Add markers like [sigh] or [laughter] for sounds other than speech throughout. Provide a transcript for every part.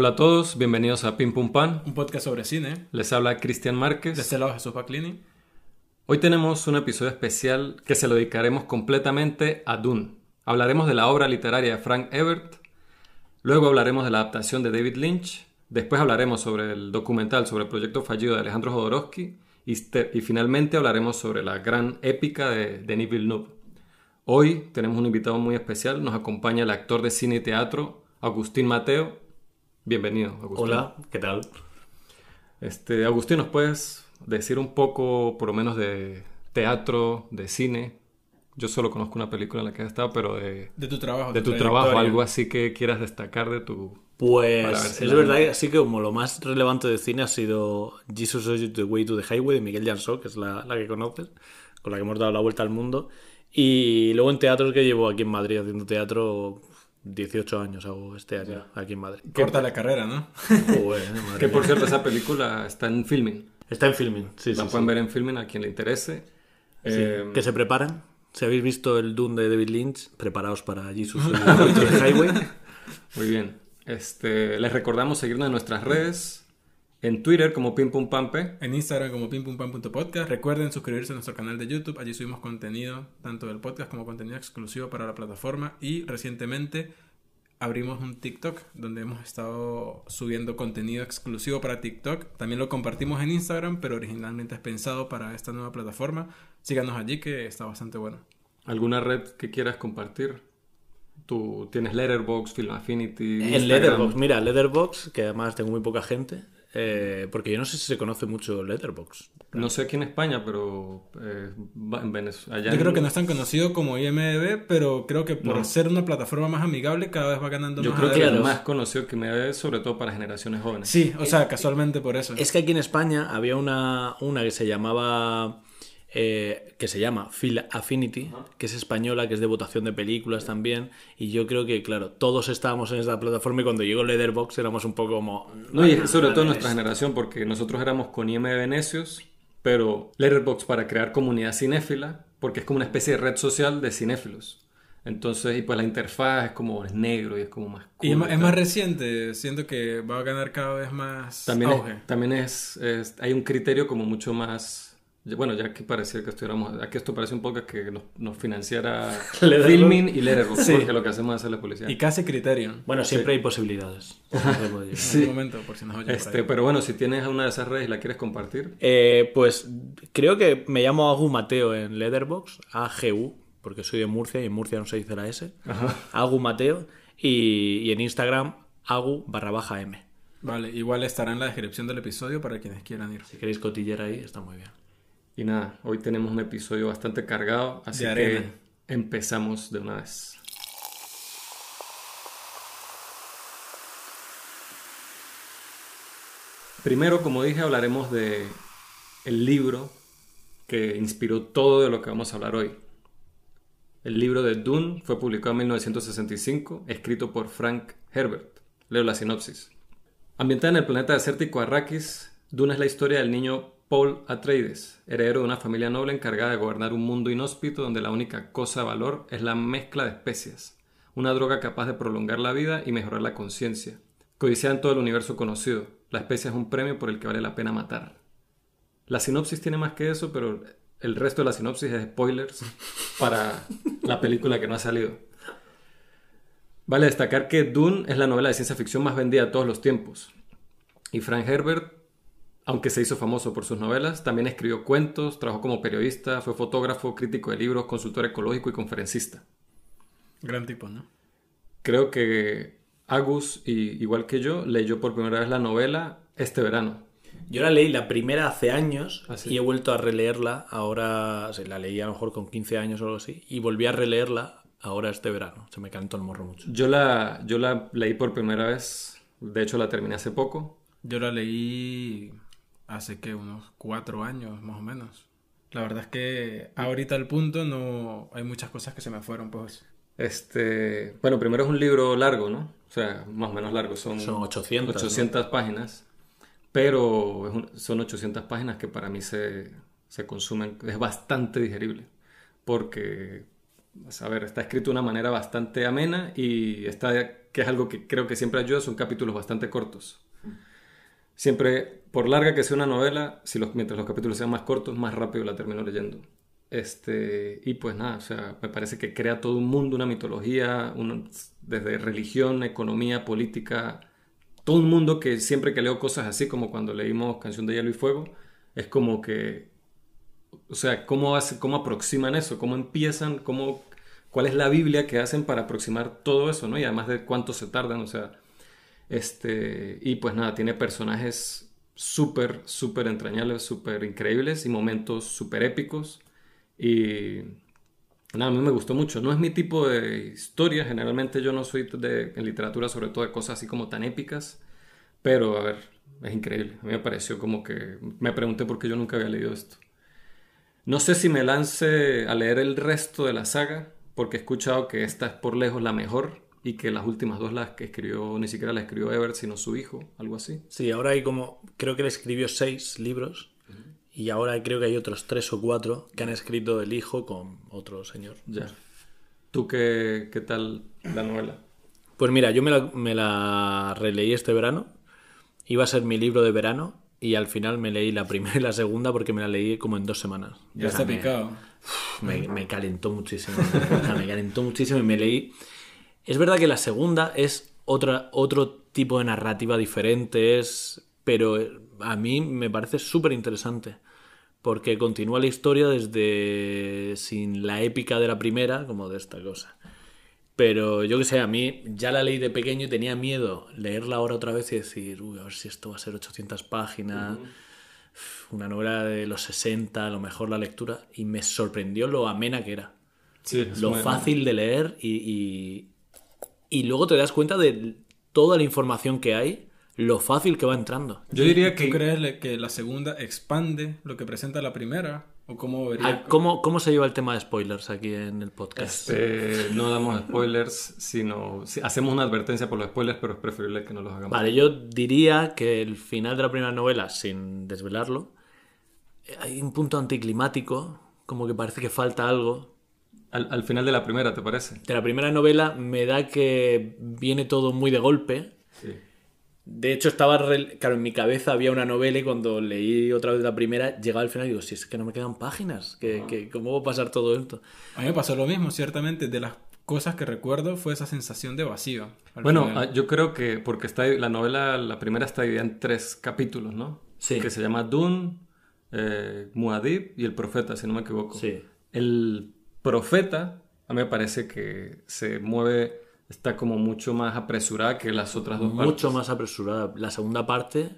Hola a todos, bienvenidos a Pim Pum Pan. Un podcast sobre cine. Les habla Cristian Márquez. De este lado Jesús Baclini. Hoy tenemos un episodio especial que se lo dedicaremos completamente a Dune. Hablaremos de la obra literaria de Frank Ebert, luego hablaremos de la adaptación de David Lynch, después hablaremos sobre el documental sobre el proyecto fallido de Alejandro Jodorowsky y, y finalmente hablaremos sobre la gran épica de Denis Villeneuve. Hoy tenemos un invitado muy especial, nos acompaña el actor de cine y teatro Agustín Mateo. Bienvenido, Agustín. Hola, ¿qué tal? Este, Agustín, ¿nos puedes decir un poco, por lo menos, de teatro, de cine? Yo solo conozco una película en la que has estado, pero de... De tu trabajo. De tu trabajo, algo así que quieras destacar de tu... Pues es verdad, así que como lo más relevante de cine ha sido Jesus is the Way to the Highway de Miguel Jansó, que es la, la que conoces, con la que hemos dado la vuelta al mundo. Y luego en teatro que llevo aquí en Madrid haciendo teatro 18 años hago este año aquí en Madrid. Corta la carrera, ¿no? Joder, [laughs] que por cierto esa película está en filming. Está en filming, sí, La sí, pueden sí. ver en filming a quien le interese. Sí, Eh, Que se preparan. Si habéis visto el Dune de David Lynch, preparaos para Jesus [laughs] Highway. Muy bien. Este, les recordamos seguirnos en nuestras redes. En Twitter como Pim Pum Pampe. En Instagram como pimpumpan.podcast. Recuerden suscribirse a nuestro canal de YouTube. Allí subimos contenido, tanto del podcast como contenido exclusivo para la plataforma. Y recientemente abrimos un TikTok donde hemos estado subiendo contenido exclusivo para TikTok. También lo compartimos en Instagram, pero originalmente es pensado para esta nueva plataforma. Síganos allí que está bastante bueno. ¿Alguna red que quieras compartir? Tú tienes Letterboxd, Film Affinity. En. Letterboxd, mira, Letterboxd, que además tengo muy poca gente, eh, porque yo no sé si se conoce mucho Letterboxd. No sé aquí en España, pero eh, va- en Venezuela. allá Yo en- creo que no es tan conocido como IMDb, pero creo que por No. ser una plataforma más amigable cada vez va ganando Yo más creo que es más conocido que dé, sobre todo para generaciones jóvenes. Sí, o sea, casualmente por eso. Es que aquí en España había una, una que se llamaba. Eh, que se llama Phil Affinity, que es española, que es de votación de películas también. Y yo creo que, claro, todos estábamos en esta plataforma y cuando llegó Letterboxd éramos un poco como. No, y sobre todo nuestra generación, porque nosotros éramos con IMDb necios, pero Letterboxd para crear comunidad cinéfila, porque es como una especie de red social de cinéfilos. Entonces, y pues la interfaz es como es negro y es como más Y es cool más, es más reciente, siento que va a ganar cada vez más También, auge. es, también es, es- hay un criterio como mucho más... Bueno, ya que parecía que estuviéramos... Aquí esto parece un poco que nos, nos financiara. [laughs] Filming y Letterboxd, Sí. porque lo que hacemos es hacerle publicidad. Y casi Criterion. Bueno, siempre hay posibilidades. [laughs] Algún momento, por si nos por Este, pero bueno, si tienes una de esas redes y la quieres compartir, Eh, pues creo que me llamo Agu Mateo en Letterboxd, AGU, porque soy de Murcia y en Murcia no se dice la S. Agu Mateo. Y, y en Instagram, Agu barra baja M. Vale, igual estará en la descripción del episodio para quienes quieran ir. Si queréis cotillera ahí, está muy bien. Y nada, hoy tenemos un episodio bastante cargado, así De que empezamos de una vez. Primero, como dije, hablaremos de el libro que inspiró todo de lo que vamos a hablar hoy. El libro de Dune fue publicado en 1965, escrito por Frank Herbert. Leo la sinopsis. Ambientada en el planeta desértico Arrakis, Dune es la historia del niño Paul Atreides, heredero de una familia noble encargada de gobernar un mundo inhóspito donde la única cosa de valor es la mezcla de especias, una droga capaz de prolongar la vida y mejorar la conciencia. Codiciada en todo el universo conocido, la especia es un premio por el que vale la pena matar. La sinopsis tiene más que eso, pero el resto de la sinopsis es spoilers para la película que no ha salido. Vale destacar que Dune es la novela de ciencia ficción más vendida de todos los tiempos. Y Frank Herbert, aunque se hizo famoso por sus novelas, también escribió cuentos, trabajó como periodista, fue fotógrafo, crítico de libros, consultor ecológico y conferencista. Gran tipo, ¿no? Creo que Agus, y, igual que yo, leyó por primera vez la novela este verano. Yo la leí la primera hace años Ah, sí. y he vuelto a releerla ahora, o sea, la leí a lo mejor con 15 años o algo así, y volví a releerla ahora este verano. Se me cantó el morro mucho. Yo la, yo la leí por primera vez, de hecho la terminé hace poco. Yo la leí hace que unos cuatro años, más o menos. La verdad es que ahorita al punto no hay muchas cosas que se me fueron, pues. Este, bueno, primero es un libro largo, ¿no? O sea, más o menos largo, son, Son 800, 800 páginas, pero es un- son 800 páginas que para mí se, se consumen, es bastante digerible, porque, pues, a ver, está escrito de una manera bastante amena y está que es algo que creo que siempre ayuda, son capítulos bastante cortos. Siempre, por larga que sea una novela, si los, mientras los capítulos sean más cortos, más rápido la termino leyendo. Este, y pues nada, o sea, me parece que crea todo un mundo, una mitología, desde religión, economía, política, todo un mundo que siempre que leo cosas así, como cuando leímos Canción de Hielo y Fuego, es como que, o sea, ¿cómo, hace, cómo aproximan eso? ¿Cómo empiezan? ¿Cómo, ¿Cuál es la Biblia que hacen para aproximar todo eso? ¿no? Y además de cuánto se tardan, o sea, este, y pues nada, tiene personajes súper, súper entrañables, súper increíbles y momentos súper épicos. Y nada, a mí me gustó mucho. No es mi tipo de historia, generalmente yo no soy de, en literatura sobre todo de cosas así como tan épicas, pero a ver, es increíble. A mí me pareció como que me pregunté por qué yo nunca había leído esto. No sé si me lance a leer el resto de la saga, porque he escuchado que esta es por lejos la mejor y que las últimas dos las que escribió, ni siquiera las escribió Ebert, sino su hijo, algo así. Sí, ahora hay como, creo que él escribió seis libros y ahora creo que hay otros tres o cuatro que han escrito el hijo con otro señor. Ya. ¿Tú qué, qué tal la novela? Pues mira, yo me la, me la releí este verano, iba a ser mi libro de verano y al final me leí la primera y la segunda porque me la leí como en dos semanas. Ya está picado. Me, me, calentó muchísimo. me calentó muchísimo y me leí es verdad que la segunda es otra, otro tipo de narrativa diferente, es, pero a mí me parece súper interesante. Porque continúa la historia desde sin la épica de la primera, como de esta cosa. Pero yo que sé, a mí ya la leí de pequeño y tenía miedo leerla ahora otra vez y decir, uy, a ver si esto va a ser 800 páginas, una novela de los 60, a lo mejor la lectura. Y me sorprendió lo amena que era. lo fácil de leer y, y luego te das cuenta de toda la información que hay, lo fácil que va entrando. Yo diría que... ¿Tú crees que la segunda expande lo que presenta la primera? ¿O cómo, vería... Ah, ¿Cómo, ¿Cómo, se lleva el tema de spoilers aquí en el podcast? Este, no damos spoilers, sino... hacemos una advertencia por los spoilers, pero es preferible que no los hagamos. Vale, yo diría que el final de la primera novela, sin desvelarlo, hay un punto anticlimático, como que parece que falta algo, al, final de la primera, ¿te parece? De la primera novela me da que viene todo muy de golpe. Sí. De hecho, estaba. Claro, en mi cabeza había una novela y cuando leí otra vez la primera, llegaba al final y digo, si es que no me quedan páginas, que, ¿cómo va a pasar todo esto? A mí me pasó lo mismo, ciertamente. De las cosas que recuerdo fue esa sensación de vacío. Bueno, ah, yo creo que porque está la novela, la primera está dividida en tres capítulos, ¿no? Sí. Que se llama Dune, eh, Muad'Dib y El Profeta, si no me equivoco. Sí. El Profeta, a mí me parece que se mueve, está como mucho más apresurada que las otras dos partes. Mucho más apresurada. La segunda parte,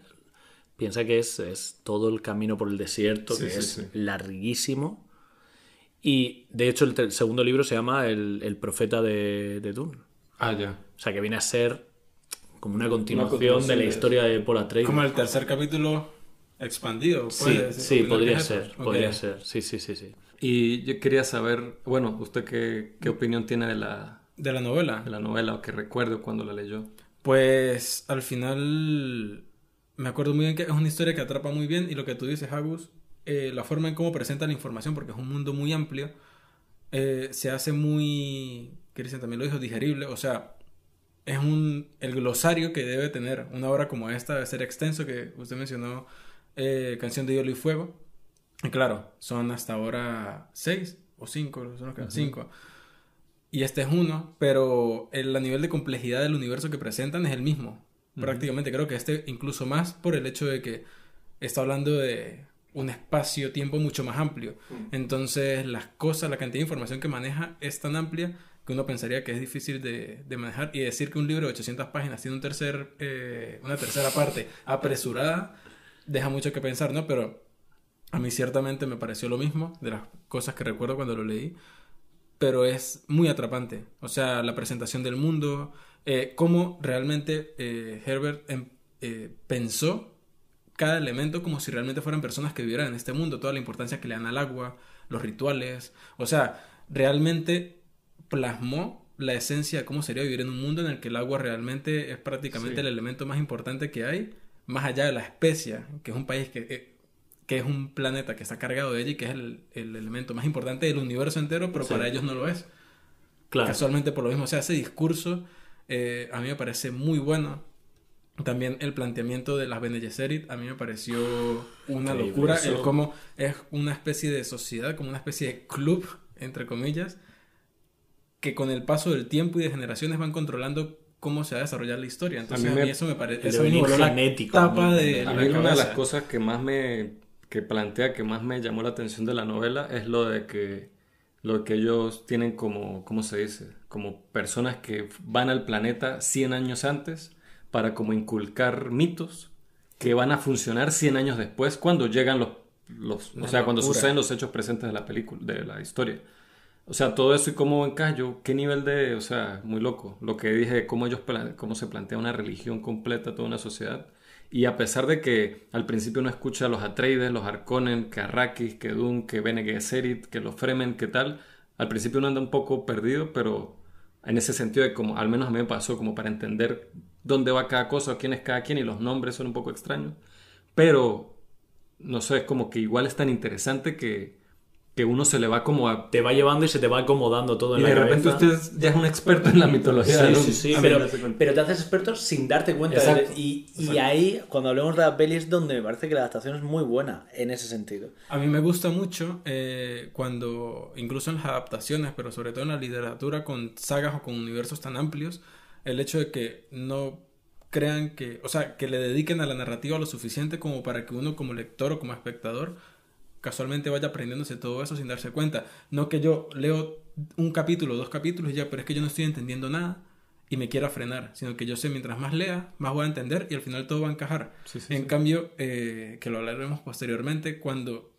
piensa que es, es todo el camino por el desierto, que es larguísimo. Y de hecho, el, segundo libro se llama El, Profeta de, de Dune. Ah, ya. O sea, que viene a ser como una continuación, de la historia de Paul Atreides. Como el tercer capítulo expandido. Sí, sí, podría ser, podría ser. Sí, sí, sí, sí. Y yo quería saber, bueno, ¿usted qué, qué opinión tiene de la... De la novela. De la novela, o que recuerde cuando la leyó. Pues al final me acuerdo muy bien que es una historia que atrapa muy bien y lo que tú dices, Agus, eh, la forma en cómo presenta la información, porque es un mundo muy amplio, eh, se hace muy, Cristian también lo dijo, digerible, o sea, es un, el glosario que debe tener una obra como esta, debe ser extenso, que usted mencionó, eh, Canción de Hielo y Fuego, y claro, son hasta ahora seis o cinco, son los cinco. Y este es uno, pero el, nivel de complejidad del universo que presentan es el mismo. Prácticamente creo que este incluso más por el hecho de que está hablando de un espacio-tiempo mucho más amplio. Entonces las cosas, la cantidad de información que maneja es tan amplia que uno pensaría que es difícil de, manejar y decir que un libro de 800 páginas tiene un tercer, eh, una tercera parte apresurada deja mucho que pensar, ¿no? Pero a mí ciertamente me pareció lo mismo de las cosas que recuerdo cuando lo leí, pero es muy atrapante. O sea, la presentación del mundo, eh, cómo realmente eh, Herbert em, eh, pensó cada elemento como si realmente fueran personas que vivieran en este mundo, toda la importancia que le dan al agua, los rituales, o sea, realmente plasmó la esencia de cómo sería vivir en un mundo en el que el agua realmente es prácticamente el elemento más importante que hay, más allá de la especia, que es un país que que es un planeta que está cargado de ella y que es el, elemento más importante del universo entero, pero para ellos no lo es. Claro. Casualmente por lo mismo, o sea, ese discurso eh, a mí me parece muy bueno. También el planteamiento de las Bene Gesserit a mí me pareció una Increíble, locura. eso. El cómo es una especie de sociedad, como una especie de club, entre comillas, que con el paso del tiempo y de generaciones van controlando cómo se va a desarrollar la historia. Entonces A a mí mí, me- eso me parece... el Eso me voló la genético, tapa de A la mí una de las cosas que más me que plantea, que más me llamó la atención de la novela es lo de que lo que ellos tienen como, ¿cómo se dice? Como personas que van al planeta 100 años antes para como inculcar mitos que van a funcionar 100 años después cuando llegan los, los o sea, cuando suceden los hechos presentes de la película, de la historia. O sea, todo eso y cómo encajo, qué nivel de, o sea, muy loco. Lo que dije, cómo ellos, cómo se plantea una religión completa, toda una sociedad. Y a pesar de que al principio uno escucha a los Atreides, los Harkonnen, que Arrakis, que Dune, que Bene Gesserit, que los Fremen, que tal, al principio uno anda un poco perdido, pero en ese sentido de como, al menos a mí me pasó, como para entender dónde va cada cosa, quién es cada quien, y los nombres son un poco extraños. Pero, no sé, es como que igual es tan interesante que, que uno se le va como a Te va llevando y se te va acomodando todo en y la de repente usted ya es un experto en la mitología. Sí, de sí, sí, pero, pero te haces experto sin darte cuenta. Exacto, y y exacto. ahí, cuando hablemos de la peli, es donde me parece que la adaptación es muy buena en ese sentido. A mí me gusta mucho eh, cuando, incluso en las adaptaciones, pero sobre todo en la literatura con sagas o con universos tan amplios, el hecho de que no crean que, o sea, que le dediquen a la narrativa lo suficiente como para que uno como lector o como espectador casualmente vaya aprendiéndose todo eso sin darse cuenta. No que yo leo un capítulo, dos capítulos y ya, pero es que yo no estoy entendiendo nada y me quiera frenar, sino que yo sé mientras más lea, más voy a entender y al final todo va a encajar. Sí, sí, en sí. cambio, eh, que lo hablaremos posteriormente, cuando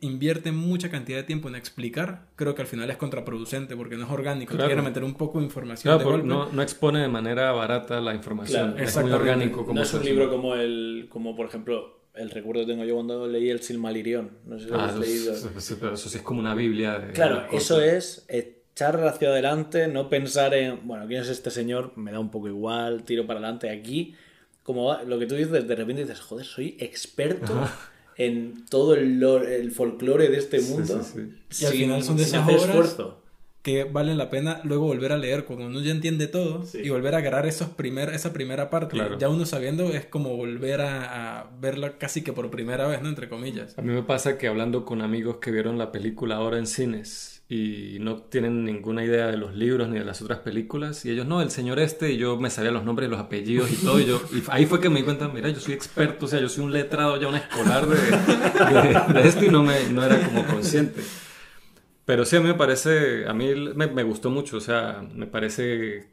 invierten mucha cantidad de tiempo en explicar, creo que al final es contraproducente porque no es orgánico. Claro. Quieren meter un poco de información Claro, de no, no expone de manera barata la información. Claro, es muy exactamente. orgánico. Como no es un libro como el, como por ejemplo, el recuerdo que tengo yo cuando leí el Silmarillion. No sé si lo Ah, has eso, leído. sí, sí, pero eso sí es como una biblia. de- Claro, de eso es echar hacia adelante, no pensar en, bueno, ¿quién es este señor? Me da un poco igual, tiro para adelante aquí. Como va- lo que tú dices, de repente dices, joder, soy experto en todo el, lore- el folclore de este mundo. sí, sí. Y al sin- final son de esas obras esfuerzo. Que valen la pena luego volver a leer cuando uno ya entiende todo Sí. y volver a agarrar esos primer, esa primera parte. Claro. Ya uno sabiendo es como volver a, a verla casi que por primera vez, ¿no? Entre comillas. A mí me pasa que hablando con amigos que vieron la película ahora en cines y no tienen ninguna idea de los libros ni de las otras películas y ellos no, el señor este y yo me sabía los nombres y los apellidos y todo y yo y ahí fue que me di cuenta, mira, yo soy experto, o sea, yo soy un letrado ya un escolar de, de- de esto y no me no era como consciente. Pero sí, a mí me parece, a mí me, me gustó mucho, o sea, me parece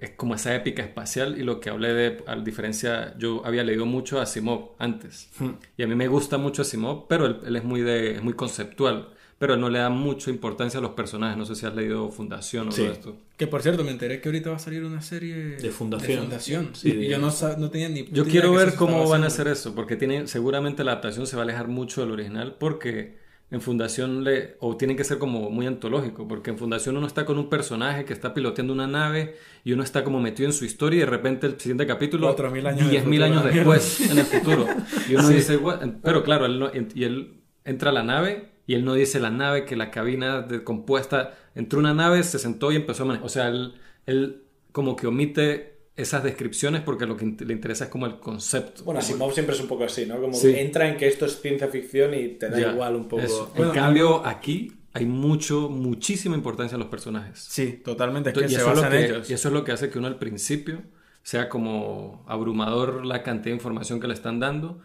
es como esa épica espacial y lo que hablé de, a diferencia, yo había leído mucho a Asimov antes y a mí me gusta mucho Asimov, pero él, él es muy de, es muy conceptual, pero él no le da mucha importancia a los personajes, no sé si has leído Fundación o Sí. todo esto. Que por cierto, me enteré que ahorita va a salir una serie De Fundación. Fundación. Sí, y de- yo no, no tenía ni. Yo quiero ver cómo van a haciendo. hacer eso, porque tiene, seguramente la adaptación se va a alejar mucho del original, porque en Fundación le, o tiene que ser como muy antológico, porque en Fundación uno está con un personaje que está piloteando una nave y uno está como metido en su historia y de repente el siguiente capítulo, Cuatro mil años en el 10 mil años [laughs] después en el futuro. Y uno dice, "What?". pero claro, él no- y él entra a la nave y él no dice la nave, que la cabina de compuesta, entró una nave, se sentó y empezó a manejar. O sea, él, él como que omite esas descripciones porque lo que le interesa es como el concepto. Bueno, Asimov siempre es un poco así, ¿no? Como Sí. que entra en que esto es ciencia ficción y te da Ya, igual un poco. eso. Bueno, en cambio, aquí hay mucho, muchísima importancia en los personajes. Sí, totalmente. Es que y, se eso es que, ellos. y eso es lo que hace que uno al principio sea como abrumador la cantidad de información que le están dando.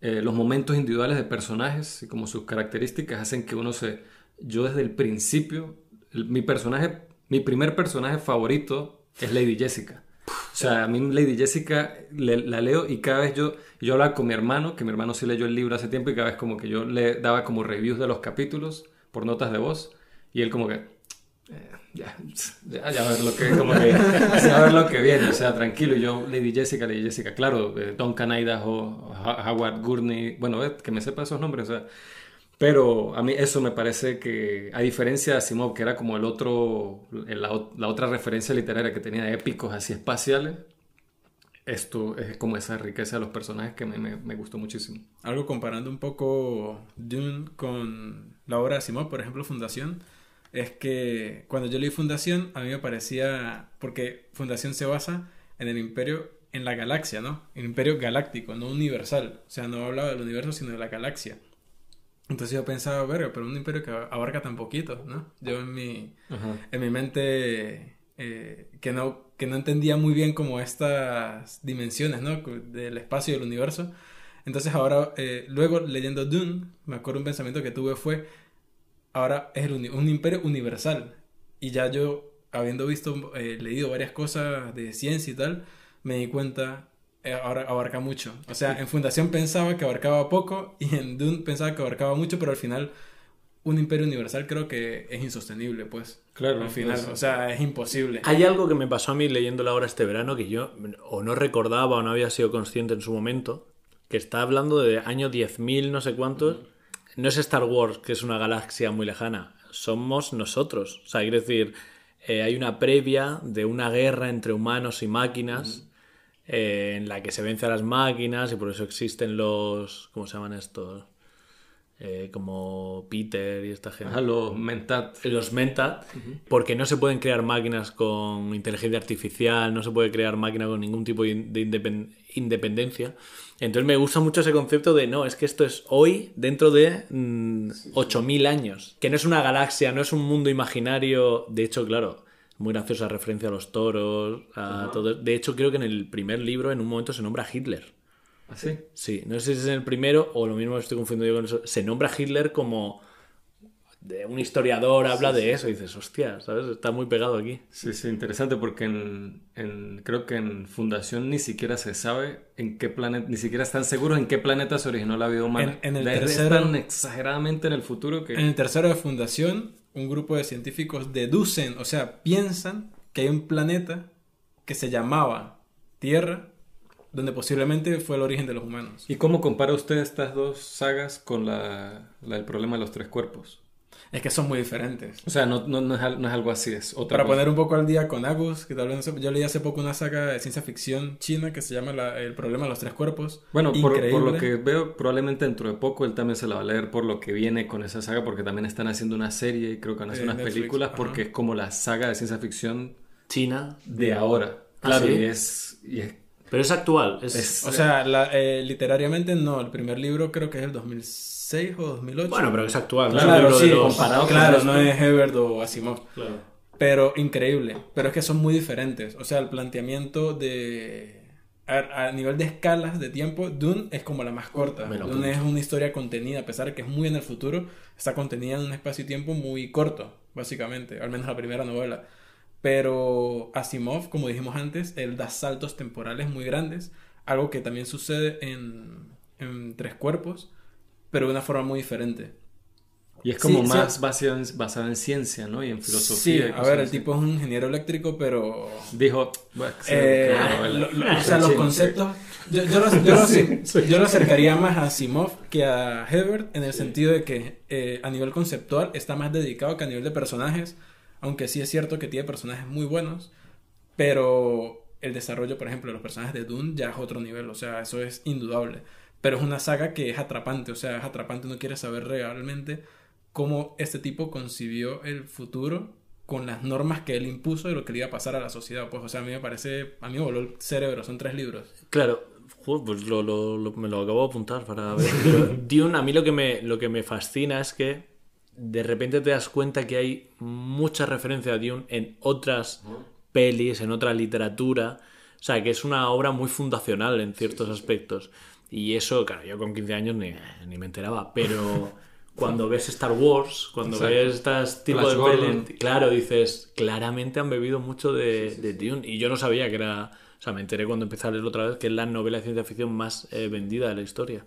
Eh, los momentos individuales de personajes y como sus características hacen que uno se... Yo desde el principio, el- mi personaje, mi primer personaje favorito es Lady Jessica. O sea, a mí Lady Jessica le- la leo y cada vez yo, yo hablaba con mi hermano, que mi hermano sí leyó el libro hace tiempo y cada vez como que yo le daba como reviews de los capítulos por notas de voz y él como que, eh, ya, ya, ya a ver lo que, como que, a ver lo que viene, o sea, tranquilo. Y yo, Lady Jessica, Lady Jessica, claro, eh, Duncan Idaho, Ha- Howard Gurney, bueno, eh, que me sepa esos nombres, o sea. Pero a mí eso me parece que, a diferencia de Asimov, que era como el otro, la otra referencia literaria que tenía de épicos así espaciales, esto es como esa riqueza de los personajes que me, me- me gustó muchísimo. Algo comparando un poco Dune con la obra de Asimov, por ejemplo, Fundación. es que cuando yo leí Fundación, a mí me parecía, porque Fundación se basa en el imperio, en la galaxia, ¿no? El imperio galáctico, no universal. O sea, no hablaba del universo, sino de la galaxia. Entonces yo pensaba, verga, pero un imperio que abarca tan poquito, ¿no? Yo en mi, en mi mente eh, que, no, que no entendía muy bien como estas dimensiones, ¿no? Del espacio y del universo. Entonces ahora, eh, luego leyendo Dune, me acuerdo un pensamiento que tuve fue, ahora es un imperio universal. Y ya yo, habiendo visto, eh, leído varias cosas de ciencia y tal, me di cuenta, abarca mucho. O sea, en Fundación pensaba que abarcaba poco y en Dune pensaba que abarcaba mucho, pero al final un imperio universal creo que es insostenible, pues. Claro. Al final, o sea, es imposible. Hay algo que me pasó a mí leyéndola ahora este verano que yo o no recordaba o no había sido consciente en su momento, que está hablando de año 10.000 no sé cuántos. No es Star Wars, que es una galaxia muy lejana, somos nosotros. O sea, quiero decir, eh, hay una previa de una guerra entre humanos y máquinas eh, en la que se vence a las máquinas y por eso existen los... ¿Cómo se llaman estos? Eh, como Peter y esta gente. los Mentat. Los Mentat, porque no se pueden crear máquinas con inteligencia artificial, no se puede crear máquina con ningún tipo de independencia. Entonces me gusta mucho ese concepto de, no, es que esto es hoy dentro de 8.000 mm, años, que no es una galaxia, no es un mundo imaginario, de hecho, claro. Muy graciosa referencia a los toros, a todo. De hecho, creo que en el primer libro en un momento se nombra Hitler. ¿Ah, sí? Sí, no sé si es en el primero o lo mismo estoy confundiendo yo con eso. Se nombra Hitler como de un historiador, habla de eso y dices, hostia, ¿sabes? Está muy pegado aquí. Sí, sí, interesante porque en, creo que en Fundación ni siquiera se sabe en qué planeta, ni siquiera están seguros en qué planeta se originó la vida humana. En, el tercero, están exageradamente en el futuro que... En el tercero de Fundación, un grupo de científicos deducen, o sea, piensan que hay un planeta que se llamaba Tierra donde posiblemente fue el origen de los humanos. ¿Y cómo compara usted estas dos sagas con la, el problema de los tres cuerpos? Es que son muy diferentes. O sea, no, no, no, es, algo así, es otra Para poner un poco al día con Agus, que tal vez yo leí hace poco una saga de ciencia ficción china que se llama El problema de los tres cuerpos. Bueno, por, por, lo que veo, probablemente dentro de poco él también se la va a leer por lo que viene con esa saga, porque también están haciendo una serie y creo que van a hacer unas películas, porque es como la saga de ciencia ficción china de ahora. Ah, claro, y, es, y es pero es actual. Es... o sea, eh, literariamente no. El primer libro creo que es el 2006 o 2008. Bueno, pero es actual. Claro, sí, claro no es Hebert o Asimov. Claro. Pero increíble. Pero es que son muy diferentes. O sea, el planteamiento de... A, nivel de escalas de tiempo, Dune es como la más corta. Dune es una historia contenida, a pesar de que es muy en el futuro, está contenida en un espacio y tiempo muy corto, básicamente, al menos la primera novela. Pero Asimov, como dijimos antes, él da saltos temporales muy grandes, algo que también sucede en, en Tres Cuerpos, pero de una forma muy diferente. Y es como más Basado, en, ciencia, ¿no? Y en filosofía. Sí, a ver, el tipo es un ingeniero eléctrico, pero... Dijo... Eh, o sea, los conceptos... Yo, yo, lo, acercaría más a Asimov que a Hebert en el sentido de que eh, a nivel conceptual está más dedicado que a nivel de personajes aunque sí es cierto que tiene personajes muy buenos, pero el desarrollo, por ejemplo, de los personajes de Dune ya es otro nivel, o sea, eso es indudable. Pero es una saga que es atrapante, o sea, es atrapante, no quiere saber realmente cómo este tipo concibió el futuro con las normas que él impuso de lo que le iba a pasar a la sociedad. Pues, o sea, a mí me parece, a mí me voló el cerebro, son tres libros. Claro, pues lo, me lo acabo de apuntar para ver. [laughs] Dune, a mí lo que, me, lo que me fascina es que de repente te das cuenta que hay mucha referencia a Dune en otras pelis, en otra literatura. O sea, que es una obra muy fundacional en ciertos aspectos. Y eso, claro, yo con 15 años ni, me enteraba, pero [laughs] cuando ves Star Wars, cuando ves estas tipos de pelis, claro, dices, claramente han bebido mucho de, Dune. Y yo no sabía que era. O sea, me enteré cuando empecé a leerlo otra vez que es la novela de ciencia ficción más eh, vendida de la historia.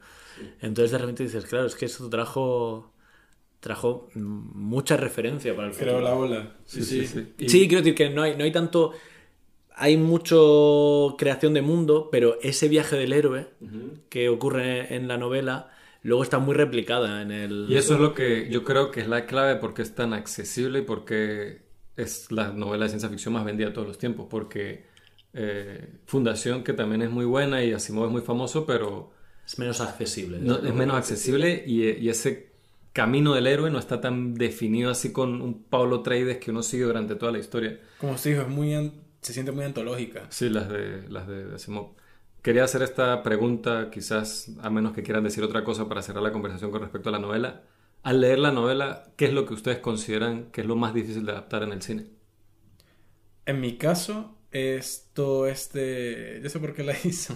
Entonces de repente dices, claro, es que esto trajo trajo mucha referencia para el futuro. la bola. Sí, sí. Sí, quiero decir que no hay, no hay tanto. Hay mucho creación de mundo, pero ese viaje del héroe que ocurre en la novela luego está muy replicada en el. Y eso es lo que yo creo que es la clave porque es tan accesible y porque es la novela de ciencia ficción más vendida de todos los tiempos. Porque eh, Fundación, que también es muy buena y Asimov es muy famoso, pero. Es menos accesible. es menos accesible y, y ese camino del héroe no está tan definido así con un Pablo Traides que uno sigue durante toda la historia. Como usted dijo, es muy se siente muy antológica. Sí, las de, las de Asimov. Quería hacer esta pregunta, quizás a menos que quieran decir otra cosa para cerrar la conversación con respecto a la novela. Al leer la novela, ¿qué es lo que ustedes consideran que es lo más difícil de adaptar en el cine? En mi caso, es todo este. Yo sé por qué la [laughs] hizo.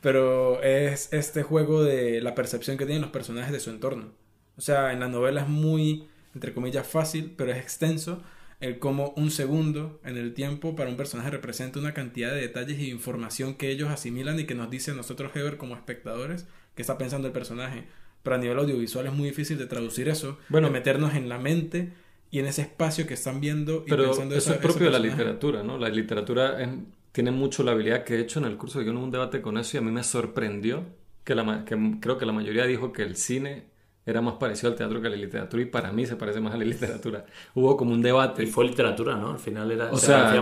Pero es este juego de la percepción que tienen los personajes de su entorno. O sea, en la novela es muy, entre comillas, fácil, pero es extenso el cómo un segundo en el tiempo para un personaje representa una cantidad de detalles y información que ellos asimilan y que nos dice a nosotros, Heber, como espectadores, que está pensando el personaje. Pero a nivel audiovisual es muy difícil de traducir eso, Bueno. de meternos en la mente y en ese espacio que están viendo y Pero pensando eso esa- es propio de la literatura, ¿no? La literatura es- tiene mucho la habilidad que he hecho en el curso guion hubo un debate con eso y a mí me sorprendió que, la, que creo que la mayoría dijo que el cine era más parecido al teatro que a la literatura y para mí se parece más a la literatura. Hubo como un debate. Y fue literatura, ¿no? Al final era. O se sea,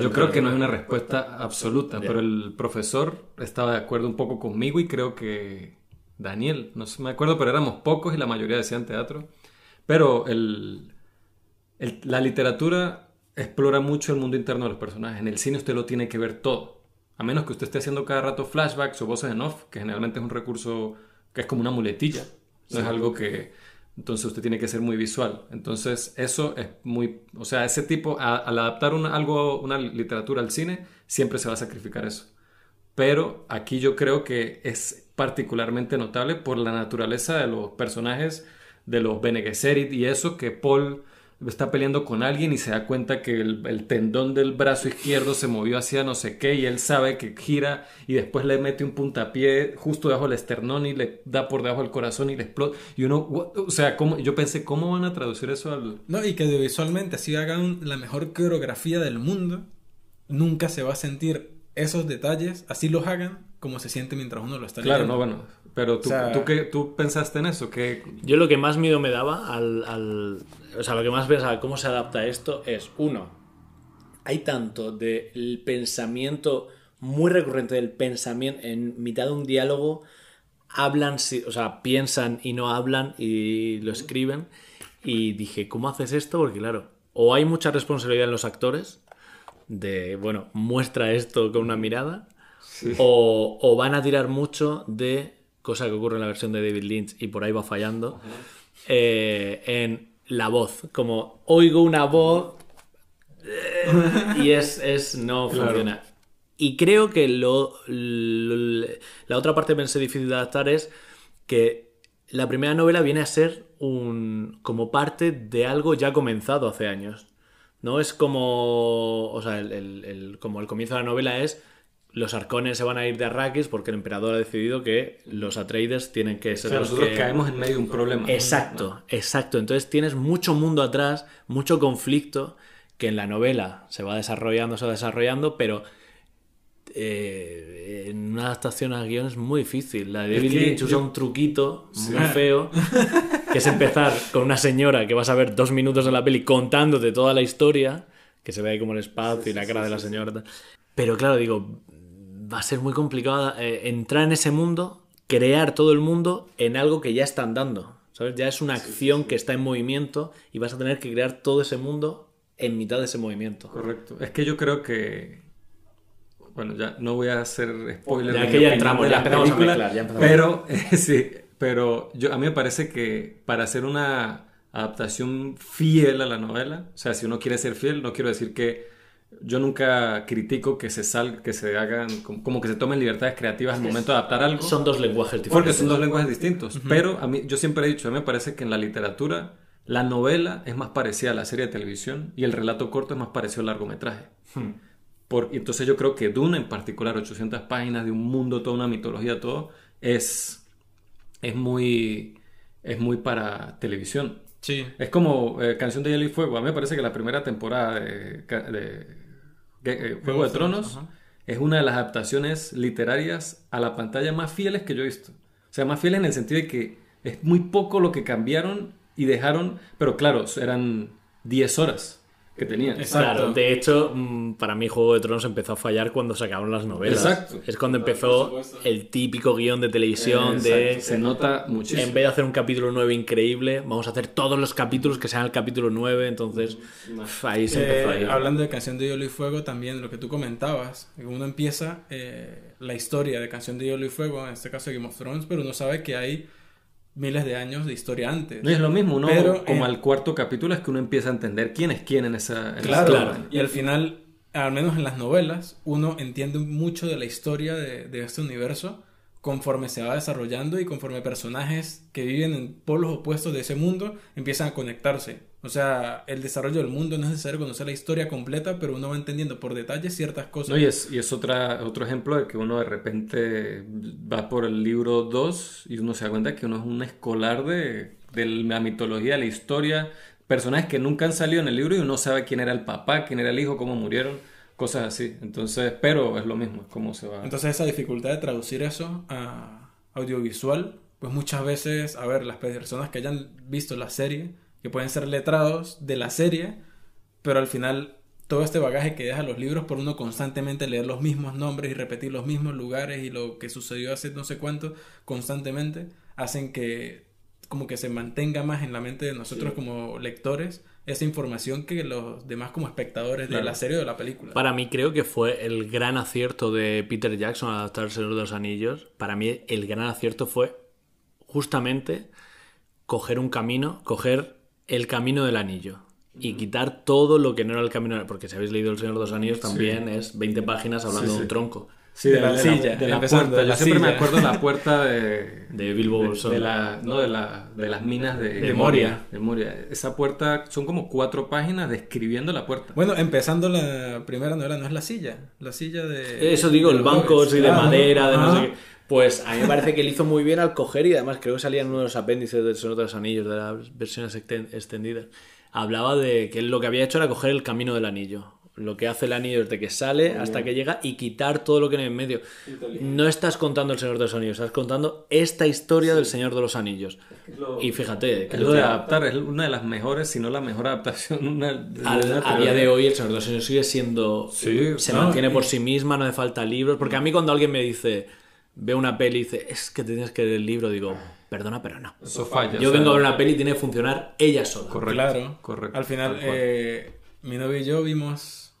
yo, creo que no es una respuesta absoluta, pero el profesor estaba de acuerdo un poco conmigo y creo que Daniel, no sé, me acuerdo, pero éramos pocos y la mayoría decían teatro. Pero el, el- la literatura explora mucho el mundo interno de los personajes. En el cine usted lo tiene que ver todo. A menos que usted esté haciendo cada rato flashbacks o voces en off, que generalmente es un recurso que es como una muletilla. No es algo que... Entonces usted tiene que ser muy visual. Entonces eso es muy... O sea, ese tipo, a- al adaptar una, algo, una literatura al cine, siempre se va a sacrificar eso. Pero aquí yo creo que es particularmente notable por la naturaleza de los personajes, de los Bene Gesserit y eso, que Paul está peleando con alguien y se da cuenta que el, el tendón del brazo izquierdo se movió hacia no sé qué y él sabe que gira y después le mete un puntapié justo debajo del esternón y le da por debajo del corazón y le explota. Y uno, what? o sea, ¿cómo? yo pensé, ¿cómo van a traducir eso al... No, y que audiovisualmente así hagan la mejor coreografía del mundo, nunca se va a sentir esos detalles, así los hagan como se siente mientras uno lo está Claro, leyendo. no, bueno, pero tú, O sea- ¿tú, qué, tú pensaste en eso, que Yo lo que más miedo me daba al, al- O sea, lo que más pensaba cómo se adapta esto es, uno, hay tanto del pensamiento muy recurrente del pensamiento en mitad de un diálogo hablan, o sea, piensan y no hablan y lo escriben y dije, ¿cómo haces esto? Porque claro, o hay mucha responsabilidad en los actores de, bueno, muestra esto con una mirada o, o van a tirar mucho de cosa que ocurre en la versión de David Lynch y por ahí va fallando eh, en la voz como oigo una voz eh, y es, es no funciona. Y creo que lo, lo- la otra parte que pensé difícil de adaptar es que la primera novela viene a ser un como parte de algo ya comenzado hace años no es como o sea el, el- el- como el comienzo de la novela es los arcones se van a ir de Arrakis porque el emperador ha decidido que los Atreides tienen que o ser sea, los nosotros que- caemos en medio de un problema? Exacto, exacto. Entonces tienes mucho mundo atrás, mucho conflicto que en la novela se va desarrollando, se va desarrollando, pero eh, en una adaptación al guion es muy difícil. La de David Lynch usa un truquito muy feo, que es empezar [laughs] con una señora que vas a ver dos minutos de la peli contándote toda la historia, que se ve ahí como el espacio y la cara de la señora. Pero claro, digo, va a ser muy complicado eh, entrar en ese mundo, crear todo el mundo en algo que ya están dando. ¿Sabes? Ya es una acción que está en movimiento y vas a tener que crear todo ese mundo en mitad de ese movimiento. Correcto. Es que yo creo que. Bueno, ya no voy a hacer spoiler. Ya de que ya entramos, ya la empezamos a película, mezclar, ya empezamos. Pero, eh, [laughs] sí, pero yo, a mí me parece que para hacer una adaptación fiel a la novela, o sea, si uno quiere ser fiel, no quiero decir que. Yo nunca critico que se sal, que se hagan, como, que se tomen libertades creativas al momento de adaptar algo. Son dos lenguajes diferentes. Porque son dos lenguajes distintos. Pero a mí, yo siempre he dicho, a mí me parece que en la literatura, la novela es más parecida a la serie de televisión y el relato corto es más parecido al largometraje. Por, y entonces yo creo que Dune en particular, 800 páginas de un mundo, toda una mitología, todo, es, es, muy, es muy para televisión. Sí. Es como eh, Canción de Hielo y Fuego. A mí me parece que la primera temporada de, Juego de Tronos Ajá. es una de las adaptaciones literarias a la pantalla más fieles que yo he visto. O sea, más fieles en el sentido de que es muy poco lo que cambiaron y dejaron, pero claro, eran 10 horas. Que tenían. Exacto. Claro, de hecho, mm, para mí Juego de Tronos empezó a fallar cuando se acabaron las novelas. Exacto. Es cuando empezó el típico guion de televisión de... Se nota muchísimo. En vez de hacer un capítulo 9 increíble, vamos a hacer todos los capítulos que sean el capítulo 9, entonces ahí se empezó a Eh, ir. hablando de Canción de Hielo y Fuego, también lo que tú comentabas, uno empieza eh, la historia de Canción de Hielo y Fuego, en este caso Game of Thrones, pero uno sabe que hay miles de años de historia antes. No es lo mismo, uno Pero, como eh, al cuarto capítulo es que uno empieza a entender quién es quién en esa... en Claro, esa historia. y al final, al menos en las novelas, uno entiende mucho de la historia de, de este universo conforme se va desarrollando y conforme personajes que viven en polos opuestos de ese mundo empiezan a conectarse. O sea, el desarrollo del mundo no es necesario conocer la historia completa, pero uno va entendiendo por detalle ciertas cosas. No, y es, y es otra, otro ejemplo de que uno de repente va por el libro 2 y uno se da cuenta que uno es un escolar de, de la mitología, de la historia, personajes que nunca han salido en el libro y uno sabe quién era el papá, quién era el hijo, cómo murieron, cosas así. Entonces, pero es lo mismo, es cómo se va. Entonces esa dificultad de traducir eso a audiovisual, pues muchas veces, a ver, las personas que hayan visto la serie, que pueden ser letrados de la serie, pero al final todo este bagaje que deja los libros por uno constantemente leer los mismos nombres y repetir los mismos lugares y lo que sucedió hace no sé cuánto constantemente, hacen que como que se mantenga más en la mente de nosotros como lectores esa información que los demás como espectadores de la serie o de la película. Para mí creo que fue el gran acierto de Peter Jackson al adaptar El Señor de los Anillos. Para mí el gran acierto fue justamente coger un camino, coger el camino del anillo y quitar todo lo que no era el camino del- porque si habéis leído El Señor de los Anillos también es 20 páginas hablando Sí, de un tronco Sí, de la silla, de la puerta. de Yo siempre me acuerdo de la puerta de, de Bilbo de, Bolsón. de la, no, de, la, de las minas de, De Moria. De Moria. Esa puerta son como cuatro páginas describiendo la puerta. Bueno, empezando la primera novela, no es la silla, la silla de... Eso digo, el banco sí, de madera, de no sé qué. Pues a mí me parece que él hizo muy bien al coger y además creo que salía en uno de los apéndices del Señor de los Anillos, de las versiones exten- extendidas. Hablaba de que él lo que había hecho era coger el camino del anillo. Lo que hace el anillo desde que sale hasta que llega y quitar todo lo que hay en medio. No estás contando el Señor de los Anillos, estás contando esta historia del Señor de los Anillos. Y fíjate, que lo de adaptar, es una de las mejores, si no la mejor adaptación. Una, de Al- una a día de hoy el Señor de los Anillos sigue siendo Sí, se no, mantiene y- por sí misma no hace falta libros porque a mí cuando alguien me dice ve una peli y dice es que te tienes que leer el libro digo perdona pero no Eso falla. yo o sea, vengo a ver una peli y tiene que funcionar ella sola Correcto. Claro, correcto, Al final, eh, mi novio y yo vimos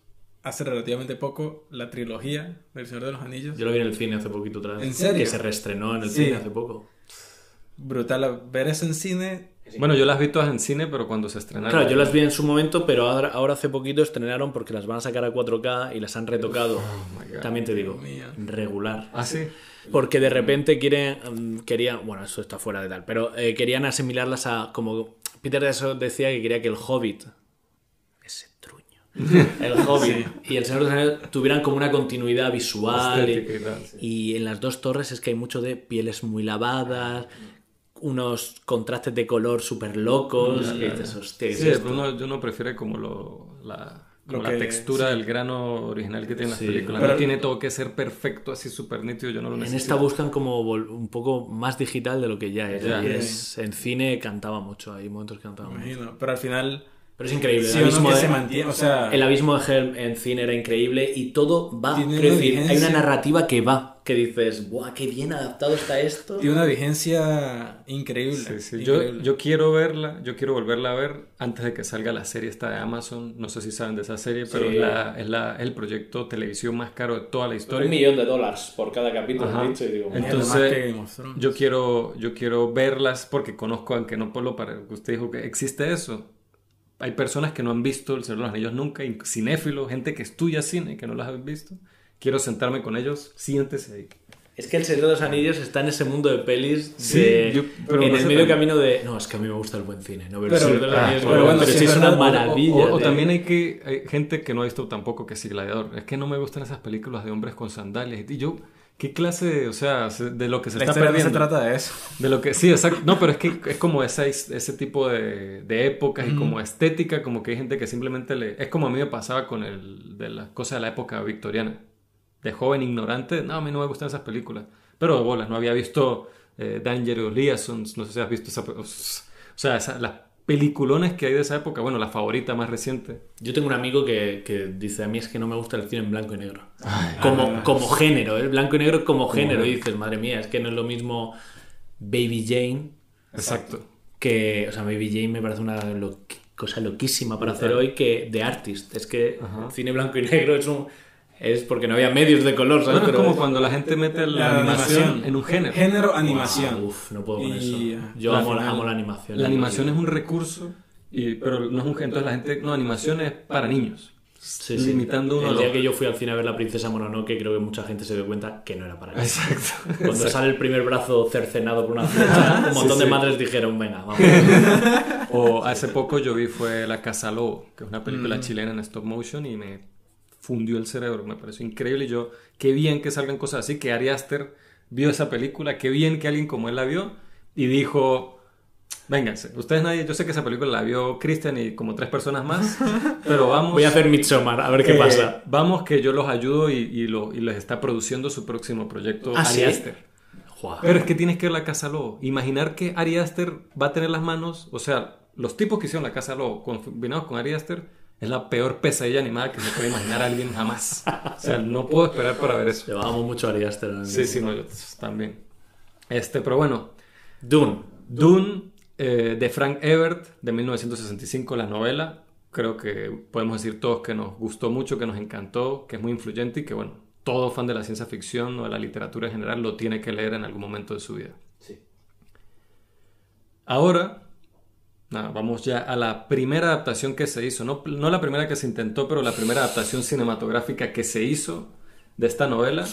hace relativamente poco la trilogía del Señor de los Anillos. yo lo vi en el cine hace poquito atrás ¿En serio? que se reestrenó en el Sí. cine hace poco Brutal ver eso en cine. Bueno, yo las vi todas en cine, pero cuando se estrenaron. claro yo las vi en su momento pero ahora, ahora hace poquito estrenaron porque las van a sacar a 4K y las han retocado Oh my God. también te digo regular Ah, sí. Porque de repente quieren, mm, querían, bueno, eso está fuera de tal, pero eh, querían asimilarlas a, como Peter Jackson decía que quería que el Hobbit, ese truño, [laughs] el Hobbit y el Señor de los Anillos tuvieran como una continuidad visual. y- Estética y en las dos torres es que hay mucho de pieles muy lavadas, unos contrastes de color súper locos. que dices, hostia, ¿qué es Sí, esto? uno, yo no prefiere como lo, la, como la que- textura sí. del grano original que tienen las Sí. películas. Pero- no tiene todo que ser perfecto, así súper nítido, yo no lo En necesito. esta buscan como un poco más digital de lo que ya es. Ya. Y es- en cine cantaba mucho, hay momentos que cantaba mucho. Imagino. Pero al final, Pero es increíble. sí el, no abismo que de, se mantiene. O sea, el abismo de Helm en cine era increíble y todo va. Quiero decir, hay vigencia. una narrativa que va. Que dices, ¡buah, qué bien adaptado está esto! tiene una vigencia increíble. Sí, sí. Yo, increíble. yo quiero verla, yo quiero volverla a ver antes de que salga la serie esta de Amazon. No sé si saben de esa serie, pero Sí. es, la, es, la- es el proyecto televisión más caro de toda la historia. Un millón de dólares por cada capítulo, dicho, y digo, Entonces, que. Yo quiero, yo quiero verlas porque conozco, aunque no por lo para usted dijo que existe eso. Hay personas que no han visto El Señor de los Anillos nunca, cinéfilos, gente que estudia cine que no las ha visto. Quiero sentarme con ellos, siéntese ahí. Es que el Señor de los Anillos está en ese mundo de pelis Sí, de- yo- pero en no el medio camino de no, es que a mí me gusta el buen cine, no Pero- el Señor de los ah, Anillos, pero pero, bueno, pero sí es es una maravilla. O, o de- también hay que hay gente que no ha visto tampoco que sí Gladiador. Es que no me gustan esas películas de hombres con sandalias. Y yo, ¿qué clase o sea, se- de lo que se la está historia no se perdiendo? trata de eso. De lo que, sí, exacto. No, pero es que es como esa, ese tipo de, de épocas y como estética, como que hay gente que simplemente le... Es como a mí me pasaba con el de las cosas de la época victoriana. De joven ignorante, no, a mí no me gustan esas películas. Pero de bolas, no había visto eh, Dangerous Liaisons, no sé si has visto esa... O sea, esa- las peliculones que hay de esa época. Bueno, la favorita más reciente. Yo tengo un amigo que, que dice, a mí es que no me gusta el cine en blanco y negro. como, como género, el blanco y negro como género. Y dices, madre mía, es que no es lo mismo Baby Jane Exacto. que, o sea, Baby Jane me parece una lo- cosa loquísima para hacer hoy que The Artist. Es que Ajá. cine blanco y negro es un... Es porque no había medios de color, ¿sabes? Bueno, es Pero como cuando la gente mete la, La animación, animación. en un género. Género animación. Uf, no puedo con Y, eso. ah, Yo la amo, la- final. amo la animación. La animación es un recurso, y, pero no es un entonces la gente, no, animación es para niños. Sí, sí. limitando uno El día que yo fui al cine a ver La Princesa Mononoke, creo que mucha gente se dio cuenta que no era para niños. Exacto. Cuando sale el primer brazo cercenado por una flecha, [laughs] un montón Sí, de sí. madres dijeron, venga, vamos. O hace poco yo vi fue La Casa Lobo, que es una película Mm. chilena en stop motion y me fundió el cerebro, me pareció increíble y yo, qué bien que salgan cosas así, que Ari Aster vio esa película, qué bien que alguien como él la vio y dijo, vénganse, ustedes nadie, yo sé que esa película la vio Christian y como tres personas más, [laughs] pero vamos... Voy a hacer Midsommar, a ver qué que- pasa. Vamos que yo los ayudo y, y lo, y les está produciendo su próximo proyecto ¿Ah, Ari sí? Aster. Pero es que tienes que ver la Casa Lobo. Imaginar que Ari Aster va a tener las manos, o sea, los tipos que hicieron la Casa Lobo combinados con Ari Aster es la peor pesadilla animada que se puede imaginar a alguien jamás. O sea, no puedo esperar para ver eso. Llevábamos mucho a Ari Aster. ¿no? Sí, sí, no, yo también. Este, pero bueno, Dune. Dune eh, de Frank Ebert de 1965, la novela. Creo que podemos decir todos que nos gustó mucho, que nos encantó, que es muy influyente y que, bueno, todo fan de la ciencia ficción o de la literatura en general lo tiene que leer en algún momento de su vida. Sí. Ahora, vamos ya a la primera adaptación que se hizo. No, no la primera que se intentó, pero la primera adaptación cinematográfica que se hizo de esta novela.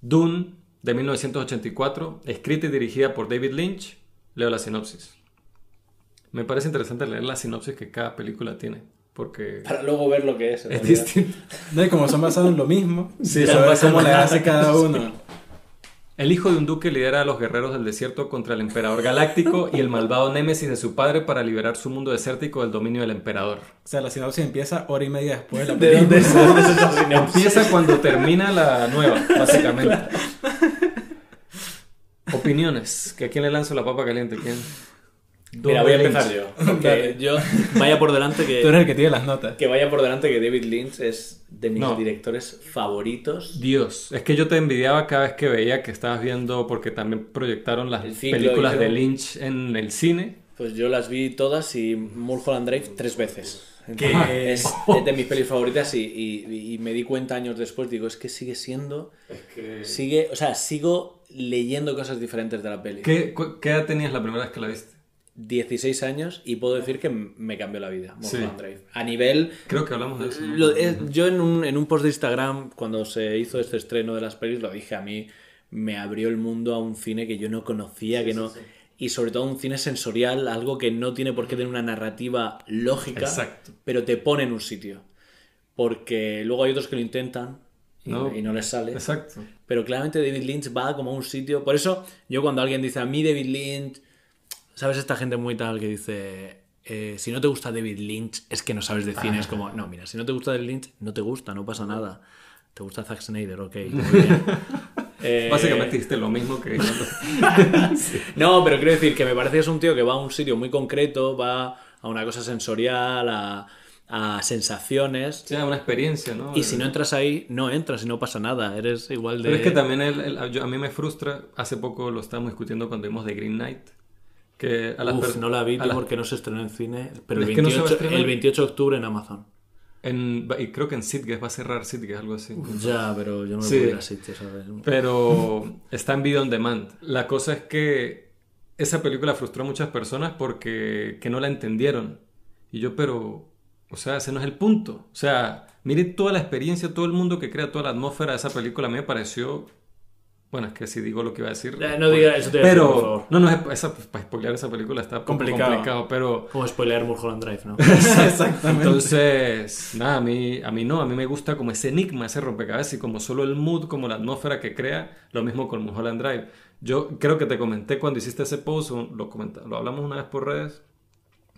Dune, de 1984, escrita y dirigida por David Lynch. Leo la sinopsis. Me parece interesante leer la sinopsis que cada película tiene, porque Para luego ver lo que es. es realidad. distinto. No, y como son basados en lo mismo, Sí, saber cómo le hace cada uno. El hijo de un duque lidera a los guerreros del desierto contra el emperador galáctico y el malvado némesis de su padre para liberar su mundo desértico del dominio del emperador. O sea, la sinopsis empieza hora y media después de la ¿De dónde película. de dónde es esa sinopsis? Empieza cuando termina la nueva, básicamente. [laughs] Opiniones. ¿Que ¿A quién le lanzo la papa caliente? ¿Quién? Mira, voy a empezar Lynch. yo. [laughs] Porque yo, vaya por delante que... Tú eres el que tiene las notas. Que vaya por delante que David Lynch es de mis No. directores favoritos. Dios, es que yo te envidiaba cada vez que veía que estabas viendo, porque también proyectaron las películas de. Lynch en el cine. Pues yo las vi todas y Mulholland Drive tres veces. ¿Qué? Es [laughs] de mis pelis favoritas y, y- y me di cuenta años después, digo, es que sigue siendo... Sigue, o sea, sigo leyendo cosas diferentes de la peli. ¿Qué, cu- qué edad tenías la primera vez que la viste? 16 años y puedo decir que me cambió la vida, Mulholland Sí. Drive. A nivel... Creo que hablamos de eso. ¿no? Lo- yo en un, en un post de Instagram, cuando se hizo este estreno de las pelis, lo dije a mí, me abrió el mundo a un cine que yo no conocía, que no... Y sobre todo un cine sensorial, algo que no tiene por qué tener una narrativa lógica, Exacto. pero te pone en un sitio. Porque luego hay otros que lo intentan y No. no, y no les sale. Exacto. Pero claramente David Lynch va como a un sitio. Por eso, yo cuando alguien dice a mí David Lynch, ¿sabes? Esta gente muy tal que dice. eh, si no te gusta David Lynch, es que no sabes de cine. Es como, no, mira, si no te gusta David Lynch, no te gusta, no pasa nada. ¿Te gusta Zack Snyder? Ok, muy bien. [laughs] Eh, Básicamente hiciste lo mismo que... [laughs] No, pero quiero decir que me parece que es un tío que va a un sitio muy concreto, va a una cosa sensorial, a, a sensaciones. sea una experiencia, ¿no? Y si no entras ahí, no entras y no pasa nada. Eres igual de. Pero es que también el- el- yo- a mí me frustra, hace poco lo estábamos discutiendo cuando vimos The Green Knight, que a las Uf, pers- no la vi a las- porque no se estrenó en cine, pero el Es que no se va a 28, estrenar. el 28 de octubre en Amazon. en- y creo que en Sitges va a cerrar Sitges, algo así. Ya, pero yo no me Sí. ir a ¿sabes? Pero [laughs] está en video on demand. La cosa es que esa película frustró a muchas personas porque que no la entendieron. Y yo, pero, o sea, ese no es el punto. O sea, mire toda la experiencia, todo el mundo que crea toda la atmósfera de esa película, a mí me pareció... Bueno, es que si digo lo que iba a decir... Eh, no diga eso, te voy a decir, por Pero, favor. no, no, es- esa, para spoilear esa película está Complicado. complicado, pero... Como spoilear Mulholland Drive, ¿no? [laughs] Exactamente. Entonces, nada, a mí, a mí no, a mí me gusta como ese enigma, ese rompecabezas y como solo el mood, como la atmósfera que crea, lo mismo con Mulholland Drive. Yo creo que te comenté cuando hiciste ese post, lo, comenta- lo hablamos una vez por redes,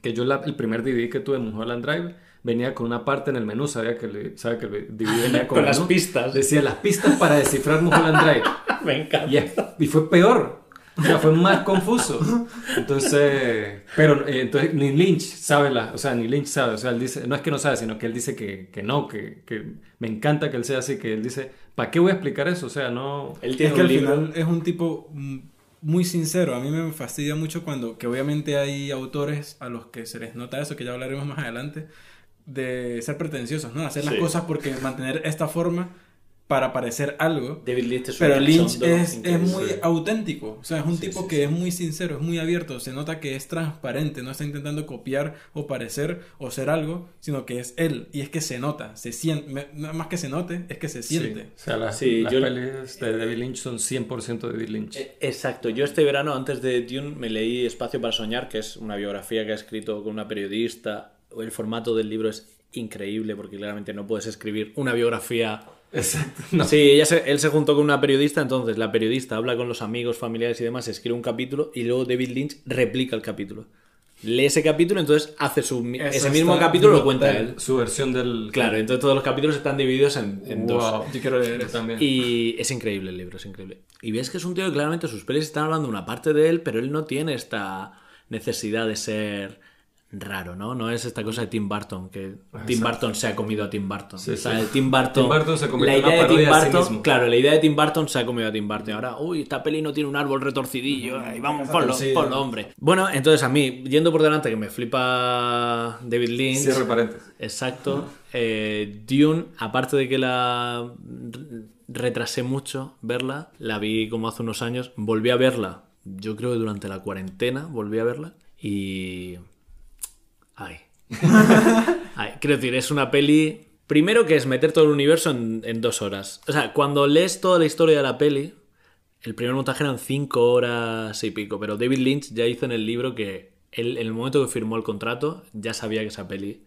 que yo la- el primer DVD que tuve en Mulholland Drive venía con una parte en el menú, sabía que, le, sabe que DVD venía con, [laughs] Con las menú. pistas. Decía las pistas para descifrar Mulholland Drive. [laughs] me encanta. Y, es- y fue peor. O sea, fue más confuso. Entonces, pero eh, entonces ni Lynch sabe la, o sea, ni Lynch sabe, o sea, él dice, no es que no sabe, sino que él dice que, que no, que, que me encanta que él sea así, que él dice, ¿para qué voy a explicar eso? O sea, no... Él Es tiene que un al libro. final es un tipo muy sincero. A mí me fastidia mucho cuando, que obviamente hay autores a los que se les nota eso, que ya hablaremos más adelante, de ser pretenciosos, ¿no? Hacer las Sí. cosas porque mantener esta forma para parecer algo. David Lynch es un Pero Lynch es, es muy auténtico, o sea, es un Sí, tipo sí, que sí. es muy sincero, es muy abierto, se nota que es transparente, no está intentando copiar o parecer o ser algo, sino que es él, y es que se nota, se siente, no, más que se note, es que se siente. Sí, o sea, las, Sí, las yo- pelis de David Lynch son 100% David Lynch. Eh, Exacto, yo este verano antes de Dune me leí Espacio para Soñar, que es una biografía que ha escrito con una periodista. El formato del libro es increíble porque claramente no puedes escribir una biografía. Exacto. No. Sí, ella se- él se juntó con una periodista, entonces la periodista habla con los amigos, familiares y demás, escribe un capítulo y luego David Lynch replica el capítulo. Lee ese capítulo, entonces hace su, Eso ese mismo capítulo lo cuenta él. Su versión del... Claro, entonces todos los capítulos están divididos en, en dos. Wow. Yo quiero leer también. Y es increíble el libro, es increíble. Y ves que es un tío que claramente sus pelis están hablando una parte de él, pero él no tiene esta necesidad de ser raro, ¿no? No es esta cosa de Tim Burton, que Tim Burton se ha comido a Tim Burton. Sí, o sea, sí. el Tim Burton... Tim Burton se la en una idea de Tim sí Burton, claro, la idea de Tim Burton se ha comido a Tim Burton. Ahora, uy, esta peli no tiene un árbol retorcidillo, y vamos, ponlo, hombre. Bueno, entonces a mí, yendo por delante, que me flipa David Lynch... Cierre paréntesis. Exacto. Eh, Dune, aparte de que la retrasé mucho verla, la vi como hace unos años, volví a verla, yo creo que durante la cuarentena volví a verla y... Ay. [laughs] Ay, Quiero decir, es una peli... Primero que es meter todo el universo en, dos horas. O sea, cuando lees toda la historia de la peli, el primer montaje eran cinco horas y pico, pero David Lynch ya hizo en el libro que él, en el momento que firmó el contrato ya sabía que esa peli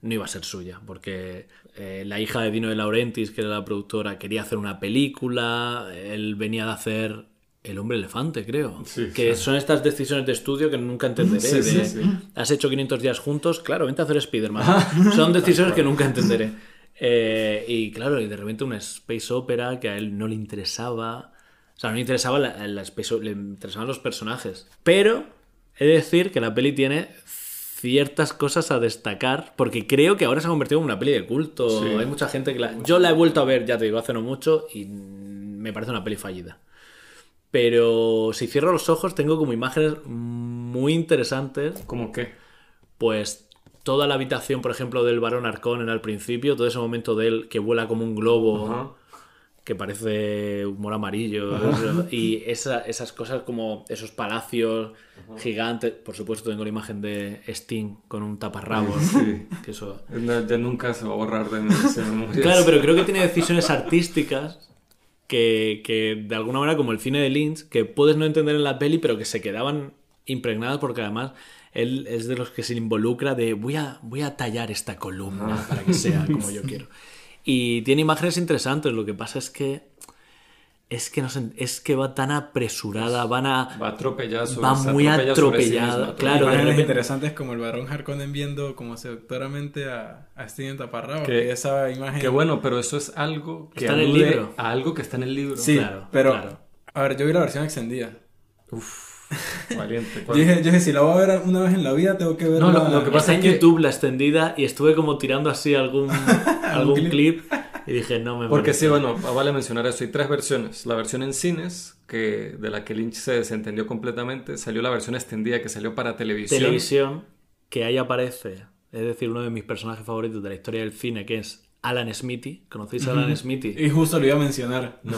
no iba a ser suya, porque eh, la hija de Dino de Laurentiis, que era la productora, quería hacer una película, él venía de hacer El hombre elefante, creo, Sí, que sí. son estas decisiones de estudio que nunca entenderé. Sí, de. Has hecho 500 días juntos, claro, vente a hacer Spider-Man. [laughs] Son decisiones [laughs] que nunca entenderé. Eh, y claro, y de repente una space opera que a él no le interesaba. O sea, no le interesaba la, la space le interesaban los personajes. Pero he de decir que la peli tiene ciertas cosas a destacar, porque creo que ahora se ha convertido en una peli de culto. Hay mucha gente que la... Yo la he vuelto a ver, ya te digo, hace no mucho, y me parece una peli fallida. Pero si cierro los ojos, tengo como imágenes muy interesantes ¿Cómo qué? pues toda la habitación, por ejemplo, del varón Arcón al principio, todo ese momento de él que vuela como un globo, que parece humor amarillo, y esa- esas cosas como esos palacios gigantes. Por supuesto, tengo la imagen de Sting con un taparrabos. Sí. que eso... No, ya nunca se va a borrar de mi. Claro, pero creo que tiene decisiones artísticas que, que, de alguna manera, como el cine de Lynch, que puedes no entender en la peli, pero que se quedaban impregnadas porque además él es de los que se involucra de voy a, voy a tallar esta columna para que sea como [laughs] yo quiero. Y tiene imágenes interesantes, lo que pasa es que es que, no se- es que va tan apresurada, van a... Va atropellada sobre Va muy atropella sobre sí atropellada, misma, claro, de Imágenes repente- interesantes como el varón Harkonnen viendo como seductoramente a, a Steven Taparrabo. Que- Que, esa imagen... Qué bueno, pero eso es algo que Está en el libro. a algo que está en el libro. Sí, Claro, pero... claro. A ver, yo vi la versión extendida. [laughs] Valiente. Yo dije, yo dije, si la voy a ver una vez en la vida, tengo que verla... No, lo- lo que pasa en es que- YouTube la extendida y estuve como tirando así algún, [laughs] algún clip. Y dije, no me Porque sí, bueno, vale mencionar eso. Hay tres versiones. La versión en cines, que de la que Lynch se desentendió completamente. Salió la versión extendida que salió para televisión. televisión que ahí aparece, es decir, uno de mis personajes favoritos de la historia del cine, que es Alan Smithy. ¿Conocéis a Alan Smithy? Y justo lo iba a mencionar. No.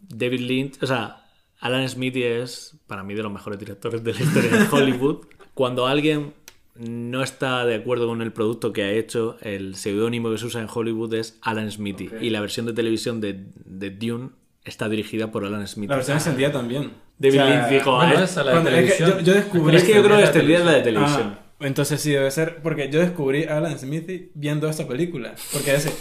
David Lynch, o sea, Alan Smithy es para mí de los mejores directores de la historia de [laughs] Hollywood. Cuando alguien no está de acuerdo con el producto que ha hecho, el seudónimo que se usa en Hollywood es Alan Smithy. Y la versión de televisión de, de Dune está dirigida por Alan Smithy. La versión extendida también. David Lynch dijo, bueno, "Ah, esa la de cuando- es que televisión". yo, yo descubrí... es que yo creo que la extendida es la de Ah, televisión. entonces sí debe ser, porque yo descubrí a Alan Smithy viendo esta película. Porque ese,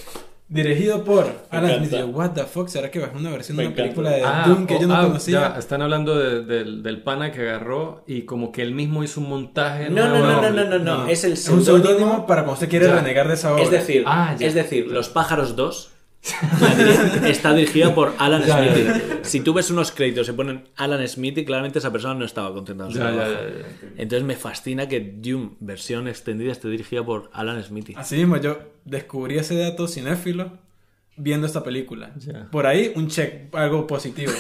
dirigido por Alan. Yo, What the fuck, ¿será que ser una versión Me de una encanta. película de Ah, Dune que yo oh, no ah, conocía? ya, están hablando de- del, del pana que agarró y como que él mismo hizo un montaje. No, no, no, no, no, no, no, es el Es un seudónimo seudónimo para cuando usted quiere Ya. renegar de esa obra. Es decir, Ah, es decir, Los pájaros 2 [laughs] Está dirigida por Alan Ya, ya, Si tú ves unos créditos se ponen Alan Smithy, claramente esa persona no estaba contenta. con su Ya, ya, trabajo. ya, ya. Entonces me fascina que Dune, versión extendida, esté dirigida por Alan Smithy. Así mismo, yo descubrí ese dato cinéfilo viendo esta película. Por ahí, un check, algo positivo.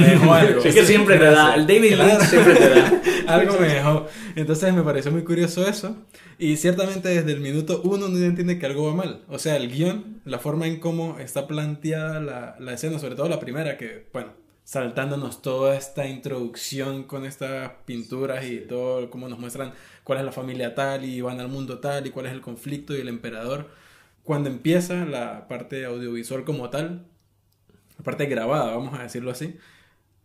Me dejó algo. Sí, que siempre te da. El David Claro. Lynch siempre te da. [laughs] algo me dejó. Entonces me pareció muy curioso eso. Y ciertamente desde el minuto uno uno entiende que algo va mal. O sea, el guion, la forma en cómo está planteada la, la escena, sobre todo la primera, que, bueno, saltándonos toda esta introducción con estas pinturas y todo, cómo nos muestran cuál es la familia tal y van al mundo tal y cuál es el conflicto y el emperador. Cuando empieza la parte audiovisual como tal, la parte grabada, vamos a decirlo así,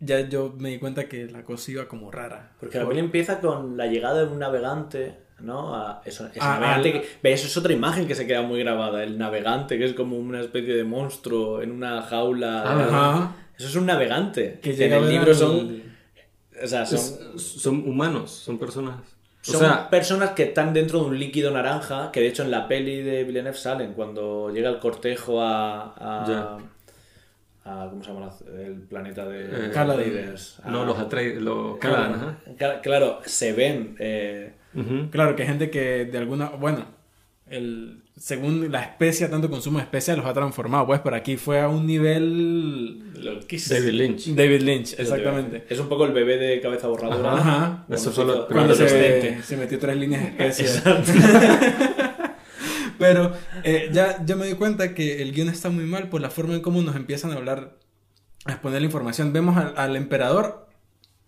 ya yo me di cuenta que la cosa iba como rara. Porque la peli empieza con la llegada de un navegante, ¿no? A eso, ese Ah, navegante ah, que- Eso es otra imagen que se queda muy grabada. El navegante, que es como una especie de monstruo en una jaula. Ajá. Eso es un navegante. Que en el libro son. O sea, son, Es- son humanos, son personas. O son sea, personas que están dentro de un líquido naranja, que de hecho en la peli de Villeneuve salen cuando llega el cortejo a. a, Ya. a- ¿Cómo se llama la- el planeta de Eh, Caladan. Raiders? no, A- los atrae, los Caladan, Claro, se ven. eh. Claro, que hay gente que de alguna, bueno, el, según la especie, tanto consumo de especia los ha transformado, pues, pero aquí fue a un nivel David Lynch. David Lynch, exactamente. Es un poco el bebé de cabeza borradora. Ajá. Eso fue lo Cuando se, se metió tres líneas de [laughs] especia. [laughs] Pero eh, ya, ya me di cuenta que el guion está muy mal por la forma en cómo nos empiezan a hablar, a exponer la información. Vemos al, al emperador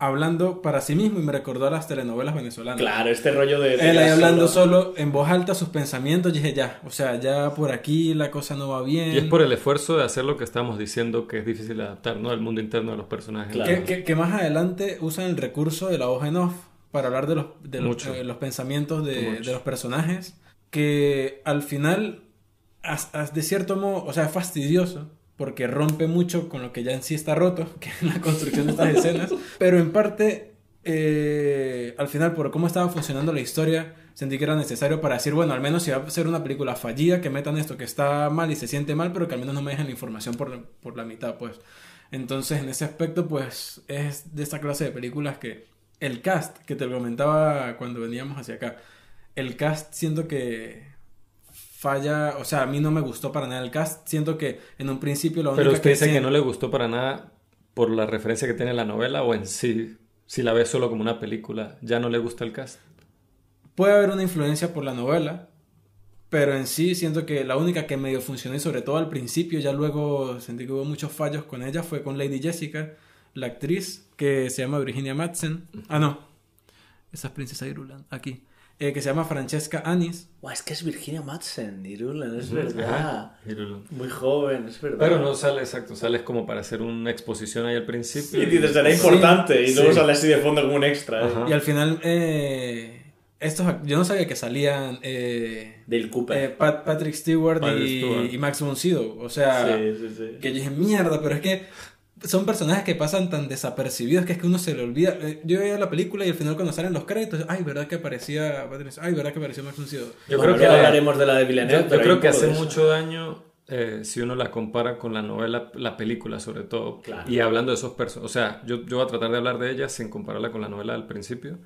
hablando para sí mismo y me recordó a las telenovelas venezolanas. Claro, este rollo de. Él ahí hablando solo. solo en voz alta sus pensamientos, dije ya, o sea, ya por aquí la cosa no va bien. Y es por el esfuerzo de hacer lo que estamos diciendo que es difícil de adaptar, ¿no? El mundo interno de los personajes. Claro. que, que- que más adelante usan el recurso de la hoja en off para hablar de los, de los, eh, los pensamientos de, de los personajes, que al final, as- as- de cierto modo, o sea, es fastidioso, porque rompe mucho con lo que ya en sí está roto, [laughs] que es la construcción de estas escenas, [laughs] pero en parte, eh, al final, por cómo estaba funcionando la historia, sentí que era necesario para decir, bueno, al menos si va a ser una película fallida, que metan esto que está mal y se siente mal, pero que al menos no me dejen la información por, la- por la mitad, pues. Entonces, en ese aspecto, pues, es de esta clase de películas que el cast, que te lo comentaba cuando veníamos hacia acá, el cast siento que falla, o sea, a mí no me gustó para nada el cast, siento que en un principio lo único Pero usted dice que no le gustó para nada por la referencia que tiene la novela o en sí, si la ve solo como una película, ya no le gusta el cast. Puede haber una influencia por la novela, pero en sí siento que la única que medio funcionó y sobre todo al principio, ya luego sentí que hubo muchos fallos con ella, fue con Lady Jessica, la actriz que se llama Virginia Madsen. Ah, no. Esa es Princesa Irulan, aquí. Eh, que se llama Francesca Anis. Guau, es que es Virginia Madsen, Irulan, es verdad. Ajá. Muy joven, es verdad. Pero no sale exacto, sales como para hacer una exposición ahí al principio. Y dices, será Sí, importante. y luego sí. sale así de fondo como un extra. ¿eh? Y al final, eh, estos, yo no sabía que salían eh, Del Cooper. eh, Pat- Patrick Stewart Patrick y, Stewart. y Max von Sydow. O sea, sí, sí, sí. que yo dije, mierda, pero es que son personajes que pasan tan desapercibidos que es que uno se le olvida. Eh, Yo veía la película y al final cuando salen los créditos, ay, ¿verdad que aparecía Patrick Ay, ¿verdad que apareció Max? Yo Bueno, creo que hablaremos de la de Yo, Villeneuve. yo creo que hace mucho daño eh, si uno la compara con la novela, la película sobre todo. Claro. Y hablando de esos personajes, o sea, yo, yo voy a tratar de hablar de ella sin compararla con la novela al principio,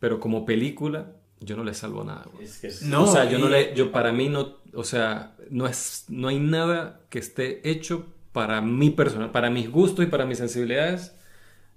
pero como película yo no le salvo nada. Es que es- No, o sea, yo no le, yo para mí no, o sea, no es, no hay nada que esté hecho para mi persona, para mis gustos y para mis sensibilidades.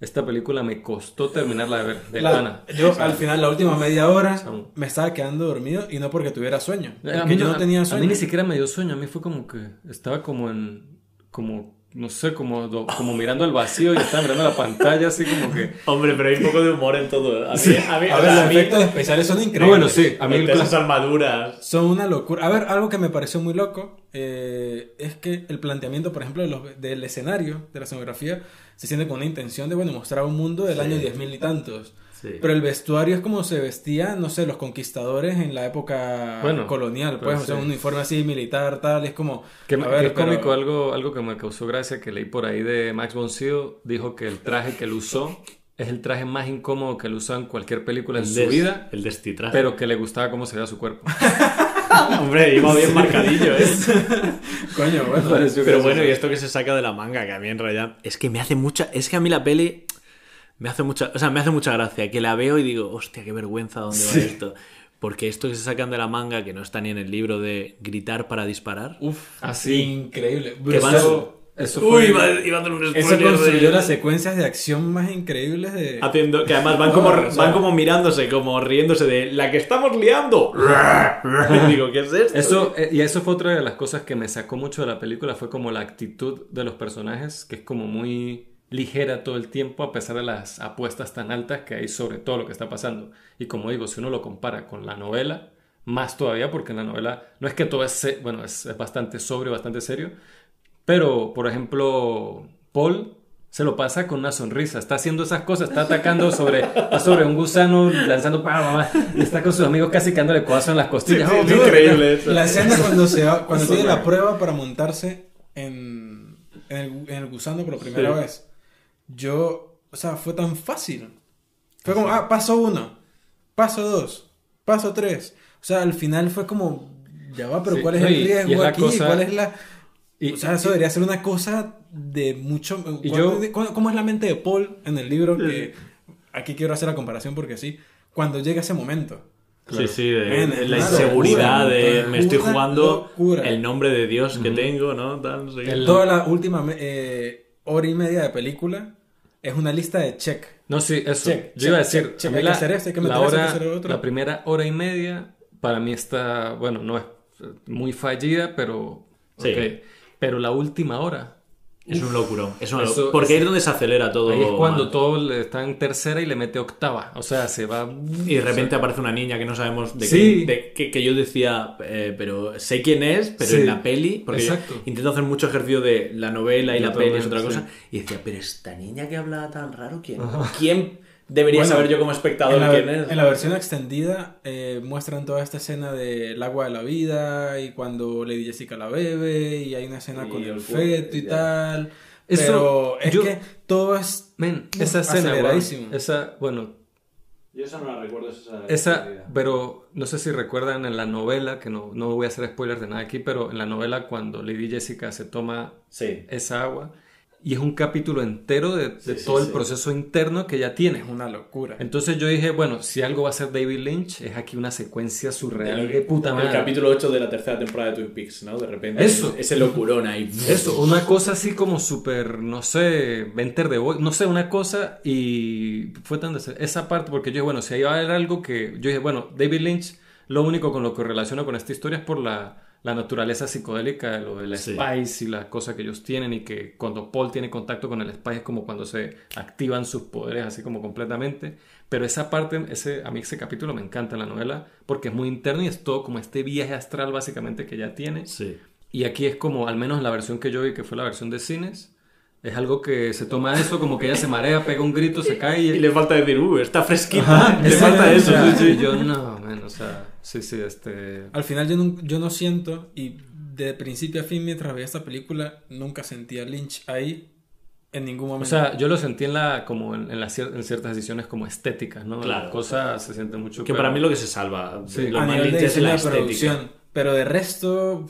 Esta película me costó terminarla de ver, de La- pana. yo O sea, al final, la última media hora, me estaba quedando dormido y no porque tuviera sueño. A mí, yo no a- tenía a sueño. mí ni siquiera me dio sueño, a mí fue como que estaba como en, como, no sé, como, como mirando al vacío y estaba mirando la pantalla así como que... Hombre, pero hay un poco de humor en todo. A mí, a mí, A o ver, sea, los a mí- efectos especiales son increíbles. No, bueno, sí, a mí el esas armaduras. Son una locura. A ver, algo que me pareció muy loco eh, es que el planteamiento, por ejemplo, de los- del escenario, de la escenografía, se siente con una intención de, bueno, mostrar un mundo del Sí. año 10.000 y tantos. Sí. Pero el vestuario es como se vestían, no sé, los conquistadores en la época Bueno, colonial, pues, pues o sea, sí. un uniforme así militar, tal, es como... Que, a ver, que pero- cómico, algo, algo que me causó gracia que leí por ahí de Max von Sydow, dijo que el traje que él usó es el traje más incómodo que él usó en cualquier película en su des- vida, El destitraje. pero que le gustaba cómo se veía su cuerpo. [laughs] Hombre, iba bien marcadillo, ¿eh? [laughs] Coño, bueno. Pero bueno, y esto que se saca de la manga, que a mí en realidad es que me hace mucha. Es que a mí la peli me hace mucha. O sea, me hace mucha gracia. Que la veo y digo, hostia, qué vergüenza dónde va esto. Porque esto que se sacan de la manga, que no está ni en el libro de gritar para disparar. Uf, Así. increíble. Que van- Eso, eso fue... Uy, iba, iba a hacer un Eso construyó de- las secuencias de acción más increíbles de. Haciendo, que además van como, [laughs] No, o sea- van como mirándose, como riéndose de la que estamos liando. [laughs] Digo, ¿qué es esto? Eso, eh, y eso fue otra de las cosas que me sacó mucho de la película, fue como la actitud de los personajes, que es como muy ligera todo el tiempo, a pesar de las apuestas tan altas que hay sobre todo lo que está pasando. Y como digo, si uno lo compara con la novela, más todavía, porque en la novela no es que todo es, bueno, es, es bastante sobrio, bastante serio, pero, por ejemplo, Paul se lo pasa con una sonrisa. Está haciendo esas cosas, está atacando sobre, [laughs] sobre un gusano, lanzando pa, pa, pa, y está con sus amigos casi quedándole codazo en las costillas. Sí, Oh, es dude. increíble eso. La escena cuando se va, cuando tiene la prueba para montarse en, en, el, en el gusano por primera Sí. vez. Yo, o sea, fue tan fácil. Fue como, ah, paso uno, paso dos, paso tres. O sea, al final fue como, ya va, pero Sí, ¿cuál es no, el y- y es riesgo aquí? cosa- ¿Cuál es la...? Y- o sea, eso debería ser una cosa de mucho... Y ¿cuál- yo- ¿cómo, es la mente de Paul en el libro? Que aquí quiero hacer la comparación porque sí. Cuando llega ese momento. Sí, sí, de, es la inseguridad locura, de me estoy jugando locura. el nombre de Dios que tengo, ¿no? Tal, no sé qué. El- Toda la última eh, hora y media de película es una lista de check. No, sí, eso. Check, Yo iba a check, decir, check, check. a que la, hacer esto, hay que la meter eso, hay hora- que hacer lo otro. la primera hora y media para mí está, bueno, no es eh, muy fallida, pero... Sí. Pero la última hora, Es un locurón. Es una Eso- locura. Porque ahí es donde se acelera todo. ahí es cuando mal. todo le está en tercera y le mete octava. O sea, se va... Y de repente aparece una niña que no sabemos de Sí. qué. que, que yo decía, eh, pero sé quién es, pero Sí. en la peli. Porque yo intento hacer mucho ejercicio de la novela y Yo la peli es otra sí. cosa. Y decía, pero esta niña que habla tan raro, ¿quién? ¿Quién debería Bueno, saber yo como espectador En la, quién es? en la versión extendida eh, muestran toda esta escena del agua de la vida y cuando Lady Jessica la bebe y hay una escena Y con el feto y ya. tal. Eso, pero es yo- que todo es... Men, esa escena, aceleradísimo. esa, bueno, Yo esa no la recuerdo. Esa, Esa, pero no sé si recuerdan en la novela, que no, no voy a hacer spoilers de nada aquí, pero en la novela cuando Lady Jessica se toma Sí. esa agua y es un capítulo entero de, de Sí, sí, todo el sí. proceso interno que ya tiene. Es una locura. Entonces yo dije, bueno, si algo va a ser David Lynch, es aquí una secuencia surreal El, de puta madre. el capítulo 8 de la tercera temporada de Twin Peaks, ¿no? De repente. Eso. Ese locurón ahí. Eso, una cosa así como súper, no sé, Venter de Boy, no sé, una cosa y fue tan... des- Esa parte, porque yo dije, bueno, si ahí va a haber algo que... Yo dije, bueno, David Lynch, lo único con lo que relaciono con esta historia es por la, la naturaleza psicodélica de lo del Sí. Spice y las cosas que ellos tienen y que cuando Paul tiene contacto con el Spice es como cuando se activan sus poderes así como completamente. Pero esa parte, ese, a mí ese capítulo me encanta en la novela porque es muy interno y es todo como este viaje astral básicamente que ya tiene. Sí. Y aquí es como, al menos en la versión que yo vi, que fue la versión de cines, es algo que se toma eso, como que ella se marea, pega un grito, se cae y... Y le falta decir, uh, está fresquita. Ajá, le falta eso. o sí, sí. yo no, man, o sea, sí, sí, este... Al final yo no, yo no siento, y de principio a fin mientras veía esta película, nunca sentí a Lynch ahí en ningún O momento. sea, yo lo sentí en la, como en, en, las cier- en ciertas decisiones como estéticas, ¿no? Claro. La cosa se siente mucho... Que pero- para mí lo que se salva. Sí. lo a más nivel de Lynch es la estética. producción. Pero de resto,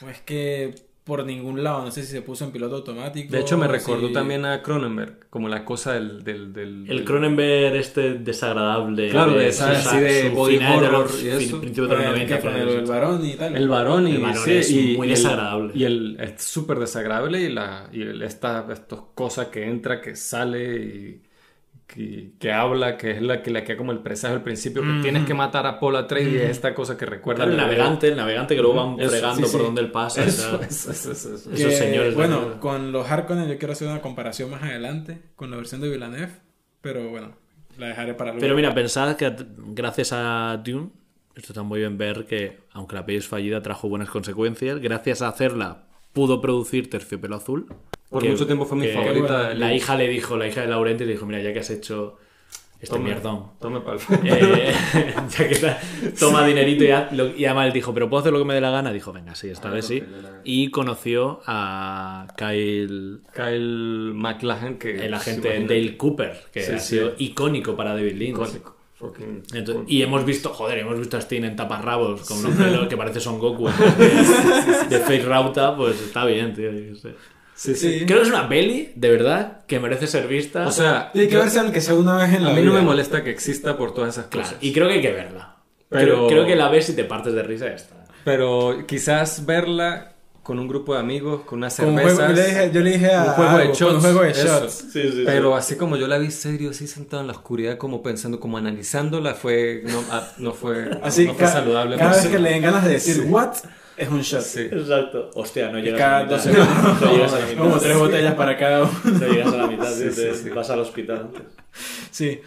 pues que por ningún lado, no sé si se puso en piloto automático. De hecho, me recordó si- también a Cronenberg, como la cosa del... del, del- El del- Cronenberg este desagradable. Claro, de esa- así de body final de horror los y eso. fin- principios de Con los el, 90. que- con finales el, varón y tal. El varón y, El varón sí, es y- muy y el- desagradable. y el es súper desagradable y la y el- esta estas cosas que entra, que sale y que, que habla, que es la que le queda como el presagio al principio, que tienes que matar a Paul Atreides y es esta cosa que recuerda Claro, el la- navegante, el navegante que luego van Eso, fregando sí, por sí. donde él pasa. Eso, o sea, eso, eso, eso, eso. esos Que, señores Bueno, con los Harkonnen yo quiero hacer una comparación más adelante con la versión de Villeneuve. Pero bueno, la dejaré para luego. Pero mira, pensad que gracias a Dune, esto está muy bien ver que, aunque la peli es fallida, trajo buenas consecuencias. Gracias a hacerla, pudo producir Terciopelo Azul. Por que- mucho tiempo fue mi que favorita de La hija le dijo, la hija de Laurenti le dijo, mira, ya que has hecho este Toma, mierdón, Tome pal. [laughs] eh, [laughs] ya que ta- toma dinerito y, haz lo- y además él dijo, pero puedo hacer lo que me dé la gana. Dijo, venga, sí, esta Ah, vez sí. Y conoció a Kyle, Kyle MacLachlan que el agente Dale Cooper, que Sí, ha sí. sido icónico para David Lynch. icónico. Fucking- Entonces- y hemos visto, joder, hemos visto a Steam en taparrabos con un pelo que parece Son Goku [laughs] de, de Face Rauta, pues está bien, tío. yo sé. Sí, sí. Sí. Creo que es una peli, de verdad, que merece ser vista. O sea, Tiene que yo- verse aunque sea una vez en la a mí no vida. me molesta que exista por todas esas claro, cosas. y creo que hay que verla. Pero- Creo, creo que la ves y te partes de risa está. Pero quizás verla con un grupo de amigos, con unas Con un cervezas. juego- yo, le dije, yo le dije a un juego de Argo, shots. un juego de shots. Pero así como yo la vi serio, así sentado en la oscuridad, como pensando, como analizándola, fue no, ah, no fue, Así, no fue saludable. cada vez sí. que le den ganas de decir Sí. what, es un shot. Sí. Exacto. Hostia, no llegas Cada a la dos mitad. segundos. No llegas a la mitad. Como tres botellas para cada uno. No llegas a la mitad, Sí, sí, te sí. vas al hospital antes. Sí.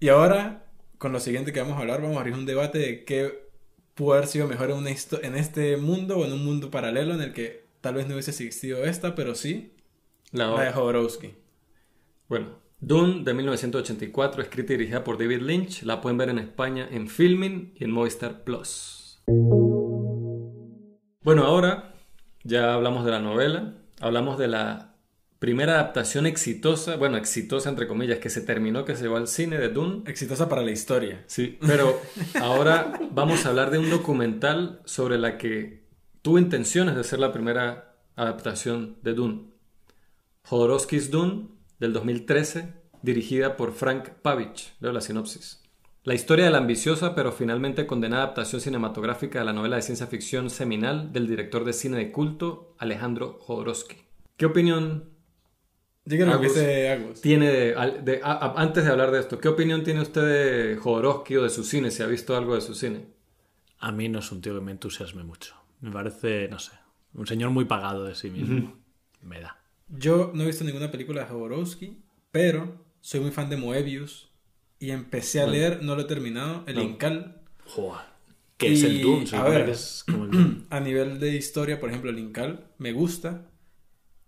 Y ahora, con lo siguiente que vamos a hablar, vamos a abrir un debate de qué pudo haber sido mejor en, una en este mundo o en un mundo paralelo en el que tal vez no hubiese existido esta, pero sí La la de Jodorowsky. Bueno, Dune de 1984, escrita y dirigida por David Lynch, la pueden ver en España en Filming y en Movistar Plus. Bueno, ahora ya hablamos de la novela, hablamos de la primera adaptación exitosa, bueno, exitosa entre comillas, que se terminó, que se llevó al cine de Dune. Exitosa para la historia. Sí, pero ahora vamos a hablar de un documental sobre la que tuvo intenciones de ser la primera adaptación de Dune. Jodorowsky's Dune del 2013, dirigida por Frank Pavich. Leo la sinopsis. La historia de la ambiciosa pero finalmente condenada adaptación cinematográfica de la novela de ciencia ficción seminal del director de cine de culto Alejandro Jodorowsky. ¿Qué opinión que Agus. tiene de, al- de- a- a- antes de hablar de esto, ¿qué opinión tiene usted de Jodorowsky o de su cine? Si ha visto algo de su cine. A mí no es un tío que me entusiasme mucho. Me parece, no sé, un señor muy pagado de sí mismo. Me da. Yo no he visto ninguna película de Jodorowsky, pero soy muy fan de Moebius y empecé a leer, no lo he terminado, El No. Incal. Joder. ¿Qué es el Doom? A ver. que es como el Doom. [clears throat] A nivel de historia, por ejemplo, el Incal me gusta,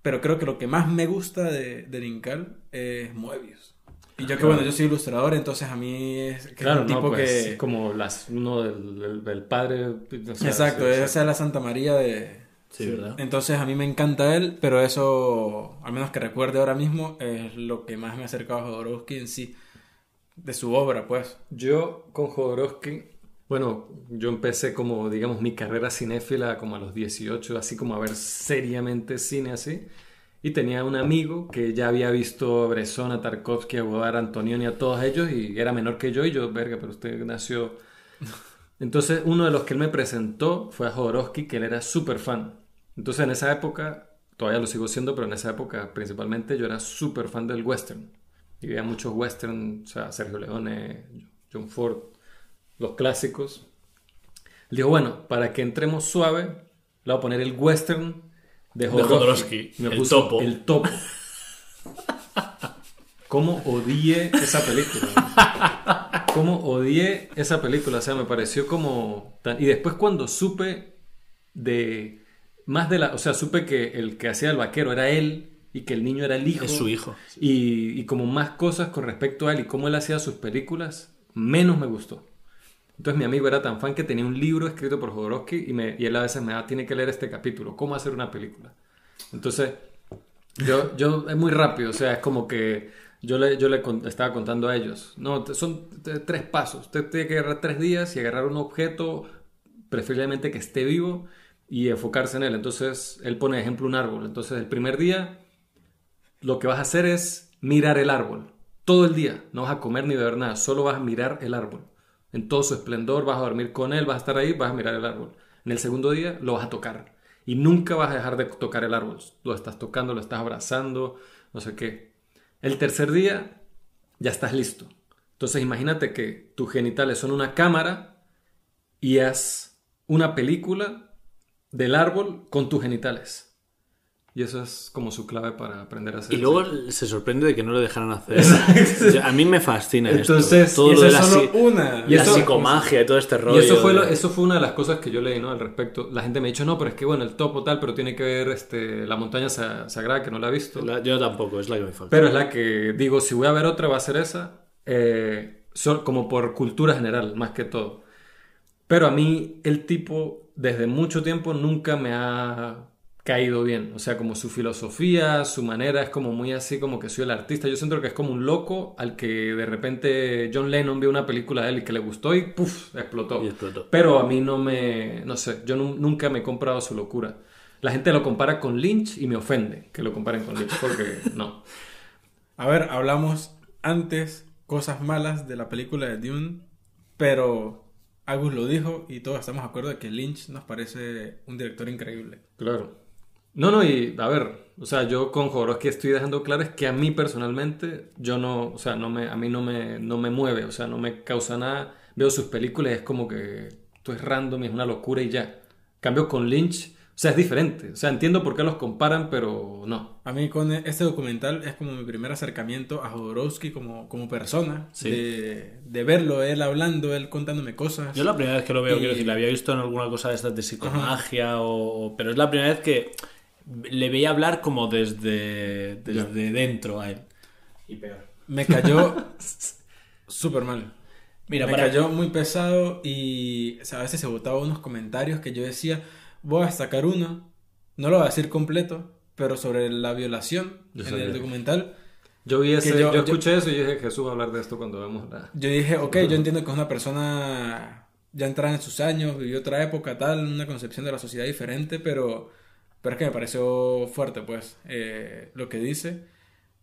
pero creo que lo que más me gusta de, del Incal es Moebius. Y yo que bueno, yo soy ilustrador, entonces a mí es, que es Claro, un no, tipo pues, que... como las, uno del, del- del padre. o sea, Exacto, sí, sí. esa es la Santa María de... Sí, ¿verdad? Entonces a mí me encanta él, pero eso, al menos que recuerde ahora mismo, es lo que más me ha acercado a Jodorowsky en sí, de su obra, pues. Yo con Jodorowsky, bueno, yo empecé como, digamos, mi carrera cinéfila como a los 18, así como a ver seriamente cine así. Y tenía un amigo que ya había visto a Bresson, a Tarkovsky, a Godard, a Antonioni, a todos ellos, y era menor que yo, y yo, verga, pero usted nació... [laughs] Entonces, uno de los que él me presentó fue a Jodorowsky, que él era súper fan. Entonces, en esa época, todavía lo sigo siendo, pero en esa época principalmente yo era súper fan del western. Y veía muchos western, o sea, Sergio Leone, John Ford, los clásicos. Le digo, bueno, para que entremos suave, le voy a poner el western de Jodorowsky. Jodorowsky, Me el puso topo. El topo. ¿Cómo odié esa película? ¿Cómo odié esa película? O sea, me pareció como... tan- Y después cuando supe de... Más de la... O sea, supe que el que hacía el vaquero era él y que el niño era el hijo. Es su hijo. Y, y como más cosas con respecto a él y cómo él hacía sus películas, menos me gustó. Entonces mi amigo era tan fan que tenía un libro escrito por Jodorowsky y, me, y él a veces me da, tiene que leer este capítulo, cómo hacer una película. Entonces, yo, yo es muy rápido, o sea, es como que yo le, yo le con- estaba contando a ellos, no, son tres pasos, usted tiene que agarrar tres días y agarrar un objeto, preferiblemente que esté vivo y enfocarse en él. Entonces, él pone de ejemplo un árbol. Entonces, el primer día lo que vas a hacer es mirar el árbol. Todo el día. No vas a comer ni beber nada. Solo vas a mirar el árbol. En todo su esplendor. Vas a dormir con él. Vas a estar ahí. Vas a mirar el árbol. En el segundo día lo vas a tocar. Y nunca vas a dejar de tocar el árbol. Lo estás tocando, lo estás abrazando. No sé qué. El tercer día ya estás listo. Entonces imagínate que tus genitales son una cámara y haz una película del árbol con tus genitales. Y eso es como su clave para aprender a hacer Y eso. luego se sorprende de que no le dejaran hacer. A mí me fascina Entonces, esto. Todo y lo esa de la, solo una. y la eso- psicomagia y todo este rollo. Y eso fue, lo- eso fue una de las cosas que yo leí, ¿no? Al respecto. La gente me ha dicho, no, pero es que bueno, el topo tal, pero tiene que ver este, la montaña sa- sagrada, que no la he visto. la- yo tampoco, es la que me falta. Pero es la que digo, si voy a ver otra, va a ser esa. eh, so- como por cultura general, más que todo. Pero a mí, el tipo, desde mucho tiempo, nunca me ha caído bien. O sea, como su filosofía, su manera es como muy así, como que soy el artista. Yo siento que es como un loco al que de repente John Lennon vio una película de él y que le gustó y ¡puf! explotó. Y explotó. Pero a mí no me, no sé, yo nu- nunca me he comprado su locura. La gente lo compara con Lynch y me ofende que lo comparen con Lynch porque no. [laughs] A ver, hablamos antes cosas malas de la película de Dune, pero Agus lo dijo y todos estamos de acuerdo de que Lynch nos parece un director increíble. Claro. No, no, y a ver, o sea, yo con Jodorowsky estoy dejando claro es que a mí personalmente, yo no, o sea, no me, a mí no me, no me mueve, o sea, no me causa nada. Veo sus películas es como que esto es random y es una locura y ya. Cambio con Lynch, o sea, es diferente. O sea, entiendo por qué los comparan, pero no. A mí con este documental es como mi primer acercamiento a Jodorowsky como, como persona, Sí. de, de verlo, él hablando, él contándome cosas. Yo la primera vez que lo veo, Y- quiero decir, la había visto en alguna cosa de estas de psicomagia, o, o- pero es la primera vez que le veía hablar como desde, desde dentro a él. Y peor. Me cayó [laughs] súper mal. Mira, me para- cayó muy pesado y o sea, a veces se botaba unos comentarios que yo decía, voy a destacar uno, no lo voy a decir completo, pero sobre la violación Yo en sabía. el documental. Yo vi ese, yo, yo- escuché eso y dije, Jesús va a hablar de esto cuando vemos la... Yo dije, ok, yo entiendo que es una persona ya entrada en sus años, vivió otra época, tal, una concepción de la sociedad diferente, pero, pero es que me pareció fuerte, pues, eh, lo que dice.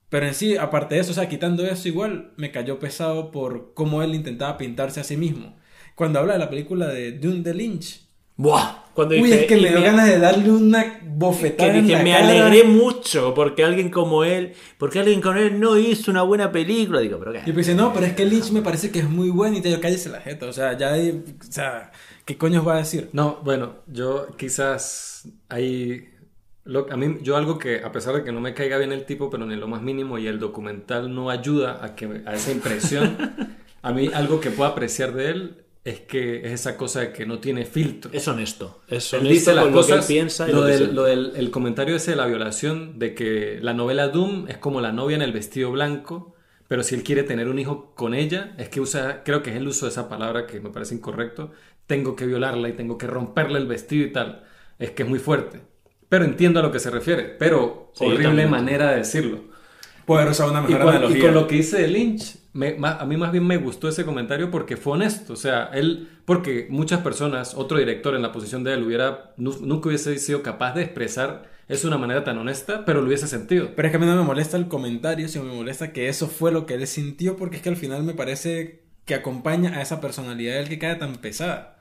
Pero en sí, aparte de eso, o sea, quitando eso, igual me cayó pesado por cómo él intentaba pintarse a sí mismo. Cuando habla de la película de Dune de Lynch, ¡Buah! Cuando uy, es que y me dio me- ganas de darle una bofetada que en dije, la me cara". alegré mucho porque alguien como él, porque alguien como él no hizo una buena película. Digo, pero Y qué. pues dice, no, pero es que Lynch me parece que es muy bueno y te digo, cállese la jeta, o sea, ya, hay- o sea, ¿qué coño va a decir? No, bueno, yo quizás hay... Lo, a mí, yo algo que, a pesar de que no me caiga bien el tipo, pero ni lo más mínimo, y el documental no ayuda a, que, a esa impresión, [laughs] a mí algo que puedo apreciar de él es que es esa cosa de que no tiene filtro. Es honesto. Es Él honesto dice las con lo que cosas, él piensa y lo, lo que del, lo del el comentario ese de la violación, de que la novela Doom es como la novia en el vestido blanco, pero si él quiere tener un hijo con ella, es que usa, creo que es el uso de esa palabra que me parece incorrecto, tengo que violarla y tengo que romperle el vestido y tal, es que es muy fuerte. Pero entiendo a lo que se refiere, pero Sí, horrible también. manera de decirlo. Poder usar una Y mejor y analogía. con lo que dice de Lynch, me- a mí más bien me gustó ese comentario porque fue honesto. O sea, él, porque muchas personas, otro director en la posición de él, hubiera, nu- nunca hubiese sido capaz de expresar eso de una manera tan honesta, pero lo hubiese sentido. Pero es que a mí no me molesta el comentario, sino me molesta que eso fue lo que él sintió, porque es que al final me parece que acompaña a esa personalidad de él que cae tan pesada.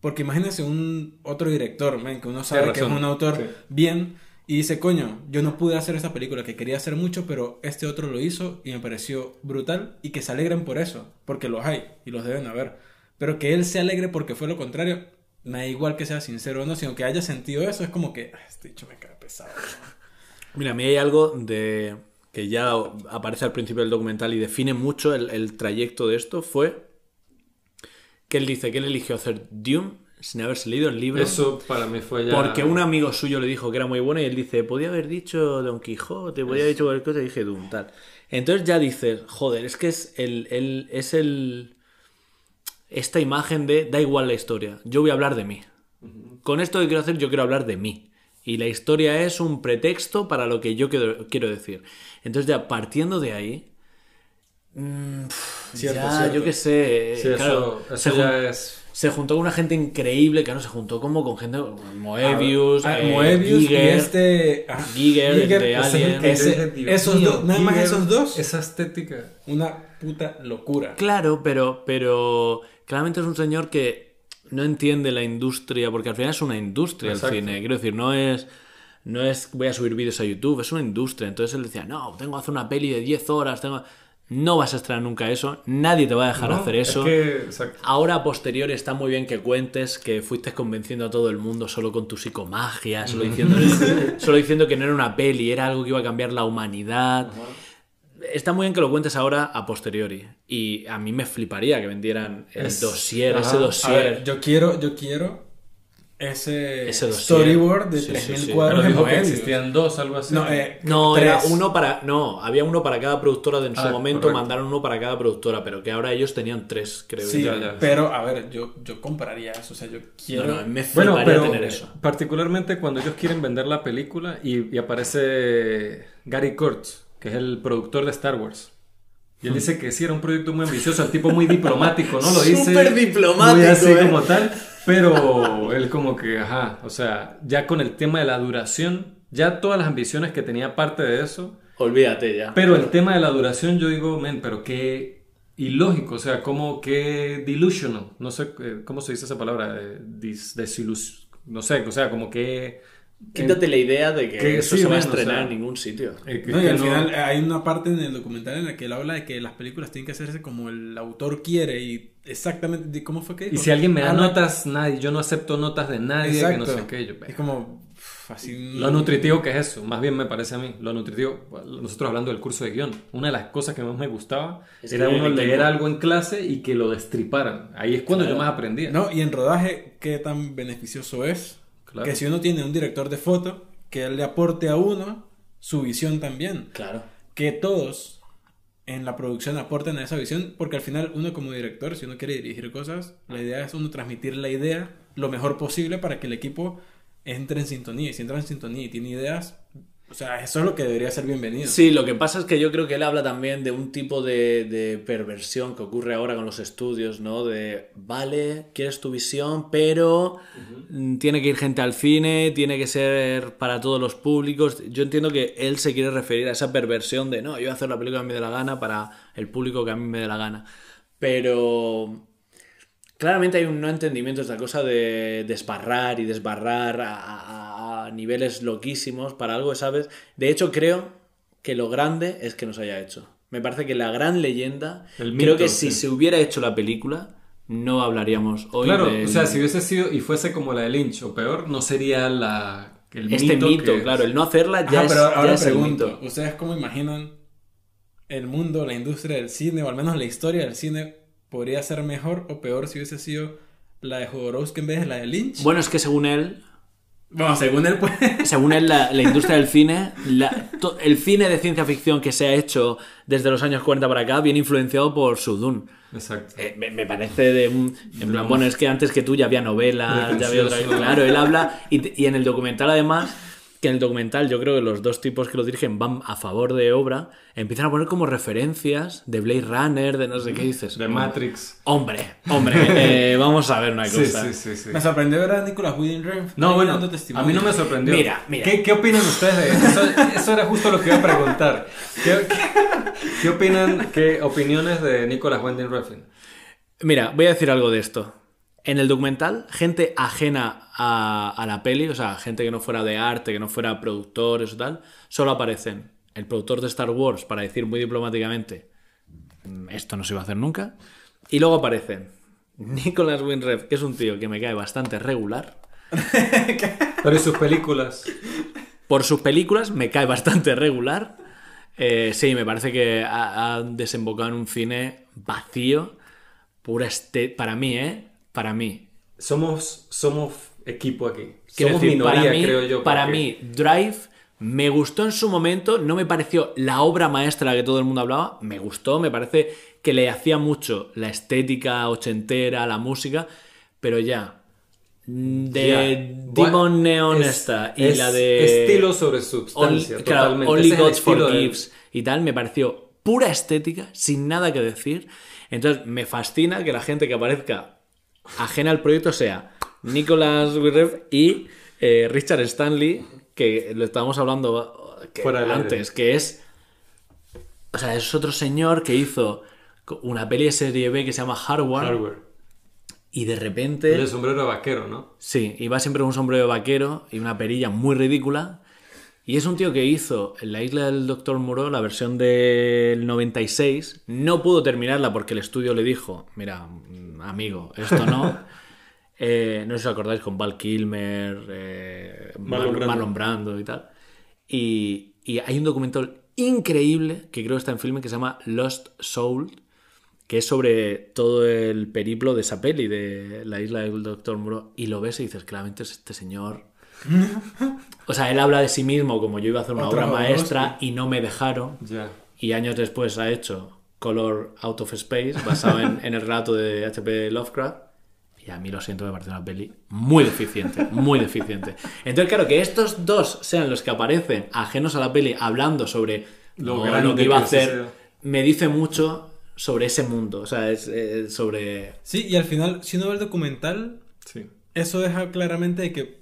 Porque imagínense un otro director, man, que uno sabe que es un autor sí. bien, y dice, coño, yo no pude hacer esa película que quería hacer mucho, pero este otro lo hizo y me pareció brutal, y que se alegren por eso, porque los hay, y los deben haber. Pero que él se alegre porque fue lo contrario, me da igual que sea sincero o no, sino que haya sentido eso, es como que, "Ah, este dicho me cae pesado. ¿no?". Mira, a mí hay algo de que ya aparece al principio del documental y define mucho el, el trayecto de esto, fue que él dice que él eligió hacer Dune sin haberse leído el libro. Eso para mí fue ya... Porque un amigo suyo le dijo que era muy bueno y él dice, podía haber dicho Don Quijote, podía haber dicho cualquier cosa y dije Dune, tal. Entonces ya dices, joder, es que es el, el- es el esta imagen de da igual la historia, yo voy a hablar de mí. Con esto que quiero hacer, yo quiero hablar de mí. Y la historia es un pretexto para lo que yo quiero, quiero decir. Entonces ya partiendo de ahí, mm, Cierto, ya, cierto. yo qué sé, Sí, eh, claro, eso, se eso jun- ya es... se juntó con una gente increíble, claro, se juntó como con gente como Moebius, Ah, eh, Moebius Giger, y este ah, Giger de ese- Alien. ese- esos dos, nada más esos dos, Esa estética. una puta locura. Claro, pero, pero claramente es un señor que no entiende la industria, porque al final es una industria Exacto. el cine. Quiero decir, no es, no es voy a subir vídeos a YouTube, es una industria. Entonces él decía, no, tengo que hacer una peli de 10 horas, tengo... no vas a estrenar nunca eso, nadie te va a dejar No, hacer es eso. que-. Ahora, a posteriori, está muy bien que cuentes que fuiste convenciendo a todo el mundo solo con tu psicomagia, solo diciendo, [laughs] solo diciendo que no era una peli, era algo que iba a cambiar la humanidad. Está muy bien que lo cuentes ahora a posteriori. Y a mí me fliparía que vendieran el Es- dossier, ajá. ese A dossier. ver, yo quiero, yo quiero ese, storyboard de Sí, 3.000 sí, sí. Pero cuadros dijo que existían dos, algo así. No, eh, No, era uno para. No, había uno para cada productora de en su Ah, momento, correcto. mandaron uno para cada productora, pero que ahora ellos tenían tres, creo. Sí, Ya, ya. pero a ver, yo, yo compraría eso. O sea, yo quiero. No, no, me Bueno, pero tener eso. particularmente cuando ellos quieren vender la película y, y aparece Gary Kurtz, que es el productor de Star Wars. Y él dice que sí, era un proyecto muy ambicioso, el tipo muy diplomático, ¿no? Lo [laughs] dice. Súper diplomático, Muy así ¿eh? como tal. Pero él como que, ajá, o sea, ya con el tema de la duración, ya todas las ambiciones que tenía parte de eso. Olvídate ya. Pero el tema de la duración, yo digo, men, pero qué ilógico, o sea, como que delusional, no sé eh, cómo se dice esa palabra, eh, desilus- no sé, o sea, como que... Quítate la idea de que, que eso sí, se va a o estrenar sea, en ningún sitio. eh, que- No, y al no- final eh, hay una parte en el documental en la que él habla de que las películas tienen que hacerse como el autor quiere y exactamente cómo fue que Y si alguien me da Ah, no, notas, nadie, yo no acepto notas de nadie, que no Exacto. sé qué, yo, Es como así Lo nutritivo que es eso, más bien me parece a mí, lo nutritivo, nosotros hablando del curso de guion, una de las cosas que más me gustaba Es era uno leer algo en clase y que lo destriparan, ahí es cuando yo más aprendía. No, y en rodaje, qué tan beneficioso es. Claro. Que si uno tiene un director de foto, que él le aporte a uno su visión también. Claro. Que todos en la producción aporten a esa visión, porque al final uno como director, si uno quiere dirigir cosas, la idea es uno transmitir la idea lo mejor posible para que el equipo entre en sintonía. Y si entra en sintonía y tiene ideas, o sea, eso es lo que debería ser bienvenido. Sí, lo que pasa es que yo creo que él habla también de un tipo de, de perversión que ocurre ahora con los estudios, ¿no? De, vale, quieres tu visión, pero mm, tiene que ir gente al cine, tiene que ser para todos los públicos. Yo entiendo que él se quiere referir a esa perversión de, no, yo voy a hacer la película que me dé la gana para el público que a mí me dé la gana. Pero claramente hay un no entendimiento de esta cosa de desbarrar y desbarrar a, a- a niveles loquísimos para algo, ¿sabes? De hecho, creo que lo grande es que nos haya hecho. Me parece que la gran leyenda, El creo mito, que si se hubiera hecho la película, no hablaríamos hoy Claro, del- o sea, si hubiese sido y fuese como la de Lynch o peor, no sería la el este mito, que- claro, el no hacerla ya Ajá, es, pero ya ahora es el pregunto, mito. ¿ustedes cómo imaginan el mundo, la industria del cine, o al menos la historia del cine, podría ser mejor o peor si hubiese sido la de Jodorowsky en vez de la de Lynch? Bueno, es que según él, Bueno, según él, pues... [laughs] Según él, la, la industria del cine, la- to- el cine de ciencia ficción que se ha hecho desde los años 40 para acá, viene influenciado por Sudun. Exacto. Eh, me, me parece de un... En plan, bueno, es que antes que tú ya había novelas, ya había otra... Claro, él habla... Y, y en el documental, además, que en el documental yo creo que los dos tipos que lo dirigen van a favor de obra, empiezan a poner como referencias de Blade Runner, de no sé qué dices. De Matrix. Hombre, hombre, eh, sí a ver una [laughs] cosa. sí, sí, sí. Me sorprendió ver a Nicolas Winding Refn No, bueno, a mí no me sorprendió. Mira, mira. ¿Qué, qué opinan ustedes de eso? Eso era justo lo que iba a preguntar. ¿Qué, qué, qué opinan, qué opiniones de Nicolas Winding Refn? Mira, voy a decir algo de esto. En el documental, gente ajena a, a la peli, o sea, gente que no fuera de arte, que no fuera productores o tal, solo aparecen el productor de Star Wars para decir muy diplomáticamente "Mm, esto no se iba a hacer nunca, y luego aparecen [laughs] Nicholas Winref, que es un tío que me cae bastante regular. [laughs] Pero ¿y sus películas? Por sus películas me cae bastante regular. Eh, sí, me parece que ha, ha desembocado en un cine vacío, pura este para mí, ¿eh? Para mí. Somos, somos equipo aquí. Quiero somos decir, minoría, para mí, creo yo. Para porque- mí, Drive me gustó en su momento, no me pareció la obra maestra de la que todo el mundo hablaba, me gustó, me parece que le hacía mucho la estética ochentera, la música, pero ya. De Ya. Demon Neon Es- esta y es la de. Estilo sobre Only, sustancia, claro, totalmente. Only Ese es el Gods for estilo de- Gifts y tal, me pareció pura estética, sin nada que decir. Entonces, me fascina que la gente que aparezca ajena al proyecto sea Nicolas Wirref y eh, Richard Stanley, que lo estábamos hablando que- Fuera del aire. antes, que es. O sea, es otro señor que hizo una peli de serie B que se llama Hardware, Hardware. y de repente. El sombrero vaquero, ¿no? Sí, y va siempre con un sombrero vaquero y una perilla muy ridícula. Y es un tío que hizo en la isla del Doctor Moreau la versión del 96. No pudo terminarla porque el estudio le dijo: Mira, amigo, esto no. [laughs] Eh, no sé si os acordáis con Val Kilmer, eh, Marlon Brando. Marlon Brando y tal. Y, y hay un documental increíble que creo que está en filme que se llama Lost Soul. que es sobre todo el periplo de esa peli, de la isla del Doctor Muro, y lo ves y dices, claramente es este señor. [laughs] o sea, él habla de sí mismo como yo iba a hacer una Otra obra maestra y no me dejaron. Y años después ha hecho Color Out of Space, basado en, en el relato de H.P. Lovecraft. Y a mí lo siento, me parece una peli muy deficiente, muy deficiente. Entonces, claro, que estos dos sean los que aparecen ajenos a la peli hablando sobre Lo grande lo que iba a hacer, me dice mucho sobre ese mundo. O sea, es eh, sobre... Sí, y al final, si uno ve el documental, Sí. eso deja claramente de que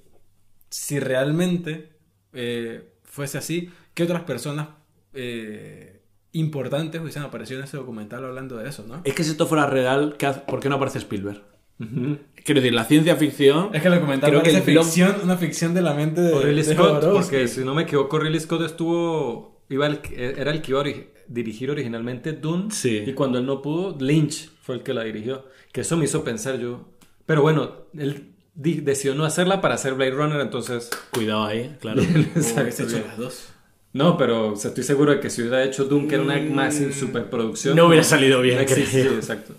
si realmente eh, fuese así, ¿qué otras personas eh, importantes hubiesen aparecido en ese documental hablando de eso, no? Es que si esto fuera real, ¿qué hace- ¿por qué no aparece Spielberg? Quiero decir, la ciencia ficción... Es que el documental Creo que blog- ficción, una ficción de la mente de, Ridley Scott, porque si no me equivoco, Ridley Scott estuvo. Iba el- era el que iba a ori- dirigir originalmente Dune. Sí. Y cuando él no pudo, Lynch fue el que la dirigió. Que eso me hizo pensar yo. Pero bueno, él di- decidió no hacerla para hacer Blade Runner, entonces. Cuidado ahí, claro. [laughs] Hubiese Exacto, hecho las dos. No, pero o sea, estoy seguro de que si hubiera hecho Dune, que era una más en superproducción. No hubiera salido bien, no existe, creo. sí, exacto.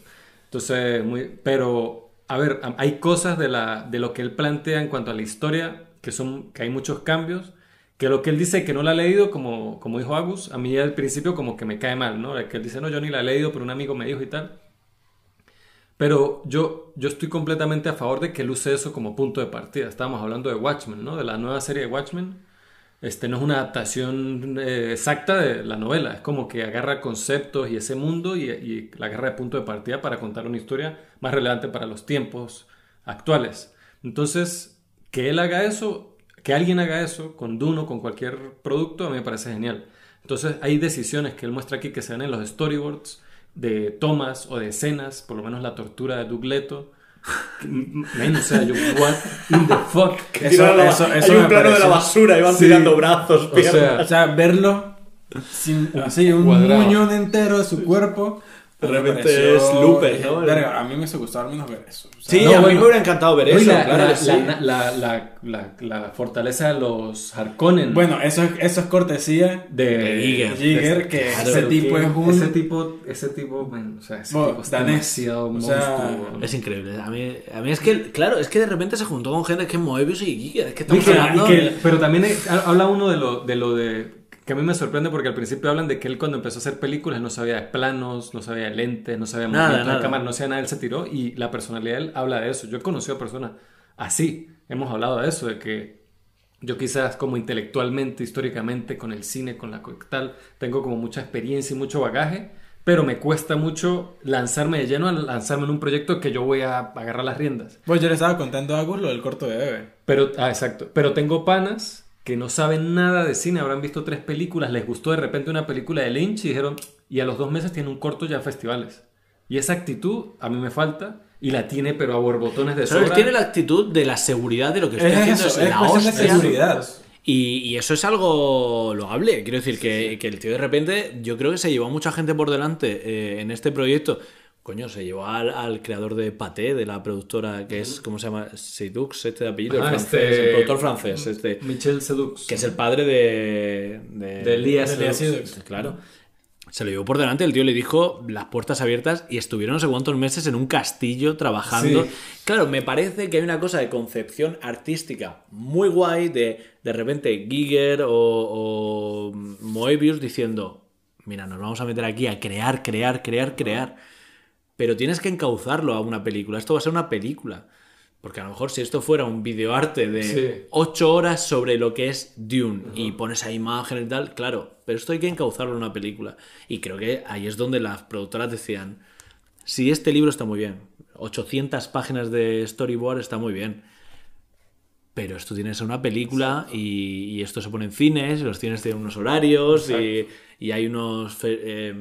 Entonces, muy. Pero, a ver, hay cosas de, la, de lo que él plantea en cuanto a la historia, que son que hay muchos cambios. Que lo que él dice que no la ha leído, como, como dijo Agus, a mí al principio como que me cae mal, ¿no? Que él dice, no, yo ni la he leído, pero un amigo me dijo y tal. Pero yo, yo estoy completamente a favor de que él use eso como punto de partida. Estábamos hablando de Watchmen, ¿no? De la nueva serie de Watchmen. Este no es una adaptación eh, exacta de la novela. Es como que agarra conceptos y ese mundo y, y la agarra de punto de partida para contar una historia más relevante para los tiempos actuales. Entonces, que él haga eso, que alguien haga eso con Dune o con cualquier producto, a mí me parece genial. Entonces, hay decisiones que él muestra aquí que se ven en los storyboards de tomas o de escenas, por lo menos la tortura de Doug Leto. Men, o sea, yo, what in the fuck? Eso- eso- eso hay un plano de la pareció- basura y van Sí. tirando brazos, O sea, piernas. O sea, verlo sin así un muñón entero de su cuerpo. De repente pareció- es. Verga, a mí me hubiese gustado al menos ver eso. O sea, Sí, No, a mí bueno. me hubiera encantado ver eso, la, claro la- sí. la- la- la- la- la fortaleza de los Harkonnen. Bueno, eso, es- eso es cortesía de, de Giger. Que Claro, ese tipo es un... Ese tipo, ese tipo, man, o sea, ese Bueno, tipo es demasiado O sea, monstruo. weón. Es increíble. A mí, a mí es que, claro, es que de repente se juntó con gente que es Moebius y Giger. Es que estamos hablando... y que- de- pero también habla uno de lo, de lo de que a mí me sorprende porque al principio hablan de que él cuando empezó a hacer películas no sabía de planos, no sabía de lentes, no sabía Nada, de nada. cámara, no sabía nada, él se tiró y la personalidad de él habla de eso. Yo he conocido a personas así, hemos hablado de eso, de que yo quizás como intelectualmente, históricamente, con el cine, con la tal, tengo como mucha experiencia y mucho bagaje, pero me cuesta mucho lanzarme de lleno a lanzarme en un proyecto que yo voy a agarrar las riendas. Pues yo le estaba contando a Agus lo del corto de Eve. Pero, ah, exacto. Pero tengo panas que no saben nada de cine, habrán visto tres películas, les gustó de repente una película de Lynch y dijeron, y a los dos meses tiene un corto ya en festivales. Y esa actitud a mí me falta y la tiene, pero a borbotones de sobra. Tiene la actitud de la seguridad de lo que estoy Es haciendo. eso, es es la de seguridad. Y, y eso es algo loable. Quiero decir que, que el tío de repente, yo creo que se llevó a mucha gente por delante eh, en este proyecto. Coño, se llevó al, al creador de Paté, de la productora que es, ¿cómo se llama? Sedux, este de apellido, el Ah, francés, este- el productor francés, este, Michel Sedux. que es el padre de... De, De Elias Sedux. Sedux. Claro. Se lo llevó por delante, el tío le dijo las puertas abiertas y estuvieron no sé cuántos meses en un castillo trabajando. Sí. Claro, me parece que hay una cosa de concepción artística muy guay de de repente Giger o, o Moebius diciendo, mira, nos vamos a meter aquí a crear, crear, crear, crear. Pero tienes que encauzarlo a una película. Esto va a ser una película. Porque a lo mejor si esto fuera un videoarte de Sí. 8 horas sobre lo que es Dune y pones ahí imágenes y tal, claro, pero esto hay que encauzarlo en una película. Y creo que ahí es donde las productoras decían, si este libro está muy bien, 800 páginas de storyboard está muy bien, pero esto tiene que ser una película y, y esto se pone en cines, los cines tienen unos horarios y, y hay unos... eh,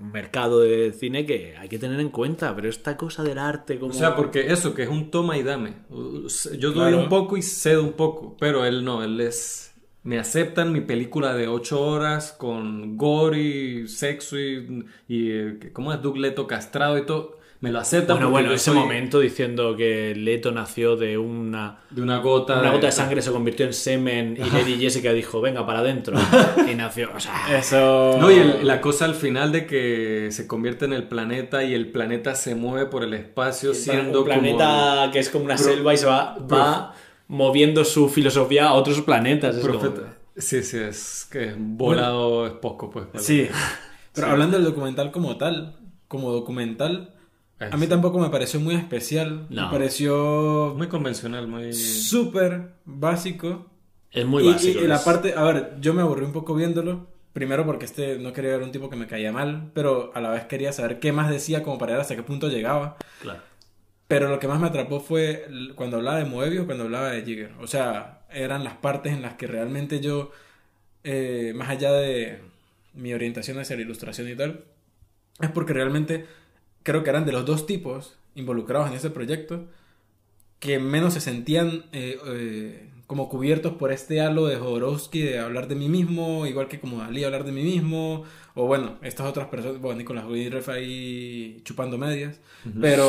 un mercado de cine que hay que tener en cuenta, pero esta cosa del arte como... O sea, porque eso, que es un toma y dame. Yo doy Claro. un poco y cedo un poco, pero él no, él es... Me aceptan mi película de 8 horas con gore y sexo y, y eh, ¿cómo es? Doug Leto castrado y todo. Me lo aceptan. Bueno, bueno, ese soy momento diciendo que Leto nació de una, De una gota. una gota de sangre, se convirtió en semen y Lady Jessica dijo, venga, para adentro. [laughs] Y nació, o sea... Eso. No, y el- la cosa al final de que se convierte en el planeta y el planeta se mueve por el espacio siendo un planeta que es como una selva y se va, va moviendo su filosofía a otros planetas. Es como. Sí, sí, es que volado es poco, pues. Sí. [laughs] Pero hablando del documental como tal, como documental, a mí tampoco me pareció muy especial. No. Me pareció Muy convencional, muy... súper básico. Es muy y, básico. y- y la parte, a ver, yo me aburrí un poco viéndolo. Primero porque este no quería ver un tipo que me caía mal, pero a la vez quería saber qué más decía como para ver hasta qué punto llegaba. Claro. Pero lo que más me atrapó fue cuando hablaba de Moebius, cuando hablaba de Jigger. O sea, eran las partes en las que realmente yo, eh, más allá de mi orientación hacia la ilustración y tal, es porque realmente creo que eran de los dos tipos involucrados en ese proyecto que menos se sentían eh, eh, como cubiertos por este halo de Jodorowsky de hablar de mí mismo, igual que como Dalí hablar de mí mismo, o bueno, estas otras personas, bueno, Nicolás Guirref ahí chupando medias, pero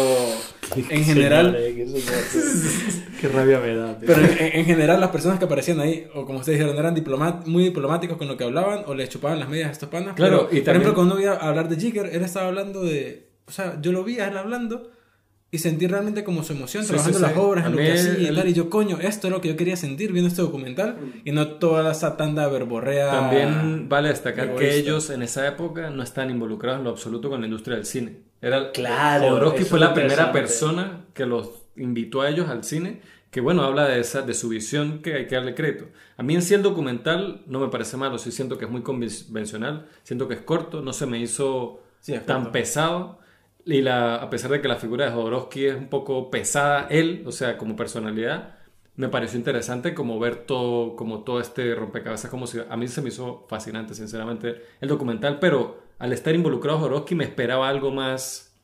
[laughs] en general... [laughs] Qué rabia me da. tío. Pero en, en general las personas que aparecían ahí, o como ustedes dijeron, eran diplomat muy diplomáticos con lo que hablaban, o les chupaban las medias a estos panas. Claro, pero, y por también- ejemplo, cuando iba a hablar de Jigger, él estaba hablando de... O sea, yo lo vi a él hablando y sentí realmente como su emoción Sí, trabajando sí, en sí. las obras, en lo que hacía y él- tal. Y yo, coño, esto es lo que yo quería sentir viendo este documental y no toda esa tanda verborrea. También vale destacar que egoísta. ellos en esa época no están involucrados en lo absoluto con la industria del cine. Era, Claro, Jodorowsky fue la primera persona que los invitó a ellos al cine, que bueno, habla de, esa, de su visión que hay que darle crédito. A mí en sí el documental no me parece malo, sí siento que es muy convencional, siento que es corto, no se me hizo tan corto. pesado. Y la, a pesar de que la figura de Jodorowsky es un poco pesada, él, o sea, como personalidad, me pareció interesante como ver todo, como todo este rompecabezas, como si, a mí se me hizo fascinante, sinceramente, el documental, pero al estar involucrado Jodorowsky me esperaba algo más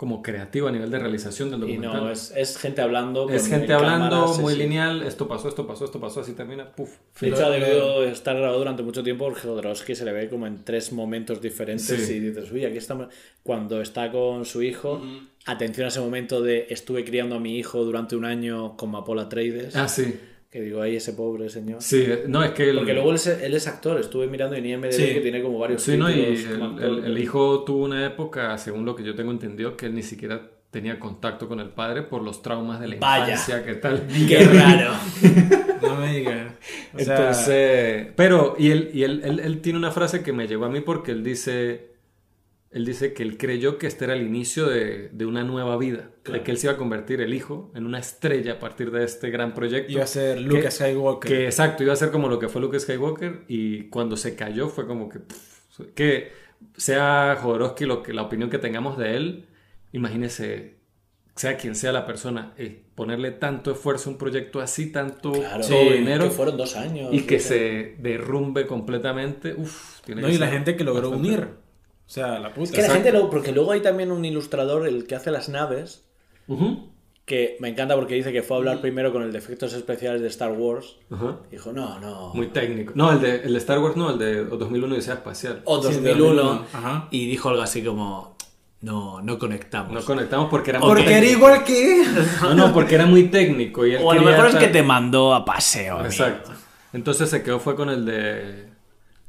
como creativo a nivel de realización del Y documental. no, es, es gente hablando. Es gente hablando, cámaras, muy sí. lineal, esto pasó, esto pasó, esto pasó, así termina, puf. De hecho, ha debido estar grabado durante mucho tiempo porque Jodorowsky se le ve como en tres momentos diferentes Sí. y dices, uy, aquí estamos. Cuando está con su hijo, atención a ese momento de estuve criando a mi hijo durante un año con Mapola Trades. Ah, sí, Que digo, ahí ese pobre señor. sí, no, es que... el- Porque luego él es, él es actor, estuve mirando en IMDb Sí. que tiene como varios Sí, no, y el, hijo tuvo una época, según lo que yo tengo entendido, que él ni siquiera tenía contacto con el padre por los traumas de la Vaya. infancia, ¿qué tal? [laughs] Qué raro. [laughs] No me digas. O sea, Entonces, pero, y, él, y él, él, él tiene una frase que me llegó a mí porque él dice, él dice que él creyó que este era el inicio de, de una nueva vida, de que él se iba a convertir el hijo en una estrella a partir de este gran proyecto. iba a ser Luke Que- Skywalker. Que exacto, iba a ser como lo que fue Luke Skywalker y cuando se cayó fue como que... pff, que sea Jodorowsky lo que, la opinión que tengamos de él, imagínese, sea quien sea la persona, eh, ponerle tanto esfuerzo a un proyecto así, tanto Claro, dinero que fueron dos años. y que se derrumbe completamente, uff, tiene No, que y la gente que logró bastante- unir. O sea, la puta. Es que la gente, lo, porque luego hay también un ilustrador, el que hace las naves, que me encanta porque dice que fue a hablar primero con el de efectos especiales de Star Wars. Dijo, no, no. Muy técnico. No, el de, el de Star Wars no, el de 2001 Odisea Espacial. O Sí, 2001. 2001, ajá. Y dijo algo así como, no, no conectamos. No conectamos porque era muy Porque era igual que. [laughs] No, no, porque era muy técnico. Y él o a lo mejor es que te mandó a paseo. amigo. Exacto. Entonces se quedó fue con el de...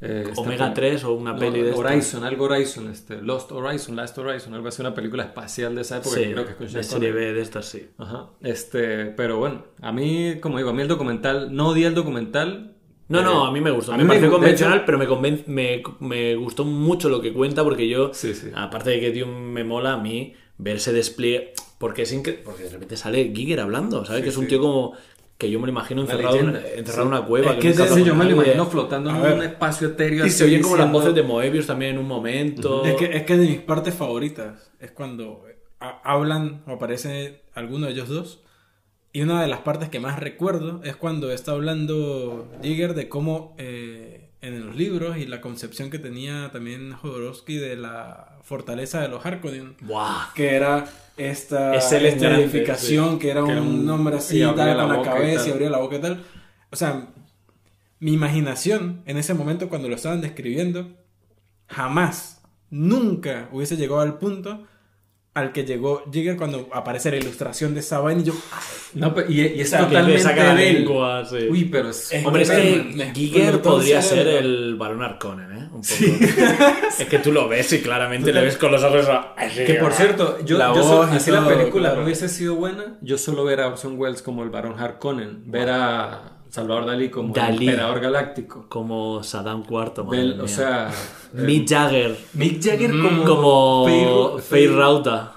eh, Omega pel- 3 o una no, peli de. Horizon, algo Horizon, este, Lost Horizon, Last Horizon, algo así, una película espacial de esa época Sí, que creo que es con de Sean serie. B de estas sí. Ajá. Este, pero bueno, a mí, como digo, a mí el documental, no odié el documental. No, eh, no, a mí me gustó. a me mí pareció gu- de convencional, hecho- pero me, conven- me, me gustó mucho lo que cuenta porque yo, Sí, sí. aparte de que tío, me mola a mí ver ese despliegue, porque es incre- porque de repente sale Giger hablando, ¿sabes? Sí, que es un tío como que yo me lo imagino encerrado, en, una cueva. Es que Sí, con yo me lo imagino flotando en ver. un espacio etéreo. Y así se oyen como las voces de Moebius también en un momento. Es que, es que de mis partes favoritas es cuando ha- hablan o aparece alguno de ellos dos. Y una de las partes que más recuerdo es cuando está hablando Jigger de cómo eh, en los libros y la concepción que tenía también Jodorowsky de la fortaleza de los Harkonnen. Que era esta, Es que era Que era un nombre así, y tal, con la y cabeza y, tal. abría la boca y tal. O sea, mi imaginación en ese momento cuando lo estaban describiendo, jamás, nunca hubiese llegado al punto al que llegó Jigger cuando aparece la ilustración de esa vaina y yo... No, pero- y, y es O sea, que Que le totalmente saca la de él. lengua, sí. Uy, pero es... Es- Hombre, es que Giger el podría ser cerebro. el Barón Arconen, ¿eh? Un poco. es que tú lo ves y claramente le ves con los ojos. Que por cierto, yo, La yo so- voz y así la película claro. no hubiese sido buena, yo solo ver a Orson Welles como el Barón Harkonnen, ver a Salvador Dalí como Dalí. el emperador galáctico. Como Saddam IV, madre Del- mía. o sea, Mick Jagger. Mick Jagger como, Como Faye- Rauta.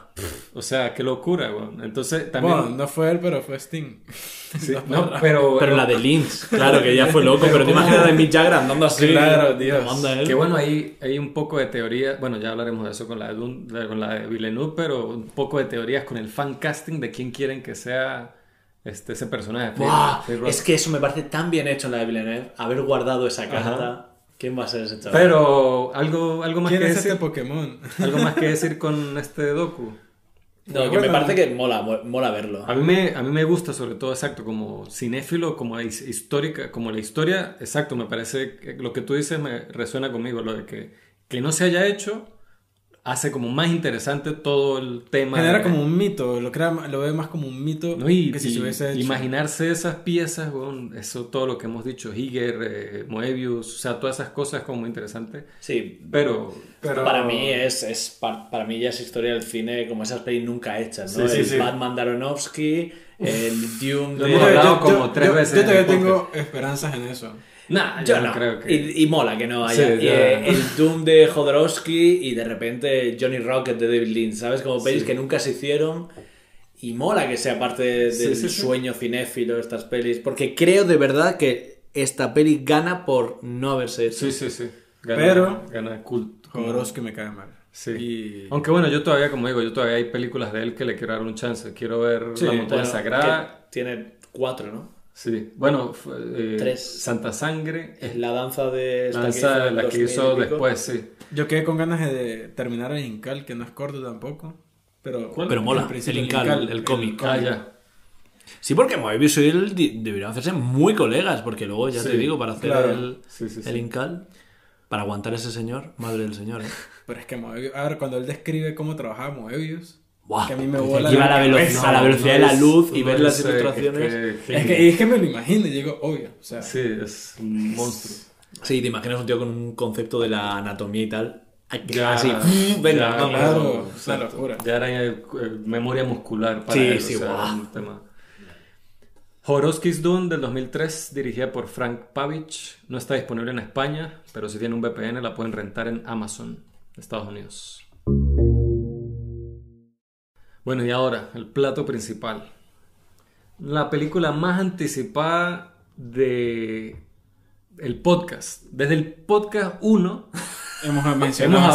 O sea, qué locura, weón. Entonces, también... Bueno, no fue él, pero fue Sting. [laughs] sí, no, pero... Pero la de Lynch, claro, que ya fue loco. Pero te imaginas de Mick Jagger andando así. Claro, Dios. Que bueno, ahí hay un poco de teoría, bueno, ya hablaremos de eso con la de- con la de Villeneuve, pero un poco de teorías con el fan casting de quién quieren que sea este, ese personaje. Es que eso me parece tan bien hecho en la de Villeneuve. Haber guardado esa carta. ¿Quién va a ser ese chaval? Pero algo, algo más ¿Quién que es decir. este Pokémon? [laughs] Algo más que decir con este docu. no, que me parece que mola, mo- mola verlo. A mí me, a mí me gusta sobre todo, exacto, como cinéfilo, como his- histórica, como la historia, exacto, me parece que lo que tú dices me resuena conmigo, lo de que, que no se haya hecho hace como más interesante todo el tema. Genera de- como un mito, lo, crea, lo ve más como un mito No, y, que si y se hubiese hecho. imaginarse esas piezas, weón, eso todo lo que hemos dicho, Higer, eh, Moebius, o sea, todas esas cosas como muy interesante. Sí, Pero, Pero- Para mí es, es par- para mí ya es historia del cine como esas pelis nunca hechas, ¿no? Sí, sí, el sí. Batman de Aronofsky, el Dune Lo hemos hablado yo- como yo- tres yo- veces Yo todavía tengo esperanzas en eso. Nah, Yo yo no creo que... y, y mola que no haya. Sí, Y, eh, el Doom de Jodorowsky y de repente Johnny Rocket de David Lynch, ¿sabes? Como pelis Sí. que nunca se hicieron. Y mola que sea parte del Sí, sí, sí. sueño cinéfilo estas pelis. Porque creo de verdad que esta peli gana por no haberse hecho. Sí, sí, sí. Gana, Pero- Gana culto. Jodorowsky me cae mal. Sí. Y... Aunque bueno, yo todavía, como digo, yo todavía hay películas de él que le quiero dar un chance. Quiero ver Sí, La Montaña bueno, Sagrada. Tiene cuatro, ¿no? Sí. Bueno, fue, eh, Tres. Santa Sangre. Es la danza de... que Lanza, hizo en la que 2000 y hizo después, sí. Yo quedé con ganas de terminar el Incal, que no es corto tampoco. Pero, ¿Cuál? Pero mola, principio el Incal, el cómic. Ah, ya. Sí, porque Moebius y él deberían hacerse muy colegas, porque luego, ya Sí, te digo, para hacer claro. el, Sí, sí, sí. el Incal, para aguantar a ese señor, madre del señor, ¿eh? [laughs] Pero es que Moebius, a ver, cuando él describe cómo trabajaba Moebius, Que a mí me que vuela la, velo- cabeza. a la velocidad de la es- luz y no ver las es, ilustraciones. es que- es que, es que me lo imagino y digo, obvio. O sea, Sí, es un monstruo. Sí, te imaginas un tío con un concepto de la anatomía y tal. Ya, Así, [laughs] venga, ya, vamos. claro, locura. Ya era eh, memoria muscular para Sí, él, sí, o sea, guau. un tema. Jodorowsky's Dune del 2003, dirigida por Frank Pavich, no está disponible en España, pero si tienen un VPN la pueden rentar en Amazon, Estados Unidos. Bueno, y ahora, el plato principal. La película más anticipada de el podcast. Desde el podcast 1 [laughs] hemos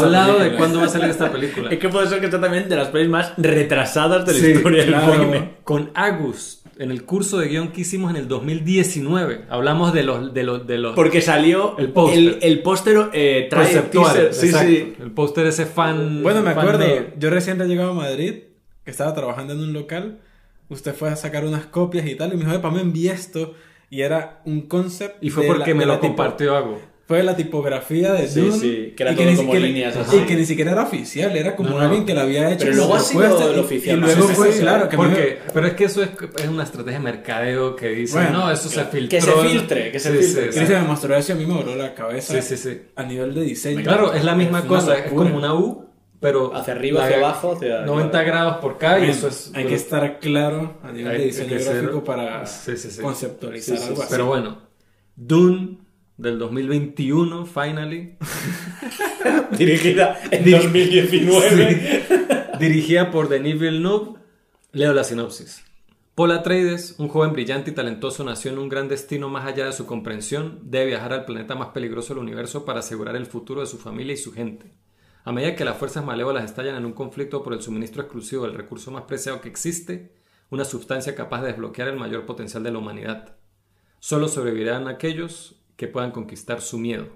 hablado de cuándo va a salir esta película. [laughs] Es que puede ser que sea también de las pelis más retrasadas de la Sí, historia claro. del cine. Con Agus, en el curso de guion que hicimos en el 2019, hablamos de los... De los, de los Porque salió El póster. el, el póster eh, trae conceptual. Sí, sí. El póster ese fan... Bueno, me fan acuerdo, de- yo recién he llegado a Madrid, que estaba trabajando en un local, usted fue a sacar unas copias y tal, y me dijo, para me envié esto, y era un concept. Y fue porque la- me lo compartió Agu. Fue la tipografía de Sí, Dune, sí, que era y todo ni como siquiera- líneas así. Y que ni siquiera era oficial, era como No, no. alguien que lo había hecho. Pero luego ha sido el oficial, Y luego Sí, fue, sí, sí. claro, que me Porque, dijo- pero es que eso es, es una estrategia de mercadeo que dice, Bueno, no, eso se filtró. que se filtre, que se Sí, filtre. sí, Chris exacto. me mostró eso y a mí me voló la cabeza Sí, sí, sí. a nivel de diseño. Claro, es la misma una cosa, es como una U, pero... Hacia arriba, hacia abajo, hacia- 90 grados por cada y eso es... hay que estar claro a nivel Hay- de diseño ser- gráfico para Sí, sí, sí. conceptualizar Sí, sí, algo sí. así. Pero bueno, Dune del 2021, finally, [laughs] Dirigida en Dir- 2019. dirigida por Denis Villeneuve, leo la sinopsis. Paul Atreides, un joven brillante y talentoso, nació en un gran destino más allá de su comprensión, debe viajar al planeta más peligroso del universo para asegurar el futuro de su familia y su gente. A medida que las fuerzas malévolas estallan en un conflicto por el suministro exclusivo del recurso más preciado que existe, una sustancia capaz de desbloquear el mayor potencial de la humanidad. Solo sobrevivirán aquellos que puedan conquistar su miedo.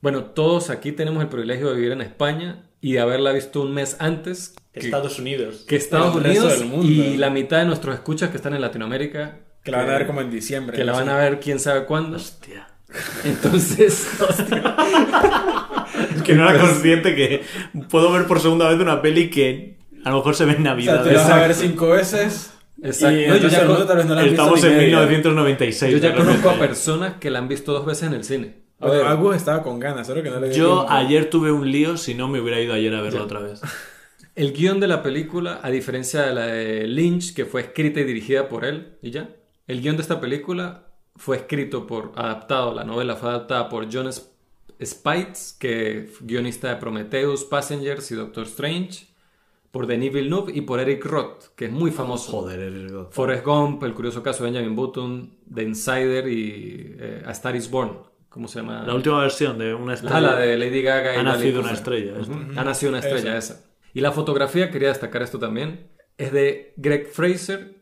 Bueno, todos aquí tenemos el privilegio de vivir en España y de haberla visto un mes antes que, Estados Unidos. que Estados el Unidos del mundo. y la mitad de nuestros escuchas que están en Latinoamérica. Que la van a ver como en diciembre. que la van a ver quién sabe cuándo. Hostia. Entonces, [laughs] Es que no era consciente que puedo ver por segunda vez una peli que A lo mejor se ve en O sea, Navidad. te vas a ver cinco veces. Exacto. Y No, yo ya el con- mundo tal vez no visto Estamos en media. 1996. Yo ya conozco a personas que la han visto dos veces en el cine. A Bueno, ver, Agus estaba con ganas, solo que no le Yo tiempo. ayer tuve un lío, si no me hubiera ido ayer a verlo otra vez. [laughs] el guion de la película, a diferencia de la de Lynch, que fue escrita y dirigida por él, y ya, el guion de esta película fue escrito por, adaptado, la novela fue adaptada por John Spites, que es guionista de Prometheus, Passengers y Doctor Strange, por Denis Villeneuve y por Eric Roth, que es muy famoso. Joder, eres God. Forrest Gump, El curioso caso de Benjamin Button, The Insider y eh, A Star is Born. ¿Cómo se llama? La última versión de una estrella. Ah, la de Lady Gaga y Ha nacido una estrella. Ha nacido una estrella esa. Y la fotografía, quería destacar esto también, es de Greg Fraser,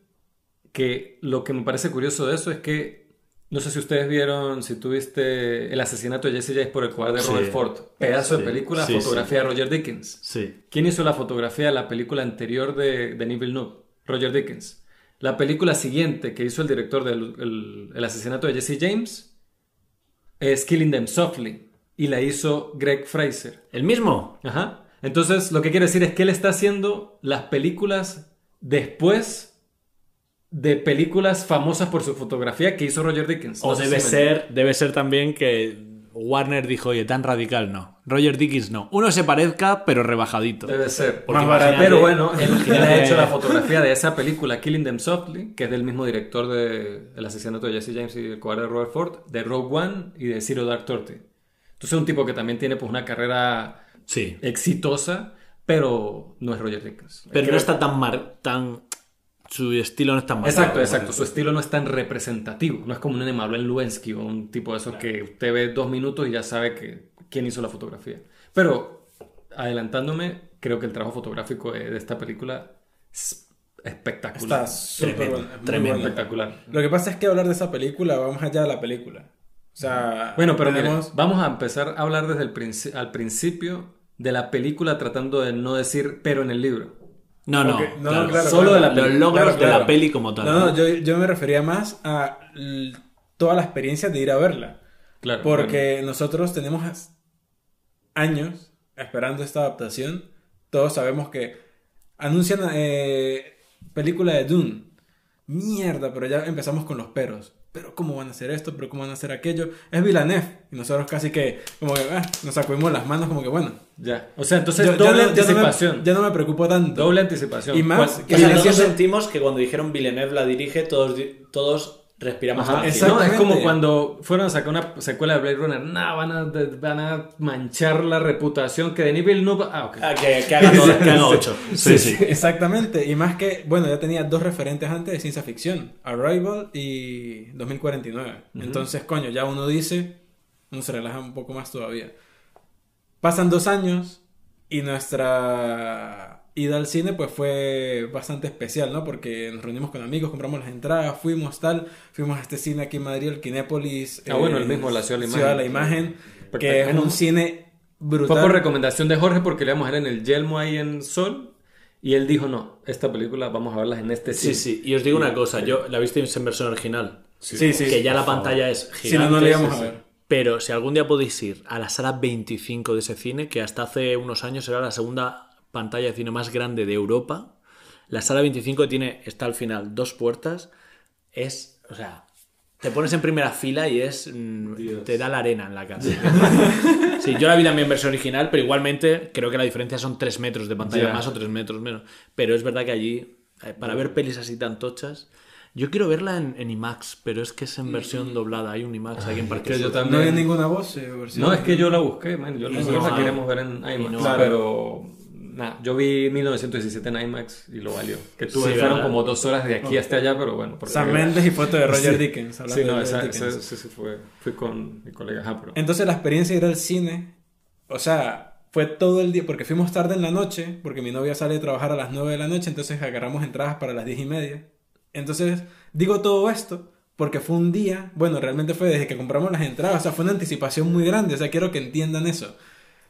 que lo que me parece curioso de eso es que, no sé si ustedes vieron, si tuviste el asesinato de Jesse James por el cuadro de Sí. Robert Ford, pedazo Sí. de película, Sí, fotografía de Roger Dickens. Sí. ¿Quién hizo la fotografía de la película anterior de Denis Villeneuve? Roger Dickens. La película siguiente que hizo el director del el- el asesinato de Jesse James es Killing Them Softly y la hizo Greg Fraser. ¿El mismo? Ajá. Entonces, lo que quiere decir es que él está haciendo las películas después de películas famosas por su fotografía que hizo Roger Dickens. O No debe si me- ser, debe ser también que Warner dijo, oye, tan radical no. Roger Dickens no. Uno se parezca, pero rebajadito. Debe ser. Porque Más barato. Pero bueno, él, ha hecho la [laughs] fotografía de esa película, Killing Them Softly, que es del mismo director de El asesinato de Jesse James y el cobarde de Robert Ford, de Rogue One y de Zero Dark Thirty. Entonces es un tipo que también tiene pues una carrera Sí. exitosa, pero no es Roger Dickens. Pero no está tan mar... tan... Su estilo no es tan marcado. Exacto, exacto. Su estilo no es tan representativo. No es como un Emmanuel Lubensky o un tipo de esos que usted ve dos minutos y ya sabe que, quién hizo la fotografía. Pero, adelantándome, creo que el trabajo fotográfico de, esta película es espectacular. Está súper Tremendo, bueno, tremendo. bueno. espectacular. Lo que pasa es que hablar de esa película va más allá de la película. O sea, Bueno, pero mire, tenemos... vamos a empezar a hablar desde el princi- al principio de la película tratando de no decir pero en el libro. No, no. Claro. claro, Solo de la Los logros Claro, de la peli como tal. No, no, yo, yo me refería más a toda la experiencia de ir a verla. Claro. Porque nosotros tenemos años esperando esta adaptación. Todos sabemos que anuncian eh, película de Dune. Mierda, pero ya empezamos con los peros. Pero ¿cómo van a hacer esto? ¿Pero cómo van a hacer aquello? Es Villeneuve. Y nosotros casi que, como que, ah, nos sacudimos las manos como que, bueno. Ya. O sea, entonces Yo- doble no me- anticipación. ya no me preocupo tanto. Doble anticipación. Y más ¿Cuál- que O sea, nosotros sentimos que cuando dijeron Villeneuve la dirige, todos, todos respiramos Ajá, no, es como cuando fueron a sacar una secuela de Blade Runner. No, van a, de- van a manchar la reputación que Denis Villeneuve... Ah, ok. Ah, que, que haga, todo- que haga ocho. Sí, sí. Exactamente, y más que, bueno, ya tenía dos referentes antes de ciencia ficción, Arrival y 2049. Entonces, coño, ya uno dice, uno se relaja un poco más todavía. Pasan dos años y nuestra ida al cine pues fue bastante especial, ¿no? Porque nos reunimos con amigos, compramos las entradas, fuimos tal, fuimos a este cine aquí en Madrid, el Kinépolis. Ah, bueno, el mismo, la Ciudad de la Ciudad de la Imagen. Imagen, que es un cine Fue brutal. por recomendación de Jorge porque le íbamos a ver en el Yelmo ahí en Sol. Y él dijo, no, esta película vamos a verla en este Sí, cine. sí. Y os digo una cosa, yo la visteis en versión original. Sí, sí. que ya la pantalla es Si gigante. no, no le íbamos sí, a sí. ver. Pero si algún día podéis ir a la sala 25 de ese cine, que hasta hace unos años era la segunda pantalla de cine más grande de Europa, la sala 25 tiene, está al final, dos puertas, es, o sea, te pones en primera fila y es, mm, te da la arena en la cara. Sí, [laughs] yo la vi también en versión original, pero igualmente creo que la diferencia son 3 metros de pantalla Ya. más o 3 metros menos. Pero es verdad que allí, eh, para ver pelis así tan tochas, yo quiero verla en, en IMAX, pero es que es en versión doblada. Hay un IMAX aquí en Parque que yo también- No hay ninguna voz. eh, versión. No, es que yo la busqué, man. Yo, nosotros no la hay. queremos ver en IMAX. no hay. pero nada, yo vi 1917 en IMAX y lo valió. Que tuve, Sí, fueron como dos horas de aquí hasta allá, pero bueno. porque- Sam Mendes y foto de Roger Sí. Dickens. Sí, de no, esa, esa- esa sí fue. Fui con mi colega. Ajá, pero- Entonces la experiencia de ir al cine, o sea, fue todo el día, porque fuimos tarde en la noche, porque mi novia sale a trabajar a las 9 de la noche, entonces agarramos entradas para las 10 y media. Entonces, digo todo esto porque fue un día, bueno, realmente fue desde que compramos las entradas, o sea, fue una anticipación muy grande, o sea, quiero que entiendan eso.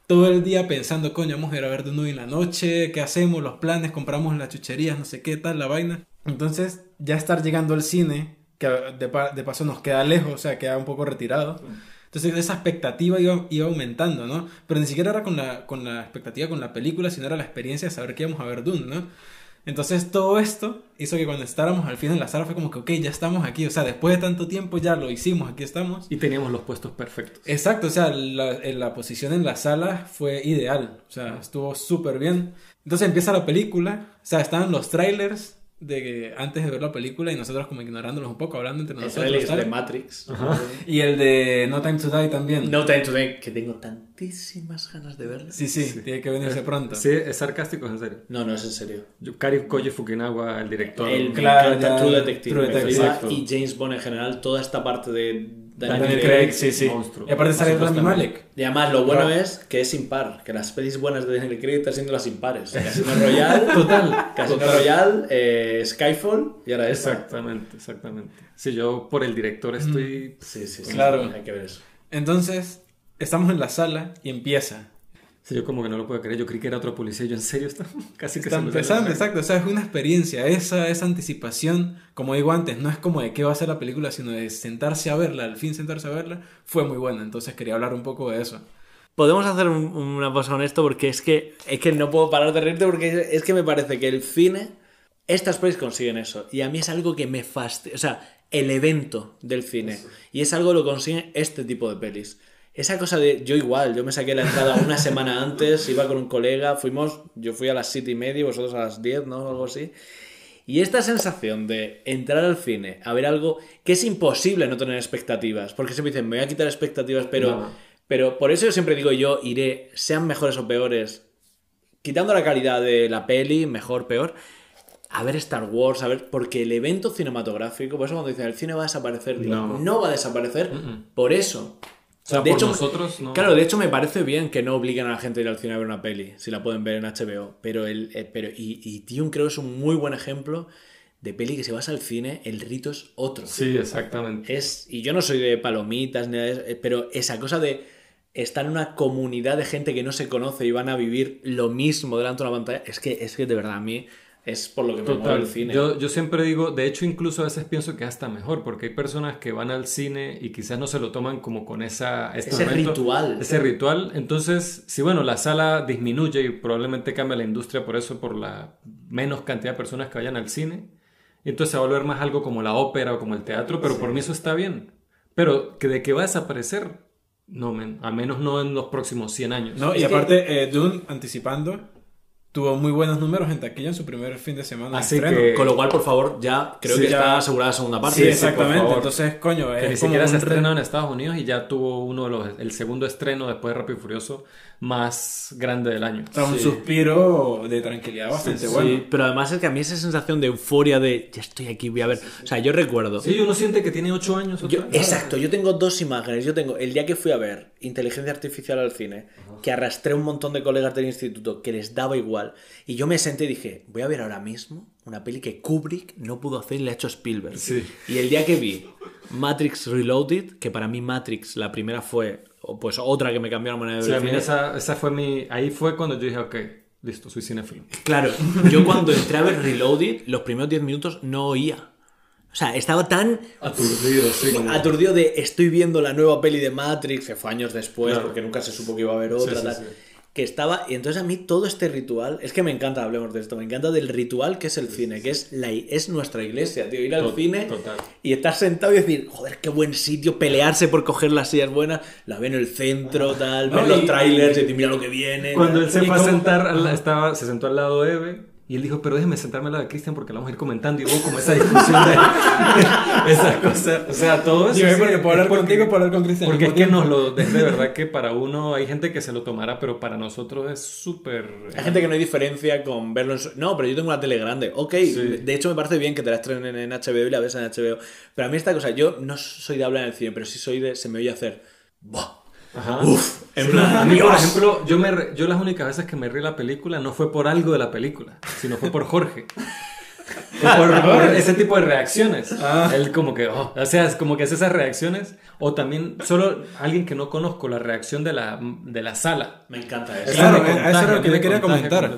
Todo el día pensando, coño, vamos a ir a ver de nuevo en la noche, ¿qué hacemos? Los planes, compramos las chucherías, no sé qué tal, la vaina. Entonces, ya estar llegando al cine, que de, pa- de paso nos queda lejos, o sea, queda un poco retirado. Entonces esa expectativa iba, iba aumentando, ¿no? Pero ni siquiera era con la, con la expectativa con la película, sino era la experiencia de saber que íbamos a ver Dune, ¿no? Entonces todo esto hizo que cuando estábamos al fin en la sala fue como que, ok, ya estamos aquí, o sea, después de tanto tiempo ya lo hicimos, aquí estamos. Y teníamos los puestos perfectos. Exacto, o sea, la, en la posición en la sala fue ideal, o sea, estuvo súper bien. Entonces empieza la película, o sea, estaban los trailers de que antes de ver la película y nosotros como ignorándolos un poco, hablando entre El nosotros. ¿sabes? de Matrix. Y el de No Time to Die también. No Time to Die, que tengo tantísimas ganas de verlo. Sí, sí, tiene que venirse pronto. Sí, es sarcástico, es en serio. No, no es en serio. Yo, Kari Koji Fukunaga, el director. El Claro, True Detective, True y James Bond en general, toda esta parte de Daniel, Daniel Craig. Craig, sí, sí. monstruo. Y aparte sale Rami. Malek. Y además lo bueno es que es impar, que las pelis buenas de Daniel Craig están siendo las impares. Casino Royale, [laughs] Total. Casino total. Royale, eh, Skyfall y ahora esta. Exactamente, exactamente. Si yo por el director estoy... Sí, sí, sí. Claro. Hay que ver eso. Entonces, estamos en la sala y empieza. Sí, yo como que no lo puedo creer. Yo creí que era otro policía. Yo en serio está [laughs] casi que Está empezando, exacto. O sea, es una experiencia. Esa, esa anticipación, como digo antes, no es como de qué va a ser la película, sino de sentarse a verla, al fin sentarse a verla, fue muy buena. Entonces quería hablar un poco de eso. Podemos hacer un- una pausa con esto porque es que, es que no puedo parar de reírte porque es que me parece que el cine, estas pelis consiguen eso. Y a mí es algo que me fastidia. O sea, el evento del cine. Y es algo que lo consigue este tipo de pelis. Esa cosa de, yo igual, yo me saqué la entrada una semana antes, iba con un colega, fuimos, yo fui a las siete y media, vosotros a las 10, ¿no? Algo así. Y esta sensación de entrar al cine a ver algo que es imposible no tener expectativas, porque siempre dicen, me voy a quitar expectativas, pero, No. pero por eso yo siempre digo yo, iré, sean mejores o peores, quitando la calidad de la peli, mejor, peor, a ver Star Wars, a ver, porque el evento cinematográfico, por eso cuando dicen el cine va a desaparecer, digo, no, No. va a desaparecer, por eso. O sea, de por hecho, nosotros no. Claro, de hecho me parece bien que no obliguen a la gente a ir al cine a ver una peli, si la pueden ver en HBO. Pero el, eh, pero y, y Dune creo que es un muy buen ejemplo de peli que si vas al cine, el rito es otro. Sí, exactamente. Es, y yo no soy de palomitas, ni de eh, pero esa cosa de estar en una comunidad de gente que no se conoce y van a vivir lo mismo delante de una pantalla, es que, es que de verdad a mí es por lo que me mueve Total. el cine. Yo, yo siempre digo, de hecho, incluso a veces pienso que hasta mejor, porque hay personas que van al cine y quizás no se lo toman como con esa, este Ese momento, ritual. Ese ritual. Entonces, si bueno, la sala disminuye y probablemente cambia la industria por eso, por la menos cantidad de personas que vayan al cine. Y entonces se va a volver más algo como la ópera o como el teatro, pero por mí eso está bien. Pero que de que va a desaparecer, no, men, al menos no en los próximos 100 años. ¿No? Y aparte, eh, Dune, anticipando, tuvo muy buenos números en taquilla en su primer fin de semana. de Así estreno. que- Con lo cual, por favor, ya creo Sí, que ya- está asegurada la segunda parte. Sí, sí, exactamente. Entonces, coño, es Que ni como siquiera se estrenó en Estados Unidos y ya tuvo uno de los, el segundo estreno después de Rápido y Furioso más grande del año. o sea, un Sí. suspiro de tranquilidad bastante Sí, bueno. Sí, pero además es que a mí esa sensación de euforia de ya estoy aquí, voy a ver. O sea, yo recuerdo. Sí, uno siente que tiene 8 años. Yo- exacto, yo tengo dos imágenes. Yo tengo el día que fui a ver inteligencia artificial al cine, que arrastré un montón de colegas del instituto que les daba igual. Y yo me senté y dije, voy a ver ahora mismo una peli que Kubrick no pudo hacer y le ha hecho Spielberg. Sí. Y el día que vi Matrix Reloaded, que para mí Matrix, la primera fue pues otra que me cambió la manera de Sí, ver a el mí esa, esa fue mi... Ahí fue cuando yo dije, ok, listo, soy cinéfilo. Claro, yo cuando entré a ver Reloaded, los primeros 10 minutos no oía. O sea, estaba tan Aturdido, sí. como- aturdido de estoy viendo la nueva peli de Matrix, que fue años después, Claro. porque nunca se supo que iba a haber otra, sí, tal, sí. Que estaba, y entonces a mí todo este ritual, es que me encanta, hablemos de esto, me encanta del ritual que es el cine, que es, la, es nuestra iglesia, tío, ir al cine total. y estar sentado y decir, joder, qué buen sitio, pelearse por coger las sillas buenas, la ve en el centro, tal, ver No, los y- trailers y decir, mira lo que viene. Cuando él se ¿Y fue a sentar, al- estaba, se sentó al lado de Eve y él dijo, pero déjeme sentarme al lado de Cristian porque la vamos a ir comentando y hubo como esa discusión de [laughs] esas cosas. O sea, todo eso. Dime, sí, porque puedo hablar porque- contigo, puedo hablar con Cristian. Porque es que nos lo, es de verdad que para uno hay gente que se lo tomará, pero para nosotros es súper... Hay gente que no hay diferencia con verlo en su... No, pero yo tengo una tele grande. Ok, Sí. de hecho me parece bien que te la estrenen en HBO y la ves en HBO. Pero a mí esta cosa, yo no soy de hablar en el cine, pero sí soy de... Se me oye hacer... ¡Buah! Ajá. Uf, en Sí, plan, a mí, por ejemplo, yo, me re- yo las únicas veces que me reí la película no fue por algo de la película, sino fue por Jorge. [laughs] Fue por, por ese tipo de reacciones. Ah. Él como que, oh, o sea, es como que hace esas reacciones. O también solo alguien que no conozco, la reacción de la, de la sala. Me encanta eso. Claro, eh, eso era lo que me yo quería comentar.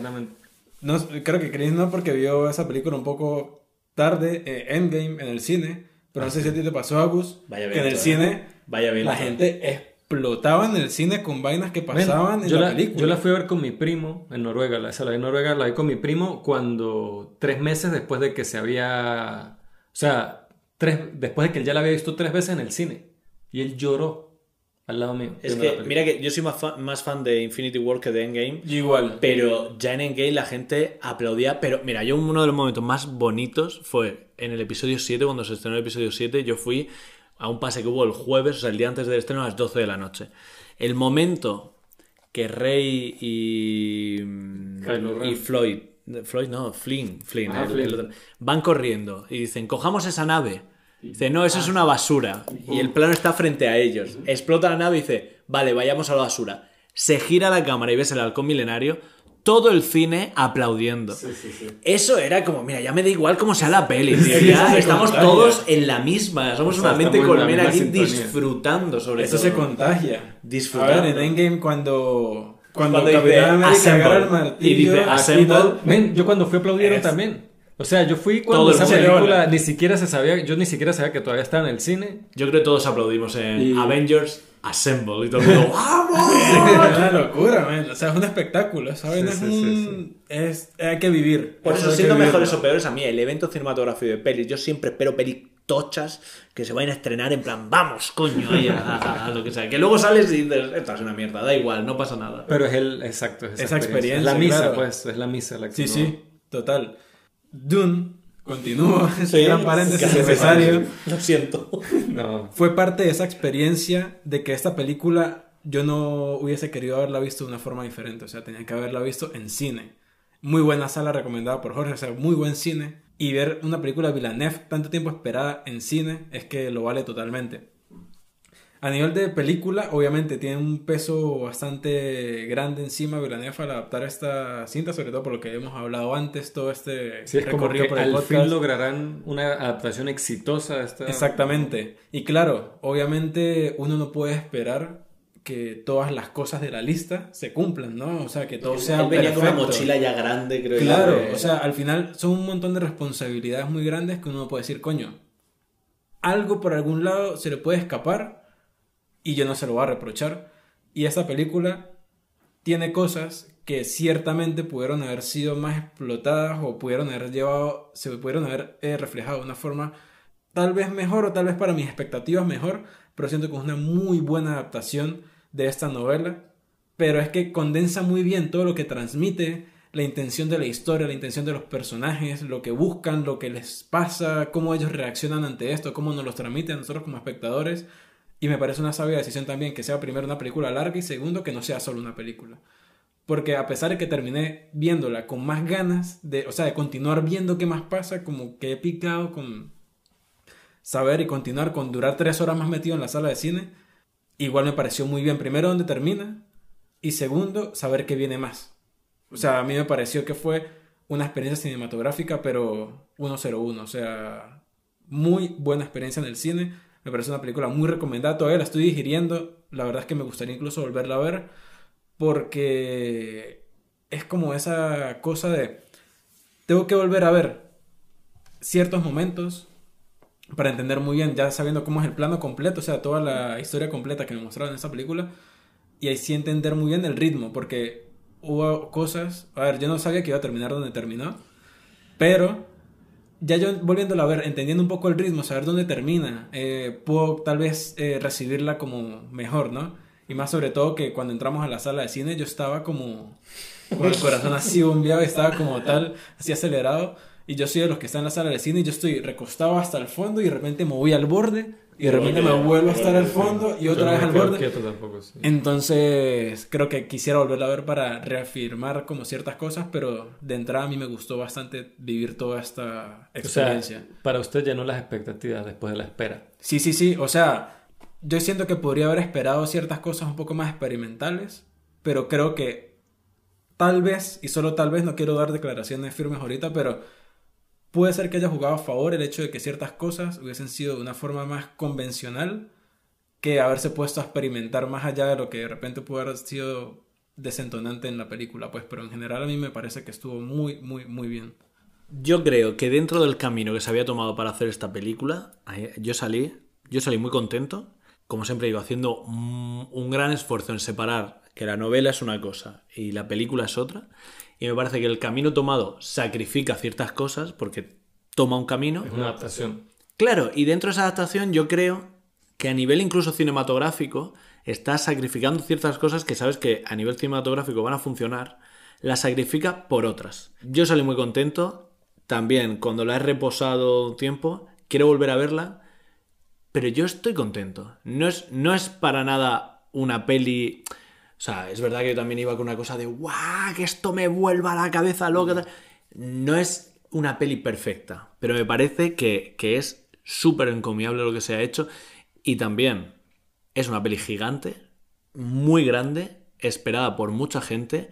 No, creo que Chris no, porque vio esa película un poco tarde, eh, Endgame, en el cine. Pero no sé si a ti te pasó, Agus, Vaya que en el cine Vaya bien. La gente explotaba en el cine con vainas que pasaban en yo la, la, película. yo la fui a ver con mi primo en Noruega. La, esa la vi en Noruega, la vi con mi primo cuando tres meses después de que se había... O sea, tres, después de que él ya la había visto tres veces en el cine. Y él lloró al lado mío. Es que, mira que yo soy más fan, más fan de Infinity War que de Endgame. Yo igual. Pero ya en Endgame la gente aplaudía. Pero mira, yo uno de los momentos más bonitos fue en el episodio 7, cuando se estrenó el episodio 7, yo fui a un pase que hubo el jueves, o sea, el día antes del estreno a las 12 de la noche. El momento que Rey y, Ren. y Floyd, Floyd no, Flynn, Flynn, Ah, el- Flynn. el otro, van corriendo y dicen, cojamos esa nave. Dice, no, eso es una basura. Y el plano está frente a ellos. Explota la nave y dice, vale, vayamos a la basura. Se gira la cámara y ves el halcón milenario. Todo el cine aplaudiendo. Eso era como, mira, ya me da igual cómo sea la peli, tío. Ya eso estamos contagia. todos en la misma. Somos O sea, una mente colmena misma aquí sintonía. disfrutando sobre Eso todo. se contagia. Ver, en Endgame cuando... Cuando, Cuando dice, Capitán América el y martillo... dice, tal, Men, yo cuando fui aplaudieron Es- también. O sea, yo fui cuando esa película ni siquiera se sabía, yo ni siquiera sabía que todavía estaba en el cine. Yo creo que todos aplaudimos en Y- Avengers Assemble y todo el mundo, [laughs] ¡vamos! Es una locura, man. O sea, es un espectáculo. ¿saben? Sí, es sí, un... sí, Es... Hay que vivir. Por eso, siendo mejores o peores, a mí el evento cinematográfico de pelis, yo siempre espero pelis tochas que se vayan a estrenar en plan, vamos, coño, ahí a, a- a lo que sea. Que luego sales y dices, esta es una mierda, da igual, no pasa nada. Pero es el, exacto, es esa, Esa experiencia. Es la misa, claro. pues, es la misa la que Sí, sí, total. Dune, continúo, [laughs] gran paréntesis casi necesario. Lo siento. [laughs] No, Fue parte de esa experiencia de que esta película yo no hubiese querido haberla visto de una forma diferente. O sea, tenía que haberla visto en cine. Muy buena sala recomendada por Jorge, o sea, muy buen cine. Y ver una película de Villeneuve tanto tiempo esperada en cine es que lo vale totalmente. A nivel de película, obviamente tiene un peso bastante grande encima Villeneuve al adaptar esta cinta, sobre todo por lo que hemos hablado antes, todo este sí, es como recorrido que por el al podcast. fin lograrán una adaptación exitosa de esta... Exactamente. Y claro, obviamente uno no puede esperar que todas las cosas de la lista se cumplan, ¿no? O sea, que todo sea venía con una mochila ya grande, creo. Claro, de- o sea, al final son un montón de responsabilidades muy grandes que uno puede decir, coño, algo por algún lado se le puede escapar y yo no se lo voy a reprochar. Y esta película tiene cosas que ciertamente pudieron haber sido más explotadas o pudieron haber llevado, se pudieron haber eh, reflejado de una forma tal vez mejor o tal vez para mis expectativas mejor, pero siento que es una muy buena adaptación de esta novela, pero es que condensa muy bien todo lo que transmite, la intención de la historia, la intención de los personajes, lo que buscan, lo que les pasa, cómo ellos reaccionan ante esto, cómo nos los transmiten a nosotros como espectadores. Y me parece una sabia decisión también que sea primero una película larga y segundo que no sea solo una película. Porque a pesar de que terminé viéndola con más ganas de, o sea, de continuar viendo qué más pasa, como que he picado con saber y continuar con durar tres horas más metido en la sala de cine, igual me pareció muy bien. Primero, donde termina y segundo, saber qué viene más. O sea, a mí me pareció que fue una experiencia cinematográfica, pero 101. O sea, muy buena experiencia en el cine. Me parece una película muy recomendada. Todavía la estoy digiriendo. La verdad es que me gustaría incluso volverla a ver. Porque es como esa cosa de... Tengo que volver a ver ciertos momentos para entender muy bien, ya sabiendo cómo es el plano completo, o sea, toda la historia completa que me mostraron en esta película. Y ahí sí entender muy bien el ritmo, porque hubo cosas... A ver, yo no sabía que iba a terminar donde terminó. Pero ya yo volviéndola a ver, entendiendo un poco el ritmo, saber dónde termina, eh, puedo tal vez eh, recibirla como mejor, ¿no? Y más sobre todo que cuando entramos a la sala de cine yo estaba como con el corazón así bombeado, estaba como tal, así acelerado. Y yo soy de los que están en la sala de cine y yo estoy recostado hasta el fondo y de repente me voy al borde y de repente me vuelvo a estar al fondo y otra vez al borde. Entonces, creo que quisiera volverla a ver para reafirmar como ciertas cosas, pero de entrada a mí me gustó bastante vivir toda esta O sea, experiencia. para usted llenó las expectativas después de la espera. Sí, sí, sí, o sea, yo siento que podría haber esperado ciertas cosas un poco más experimentales, pero creo que tal vez, y solo tal vez, no quiero dar declaraciones firmes ahorita, pero puede ser que haya jugado a favor el hecho de que ciertas cosas hubiesen sido de una forma más convencional que haberse puesto a experimentar más allá de lo que de repente pudo haber sido desentonante en la película, pues, pero en general a mí me parece que estuvo muy, muy, muy bien. Yo creo que dentro del camino que se había tomado para hacer esta película, yo salí, yo salí muy contento como siempre digo, haciendo un gran esfuerzo en separar que la novela es una cosa y la película es otra. Y me parece que el camino tomado sacrifica ciertas cosas porque toma un camino. Es una adaptación. Claro, y dentro de esa adaptación yo creo que a nivel incluso cinematográfico está sacrificando ciertas cosas que sabes que a nivel cinematográfico van a funcionar, las sacrifica por otras. Yo salí muy contento, también cuando la he reposado un tiempo, quiero volver a verla, pero yo estoy contento. No es, no es para nada una peli... O sea, es verdad que yo también iba con una cosa de ¡guau! Que esto me vuelva a la cabeza loca. No es una peli perfecta, pero me parece que, que es súper encomiable lo que se ha hecho. Y también es una peli gigante, muy grande, esperada por mucha gente,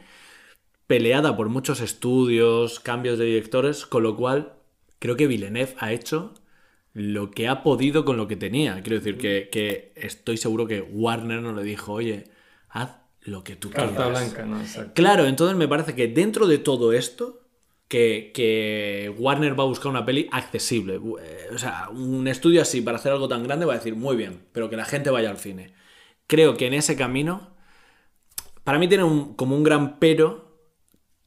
peleada por muchos estudios, cambios de directores, con lo cual creo que Villeneuve ha hecho lo que ha podido con lo que tenía. Quiero decir que, que estoy seguro que Warner no le dijo, oye, haz lo que tú Carta quieras. blanca, ¿no? Exacto. Claro, entonces me parece que dentro de todo esto, que, que Warner va a buscar una peli accesible. Eh, O sea, un estudio así para hacer algo tan grande va a decir, muy bien, pero que la gente vaya al cine. Creo que en ese camino, para mí tiene un- como un gran pero,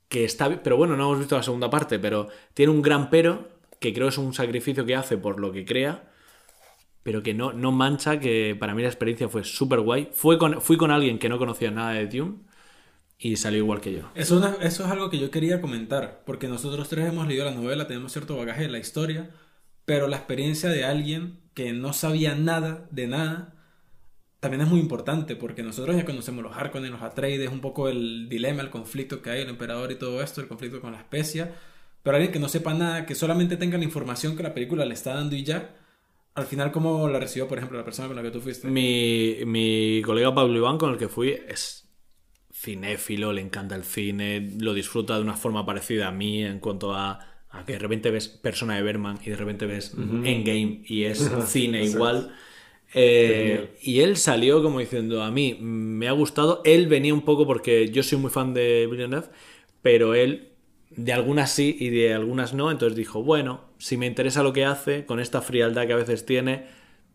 que está pero bueno, no hemos visto la segunda parte, pero tiene un gran pero, que creo es un sacrificio que hace por lo que crea, pero que no, no mancha, que para mí la experiencia fue súper guay. Fue con, fui con alguien que no conocía nada de Dune y salió igual que yo. Eso, eso es algo que yo quería comentar, porque nosotros tres hemos leído la novela, tenemos cierto bagaje de la historia, pero la experiencia de alguien que no sabía nada de nada también es muy importante, porque nosotros ya conocemos los Harkonnen, los Atreides, un poco el dilema, el conflicto que hay, el emperador y todo esto, el conflicto con la especia, pero alguien que no sepa nada, que solamente tenga la información que la película le está dando y ya, al final, ¿cómo la recibió, por ejemplo, la persona con la que tú fuiste? Mi, mi colega Pablo Iván, con el que fui, es cinéfilo, le encanta el cine, lo disfruta de una forma parecida a mí en cuanto a, a que de repente ves Persona de Berman y de repente ves Endgame y es [laughs] cine igual. Eh, y él salió como diciendo, a mí me ha gustado, él venía un poco porque yo soy muy fan de Villeneuve, pero él de algunas sí y de algunas no, entonces dijo, bueno, si me interesa lo que hace, con esta frialdad que a veces tiene,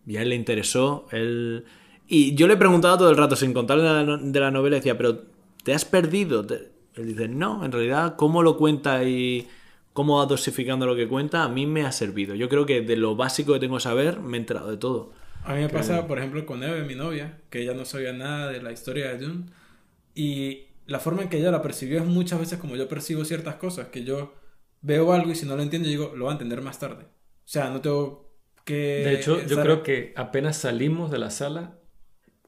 y a él le interesó, él... Y yo le preguntaba todo el rato, sin contarle de la, novela, decía, pero ¿te has perdido? Te- Él dice, no, en realidad, cómo lo cuenta y cómo va dosificando lo que cuenta, a mí me ha servido. Yo creo que de lo básico que tengo que saber, me he enterado de todo. A mí me pasa, por ejemplo, con Eve, mi novia, que ella no sabía nada de la historia de Dune. Y la forma en que ella la percibió es muchas veces como yo percibo ciertas cosas, que yo veo algo y si no lo entiendo, yo digo, lo voy a entender más tarde. O sea, no tengo que... De hecho, yo creo que apenas salimos de la sala,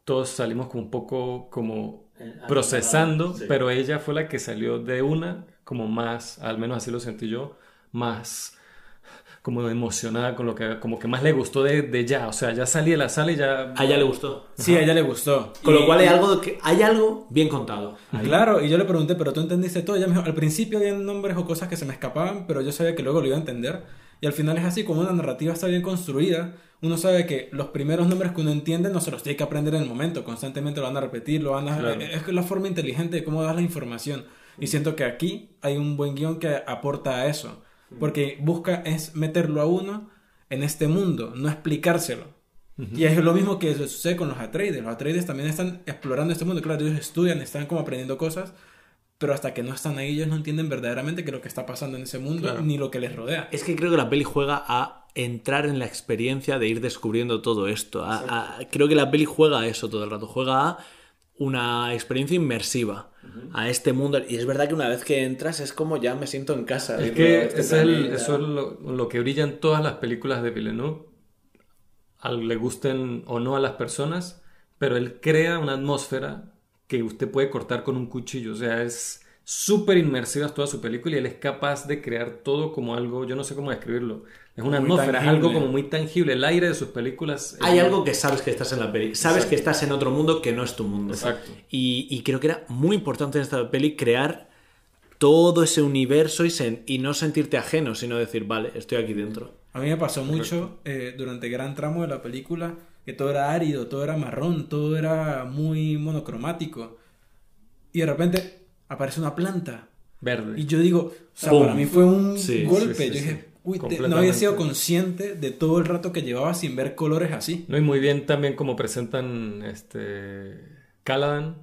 todos salimos como un poco como procesando, pero ella fue la que salió de una como más, al menos así lo sentí yo, más como emocionada con lo que, como que más le gustó de, de ya, o sea, ya salí de la sala y ya... A ella le gustó. Sí, a ella le gustó. Con Y- lo cual hay algo, que, hay algo bien contado. Claro, y yo le pregunté, pero tú entendiste todo. Ella me dijo, al principio había nombres o cosas que se me escapaban, pero yo sabía que luego lo iba a entender. Y al final es así, como una narrativa está bien construida, uno sabe que los primeros nombres que uno entiende no se los tiene que aprender en el momento, constantemente lo van a repetir, lo van a... Claro. Es la forma inteligente de cómo das la información. Y siento que aquí hay un buen guion que aporta a eso, porque busca es meterlo a uno en este mundo, no explicárselo. Y es lo mismo que sucede con los Atreides. Los Atreides también están explorando este mundo. Claro, ellos estudian, están como aprendiendo cosas, pero hasta que no están ahí ellos no entienden verdaderamente qué es lo que está pasando en ese mundo Claro. ni lo que les rodea. Es que creo que la peli juega a entrar en la experiencia de ir descubriendo todo esto. A- a- creo que la peli juega a eso todo el rato. Juega a una experiencia inmersiva a este mundo. Y es verdad que una vez que entras es como ya me siento en casa. Es que este es el- eso es lo, lo que brilla en todas las películas de Villeneuve, al le gusten o no a las personas, pero él crea una atmósfera que usted puede cortar con un cuchillo, o sea, es súper inmersiva toda su película y él es capaz de crear todo como algo, yo no sé cómo describirlo, es una Muy atmósfera, es algo como muy tangible, el aire de sus películas. Hay algo que sabes que estás en la peli. Sabes que estás en otro mundo que no es tu mundo. Exacto. Y, y creo que era muy importante en esta peli crear todo ese universo y, sen- y no sentirte ajeno, sino decir, vale, estoy aquí dentro. A mí me pasó mucho eh, durante gran tramo de la película que todo era árido, todo era marrón, todo era muy monocromático. Y de repente aparece una planta. Verde. Y yo digo, o sea, Pum. para mí fue un Sí, golpe. sí, sí, yo dije, Uy, te- no había sido consciente de todo el rato que llevaba sin ver colores así. No, y muy bien también como presentan este Caladan,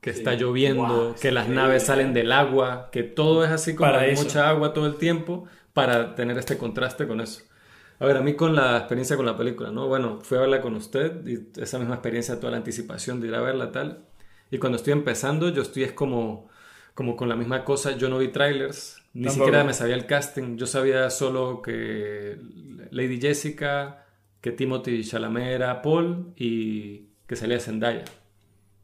que está lloviendo, que las naves salen del agua, que todo es así como Para hay mucha agua todo el tiempo para tener este contraste con eso. A ver, a mí con la experiencia con la película, ¿no? Bueno, fui a verla con usted y esa misma experiencia, toda la anticipación de ir a verla tal. Y cuando estoy empezando, yo estoy es como, como con la misma cosa, yo no vi trailers, ni Tampoco. siquiera me sabía el casting, yo sabía solo que Lady Jessica, que Timothy Chalamet era Paul y que salía Zendaya.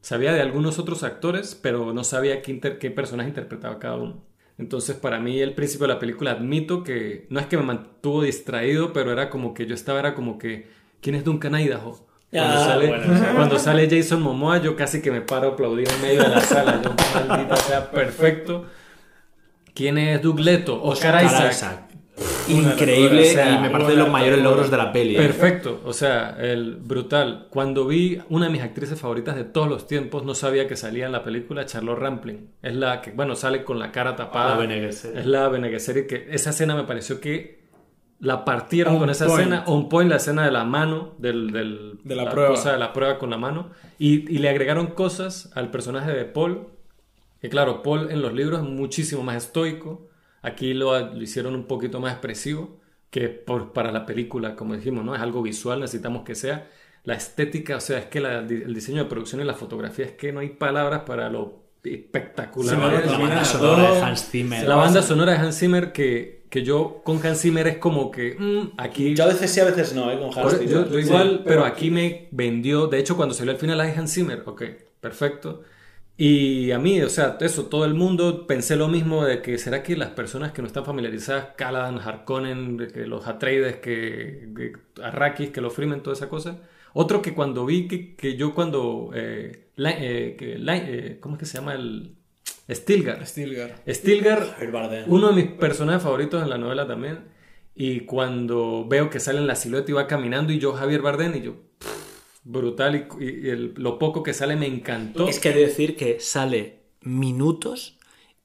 Sabía de algunos otros actores, pero no sabía qué, inter- qué personaje interpretaba cada uno. Entonces, para mí, el principio de la película, admito que no es que me mantuvo distraído, pero era como que yo estaba, era como que, ¿quién es Duncan Idaho? Cuando, Ah, sale, bueno, sí. cuando sale Jason Momoa, yo casi que me paro a aplaudir en medio de la sala. Yo, maldita sea, perfecto. ¿Quién es Doug Leto? Oscar, Isaac. Increíble O sea, y me parece de los mayores logros de la peli. ¿eh? Perfecto, o sea, el brutal. Cuando vi una de mis actrices favoritas de todos los tiempos, no sabía que salía en la película Charlotte Rampling. Es la que, bueno, sale con la cara tapada. La. Es la Bene Gesserit, que esa escena me pareció que la partieron On con esa point. escena. On point, la escena de la mano, del, del- De la prueba. cosa de la prueba con la mano. Y, y le agregaron cosas al personaje de Paul. Que claro, Paul en los libros es muchísimo más estoico. Aquí lo, lo hicieron un poquito más expresivo. Que por, para la película, como dijimos, ¿no? Es algo visual, necesitamos que sea. La estética, o sea, es que la- el diseño de producción y la fotografía es que no hay palabras para lo espectacular. Sí. La banda sonora de Hans Zimmer. La banda sonora de Hans Zimmer que, que yo con Hans Zimmer es como que mm, aquí Yo a veces sí, a veces no, ¿eh? Con Hans por- yo, Zimmer. yo igual, pero aquí me vendió. De hecho, cuando salió al final, hay Hans Zimmer. Ok, perfecto. Y a mí, o sea, eso, todo el mundo pensé lo mismo de que será que las personas que no están familiarizadas, Caladan, Harkonnen, que los Atreides, que, que Arrakis, que los Freemen, toda esa cosa. Otro que cuando vi que, que yo cuando... eh, la- eh, que la- eh, ¿Cómo es que se llama el...? Stilgar. Stilgar. Stilgar, Javier Bardem. uno de mis personajes favoritos en la novela también. Y cuando veo que sale en la silueta y va caminando y yo Javier Bardem y yo pff, brutal y, y el- lo poco que sale me encantó. Es que decir que sale minutos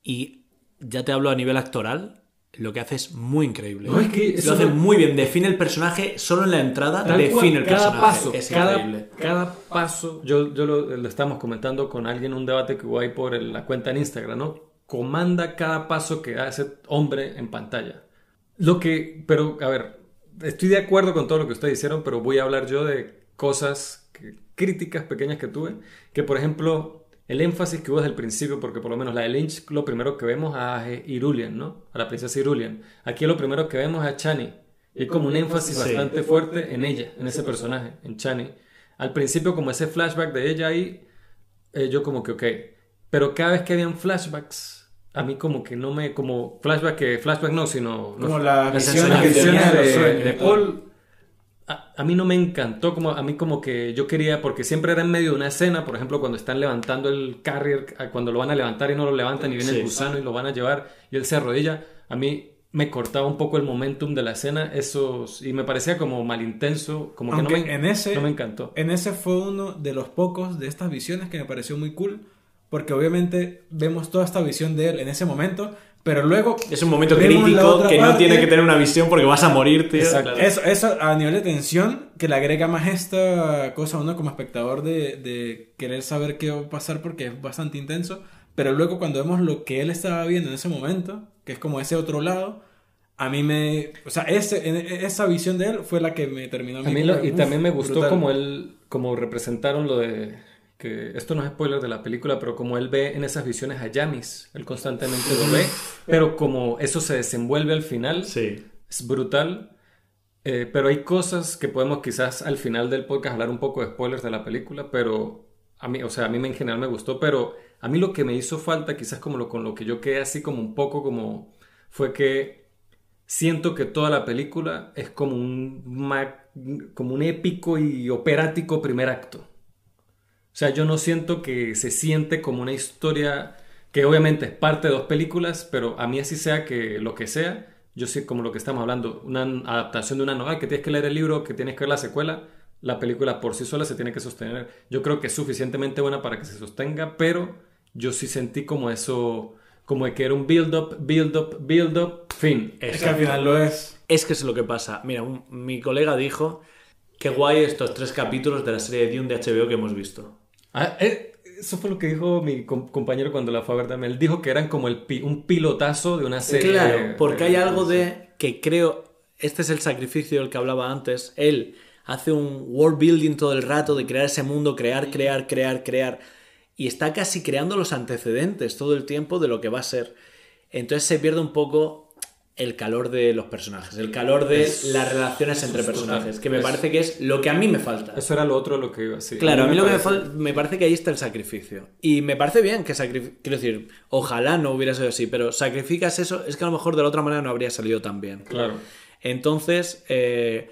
y ya te hablo a nivel actoral, lo que hace es muy increíble. No, es que lo hace no- muy bien, define el personaje, solo en la entrada Tal define cual, el cada personaje. paso, es cada, increíble. cada paso, yo, yo lo, lo estamos comentando con alguien en un debate que hubo ahí por el- la cuenta en Instagram, ¿no? Comanda cada paso que da ese hombre en pantalla. Lo que, pero, a ver, estoy de acuerdo con todo lo que ustedes hicieron, pero voy a hablar yo de cosas, que- críticas pequeñas que tuve, que por ejemplo, el énfasis que hubo desde el principio, porque por lo menos la de Lynch, lo primero que vemos a Irulian, ¿no? A la princesa Irulian. Aquí lo primero que vemos es a Chani. Y como un énfasis Sí. bastante fuerte en ella, en ese personaje, en Chani. Al principio, como ese flashback de ella ahí, eh, yo como que, ok. Pero cada vez que habían flashbacks, a mí como que no me, como flashback, que flashback no, sino... Como los- las las visiones que de de, de Paul, a, mí no me encantó, como a mí como que yo quería, porque siempre era en medio de una escena, por ejemplo, cuando están levantando el carrier, cuando lo van a levantar y no lo levantan y viene Sí. el gusano y lo van a llevar y él se arrodilla, a mí me cortaba un poco el momentum de la escena, esos, y me parecía como malintenso, como que no me, en ese- no me encantó. En ese fue uno de los pocos de estas visiones que me pareció muy cool, porque obviamente vemos toda esta visión de él en ese momento, pero luego... Es un momento crítico que no parte. tiene que tener una visión porque vas a morir, tío. Exacto. Claro. Eso, eso a nivel de tensión, que le agrega más esta cosa a uno como espectador de, de querer saber qué va a pasar porque es bastante intenso. Pero luego cuando vemos lo que él estaba viendo en ese momento, que es como ese otro lado, a mí me... O sea, ese, en- esa visión de él fue la que me terminó A mí lo- y también me gustó brutal. como él, como representaron lo de, que esto no es spoiler de la película, pero como él ve en esas visiones a Yamis, él constantemente lo ve, [laughs] pero como eso se desenvuelve al final, Sí. es brutal. Eh, pero hay cosas que podemos quizás al final del podcast hablar un poco de spoilers de la película, pero a mí, o sea, a mí en general me gustó, pero a mí lo que me hizo falta, quizás como lo, con lo que yo quedé así como un poco como, fue que siento que toda la película es como un, como un épico y operático primer acto. O sea, yo no siento que se siente como una historia que obviamente es parte de dos películas, pero a mí así sea que lo que sea, yo sé como lo que estamos hablando, una adaptación de una novela, que tienes que leer el libro, que tienes que ver la secuela, la película por sí sola se tiene que sostener. Yo creo que es suficientemente buena para que se sostenga, pero yo sí sentí como eso, como de que era un build up, build up, build up, Fin. Es que al final lo es. Es que es lo que pasa. Mira, un- mi colega dijo que guay estos tres capítulos de la serie de Dune de HBO que hemos visto. Ah, eh, eso fue lo que dijo mi com- compañero cuando la fue a ver también. Él dijo que eran como el pi- un pilotazo de una serie. Claro, porque hay algo de que creo, este es el sacrificio del que hablaba antes, él hace un world building todo el rato de crear ese mundo, crear, crear, crear, crear, y está casi creando los antecedentes todo el tiempo de lo que va a ser. Entonces se pierde un poco el calor de los personajes, el calor de las relaciones entre personajes, que me es- parece que es lo que a mí me falta. Eso era lo otro lo que iba a decir. Claro, a mí lo que me, parece- fal- me parece que ahí está el sacrificio. Y me parece bien que sacrifiques. Quiero decir, ojalá no hubiera sido así, pero sacrificas eso, es que a lo mejor de la otra manera no habría salido tan bien. Claro. Entonces, eh,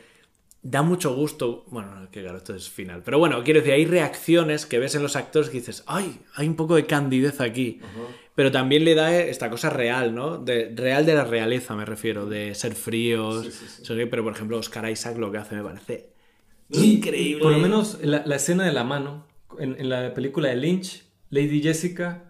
da mucho gusto. Bueno, no, que claro, esto es final. Pero bueno, quiero decir, hay reacciones que ves en los actores que dices, ¡ay! Hay un poco de candidez aquí. Pero también le da esta cosa real, ¿no? De, real de la realeza, me refiero, de ser fríos. sí, Pero por ejemplo, Oscar Isaac lo que hace me parece increíble. Por lo menos la, la escena de la mano, en, en la película de Lynch, Lady Jessica,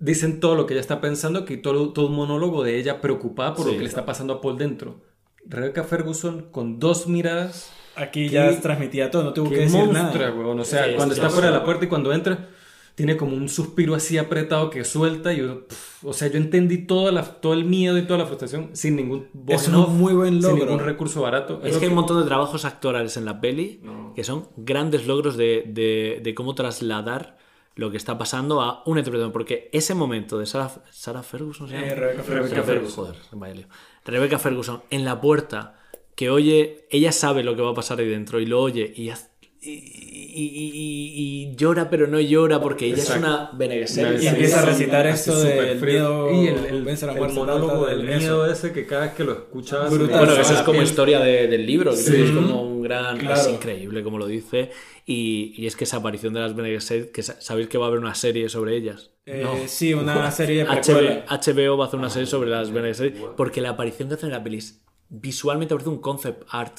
dicen todo lo que ella está pensando, que todo, todo un monólogo de ella preocupada por Sí. lo que le está pasando a Paul dentro. Rebecca Ferguson con dos miradas. Aquí ya transmitía todo, no tuvo que decir monstrua, nada. weón. O sea, Sí, cuando está fuera de la puerta y cuando entra, tiene como un suspiro así apretado que suelta. Y yo, pf, o sea, yo entendí toda la, todo el miedo y toda la frustración sin ningún voz Es off, muy buen Sin logro. ningún recurso barato. Es lo que hay un montón de trabajos actorales en la peli No. que son grandes logros de, de- de cómo trasladar lo que está pasando a una interpretación. Porque ese momento de Sarah, Sarah Ferguson, ¿se llama? Eh, Rebecca Ferguson. Rebecca Ferguson. Joder, vaya lío. Rebecca Ferguson en la puerta que oye, ella sabe lo que va a pasar ahí dentro y lo oye y, haz- y, y- y- llora pero no llora porque ella Exacto. es una Bene Gesserit. Y empieza a recitar esto del frío. miedo, y el, el- el monólogo del eso. miedo ese que cada vez que lo escuchas Bueno, eso es como historia de- del libro, que es como un gran... Claro. Es increíble como lo dice. Y, y es que esa aparición de las Bene Gesserit, que sa- sabéis que va a haber una serie sobre ellas. Eh, No. Sí, una serie de HBO. HBO va a hacer una serie sobre las Bene Gesserit porque la aparición que hacen en la peli es- visualmente parece un concept art.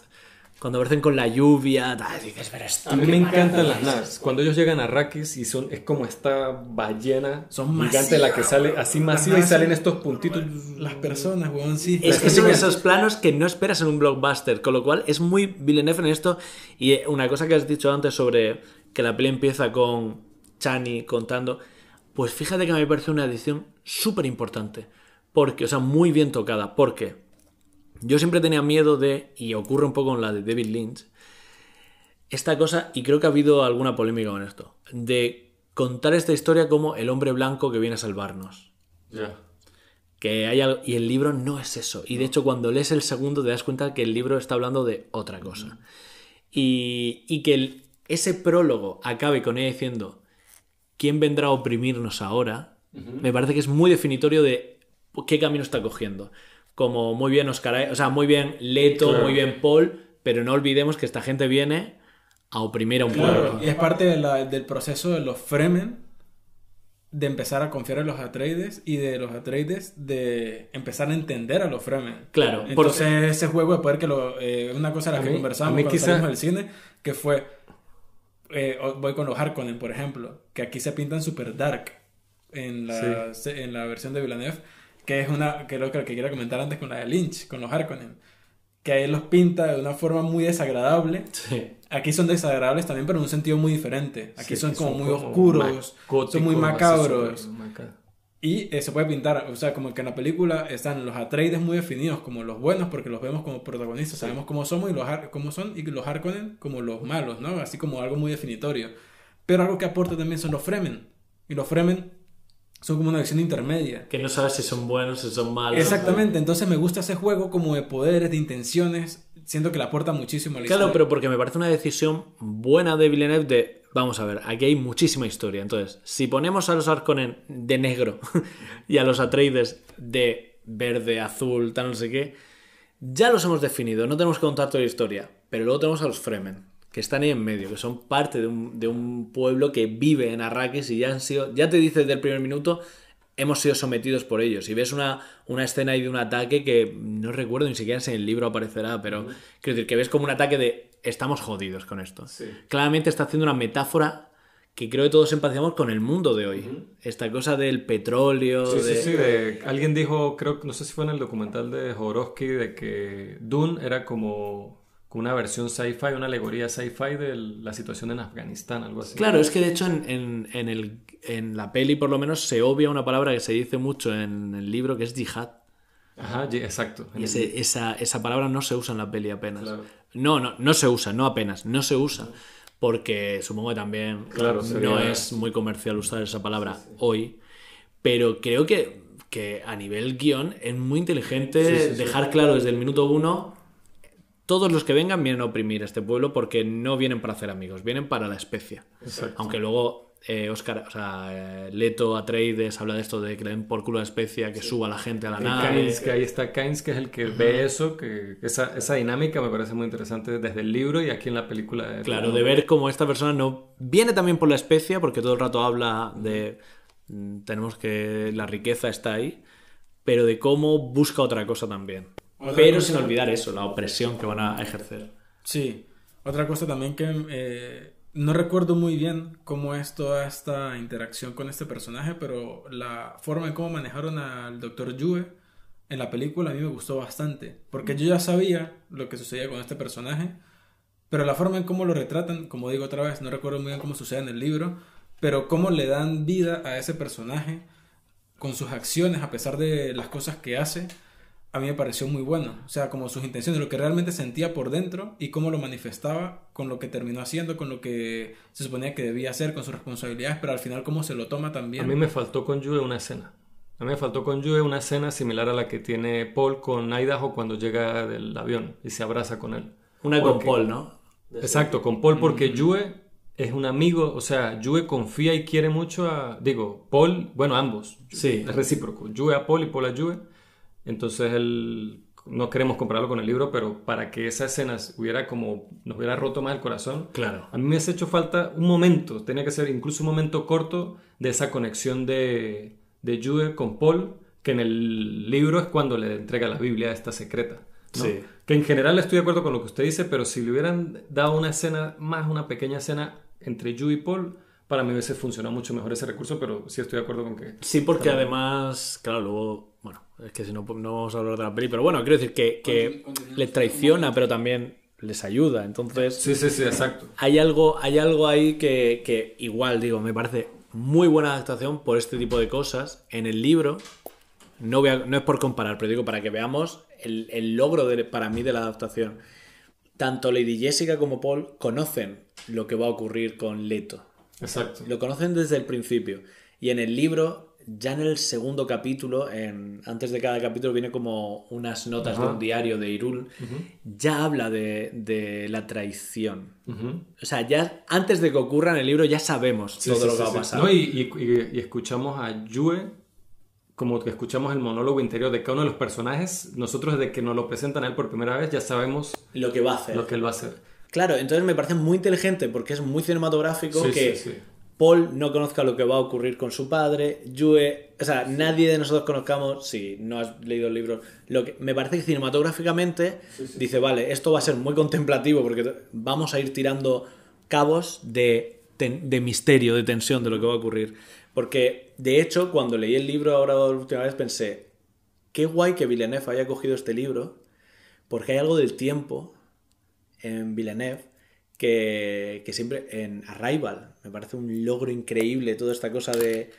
Cuando aparecen con la lluvia, tal, dices, pero esto A mí qué me encantan las es". naves. Cuando ellos llegan a Arrakis y son, es como esta ballena Son gigante la que sale así masiva y salen estos puntitos. Las personas, weón, sí. Es que son esos planos que no esperas en un blockbuster, con lo cual es muy Villeneuve en esto. Y eh, una cosa que has dicho antes sobre que la peli empieza con Chani contando, pues fíjate que me parece una edición súper importante, porque, o sea, muy bien tocada, porque yo siempre tenía miedo de, y ocurre un poco con la de David Lynch, esta cosa, y creo que ha habido alguna polémica con esto, de contar esta historia como el hombre blanco que viene a salvarnos. Ya. Que hay algo- y el libro no es eso. Y de hecho, cuando lees el segundo, te das cuenta que el libro está hablando de otra cosa. Y, y que el- ese prólogo acabe con ella diciendo: ¿Quién vendrá a oprimirnos ahora? Me parece que es muy definitorio de qué camino está cogiendo. Como muy bien Oscar, o sea, muy bien Leto, Claro. muy bien Paul, pero no olvidemos que esta gente viene a oprimir a un Claro, pueblo. y es parte de la- del proceso de los Fremen de empezar a confiar en los Atreides y de los Atreides de empezar a entender a los Fremen. Claro, Entonces ese juego de poder que lo... eh, una cosa de la que mí- conversamos cuando quizá- salimos del cine, que fue... eh, voy con los Harkonnen, por ejemplo, que aquí se pintan super dark en la, en la versión de Villeneuve, que es una que lo que quería comentar antes con la de Lynch, con los Harkonnen, que ahí los pinta de una forma muy desagradable Sí. Aquí son desagradables también, pero en un sentido muy diferente. Aquí Sí, son como muy como oscuros, son muy macabros. Y eh, se puede pintar, o sea, como que en la película están los Atreides muy definidos como los buenos, porque los vemos como protagonistas, sabemos cómo somos y los cómo son, y los Harkonnen como los malos, ¿no? Así como algo muy definitorio. Pero algo que aporta también son los Fremen. Y los Fremen son como una versión intermedia. Que no sabes si son buenos, si son malos. Exactamente, entonces me gusta ese juego como de poderes, de intenciones. Siento que le aporta muchísimo a la Claro, historia. pero porque me parece una decisión buena de Villeneuve de, vamos a ver, aquí hay muchísima historia. Entonces, si ponemos a los Harkonnen de negro [laughs] y a los Atreides de verde, azul, tal, no sé qué, ya los hemos definido, no tenemos que contar toda la historia. Pero luego tenemos a los Fremen, que están ahí en medio, que son parte de un, de un pueblo que vive en Arrakis y ya han sido, ya te dice desde el primer minuto, hemos sido sometidos por ellos. Y ves una, una escena ahí de un ataque que no recuerdo ni siquiera si en el libro aparecerá, pero quiero decir que ves como un ataque de estamos jodidos con esto. Sí. Claramente está haciendo una metáfora que creo que todos empatizamos con el mundo de hoy. Esta cosa del petróleo. Sí, de... sí, sí. de- alguien dijo, creo que no sé si fue en el documental de Jodorowsky, de que Dune era como una versión sci-fi, una alegoría sci-fi de la situación en Afganistán, algo así. Claro, es que de hecho en, en- en el, en la peli por lo menos se obvia una palabra que se dice mucho en el libro que es yihad. Ajá, exacto. Y ese- esa, esa palabra no se usa en la peli apenas. Claro. No, no, no se usa, no apenas, no se usa. Porque supongo que también Claro, no es muy comercial usar esa palabra hoy. Pero creo que, que a nivel guion es muy inteligente sí. dejar claro desde el minuto uno. Todos los que vengan vienen a oprimir a este pueblo porque no vienen para hacer amigos, vienen para la especie. Exacto. Aunque luego eh, Oscar, o sea, eh, Leto Atreides habla de esto de que le den por culo a la especie, que suba la gente a la Y nave. Kynes, que ahí está Kynes, que es el que ve eso, que esa, esa dinámica me parece muy interesante desde el libro y aquí en la película. de- Claro, de ver cómo esta persona no viene también por la especia, porque todo el rato habla de mm, tenemos que la riqueza está ahí, pero de cómo busca otra cosa también. Otra pero cosa- sin olvidar eso, la opresión que van a ejercer. Sí, otra cosa también que eh, no recuerdo muy bien cómo es toda esta interacción con este personaje, pero la forma en cómo manejaron al Dr. Yue en la película a mí me gustó bastante, porque yo ya sabía lo que sucedía con este personaje, pero la forma en cómo lo retratan, como digo otra vez, no recuerdo muy bien cómo sucede en el libro, pero cómo le dan vida a ese personaje con sus acciones, a pesar de las cosas que hace, a mí me pareció muy bueno. O sea, como sus intenciones, lo que realmente sentía por dentro y cómo lo manifestaba con lo que terminó haciendo, con lo que se suponía que debía hacer, con sus responsabilidades, pero al final cómo se lo toma también. A mí me faltó con Yue una escena. A mí me faltó con Yue una escena similar a la que tiene Paul con Idaho cuando llega del avión y se abraza con él. Una con Paul, ¿no? Exacto, con Paul porque Yue es un amigo, o sea, Yue confía y quiere mucho a, digo, Paul, bueno, ambos. Sí. Es recíproco. Yue a Paul y Paul a Yue. Entonces él, no queremos compararlo con el libro, pero para que esa escena hubiera como, nos hubiera roto más el corazón, Claro. a mí me ha hecho falta un momento, tenía que ser incluso un momento corto de esa conexión de, de Yue con Paul, que en el libro es cuando le entrega la Biblia esta secreta. ¿no? Sí. Que en general estoy de acuerdo con lo que usted dice, pero si le hubieran dado una escena, más una pequeña escena entre Yue y Paul, para mí hubiese funcionado mucho mejor ese recurso, pero sí estoy de acuerdo con que... Sí, porque además, claro, luego, es que si no, no vamos a hablar de la peli, pero bueno, quiero decir que, que les traiciona, pero también les ayuda. Entonces, Sí, sí, sí, exacto. hay algo, hay algo ahí que, que igual, digo, me parece muy buena adaptación por este tipo de cosas. En el libro, no, voy a- no es por comparar, pero digo para que veamos el, el logro de- para mí de la adaptación. Tanto Lady Jessica como Paul conocen lo que va a ocurrir con Leto. Exacto. Lo conocen desde el principio. Y en el libro, ya en el segundo capítulo, en, antes de cada capítulo, viene como unas notas de un diario de Irul. Ya habla de, de la traición. O sea, ya antes de que ocurra en el libro, ya sabemos Sí, todo sí, lo sí, que va a pasar. No, y, y- y- y escuchamos a Yue, como que escuchamos el monólogo interior de cada uno de los personajes. Nosotros, desde que nos lo presentan a él por primera vez, ya sabemos Lo que va a hacer. lo que él va a hacer. Claro, entonces me parece muy inteligente porque es muy cinematográfico Sí, que sí, sí. Paul no conozca lo que va a ocurrir con su padre, Yue, o sea, nadie de nosotros conozcamos, si no has leído el libro, lo que me parece que cinematográficamente dice, vale, esto va a ser muy contemplativo porque vamos a ir tirando cabos de, misterio, de tensión de lo que va a ocurrir. Porque, de hecho, cuando leí el libro ahora la última vez pensé, qué guay que Villeneuve haya cogido este libro, porque hay algo del tiempo en Villeneuve que, que siempre en Arrival me parece un logro increíble toda esta cosa de,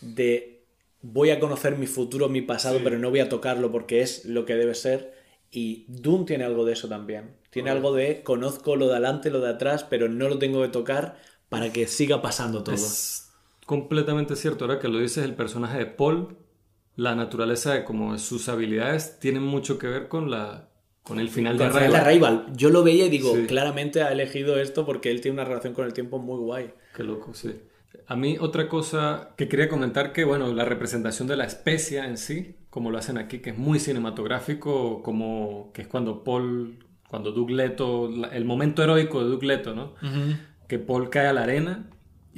de voy a conocer mi futuro, mi pasado, pero no voy a tocarlo porque es lo que debe ser. Y Doom tiene algo de eso también. Tiene algo de conozco lo de adelante, lo de atrás, pero no lo tengo que tocar para que siga pasando todo. Es completamente cierto. Ahora que lo dices, el personaje de Paul, la naturaleza de como sus habilidades, tienen mucho que ver con la con el final de Con Arrival. Yo lo veía y digo, Sí. claramente ha elegido esto porque él tiene una relación con el tiempo muy guay. Qué loco, sí. A mí otra cosa que quería comentar que, bueno, la representación de la especia en sí, como lo hacen aquí, que es muy cinematográfico, como que es cuando Paul, cuando Doug Leto, el momento heroico de Doug Leto, ¿no? Que Paul cae a la arena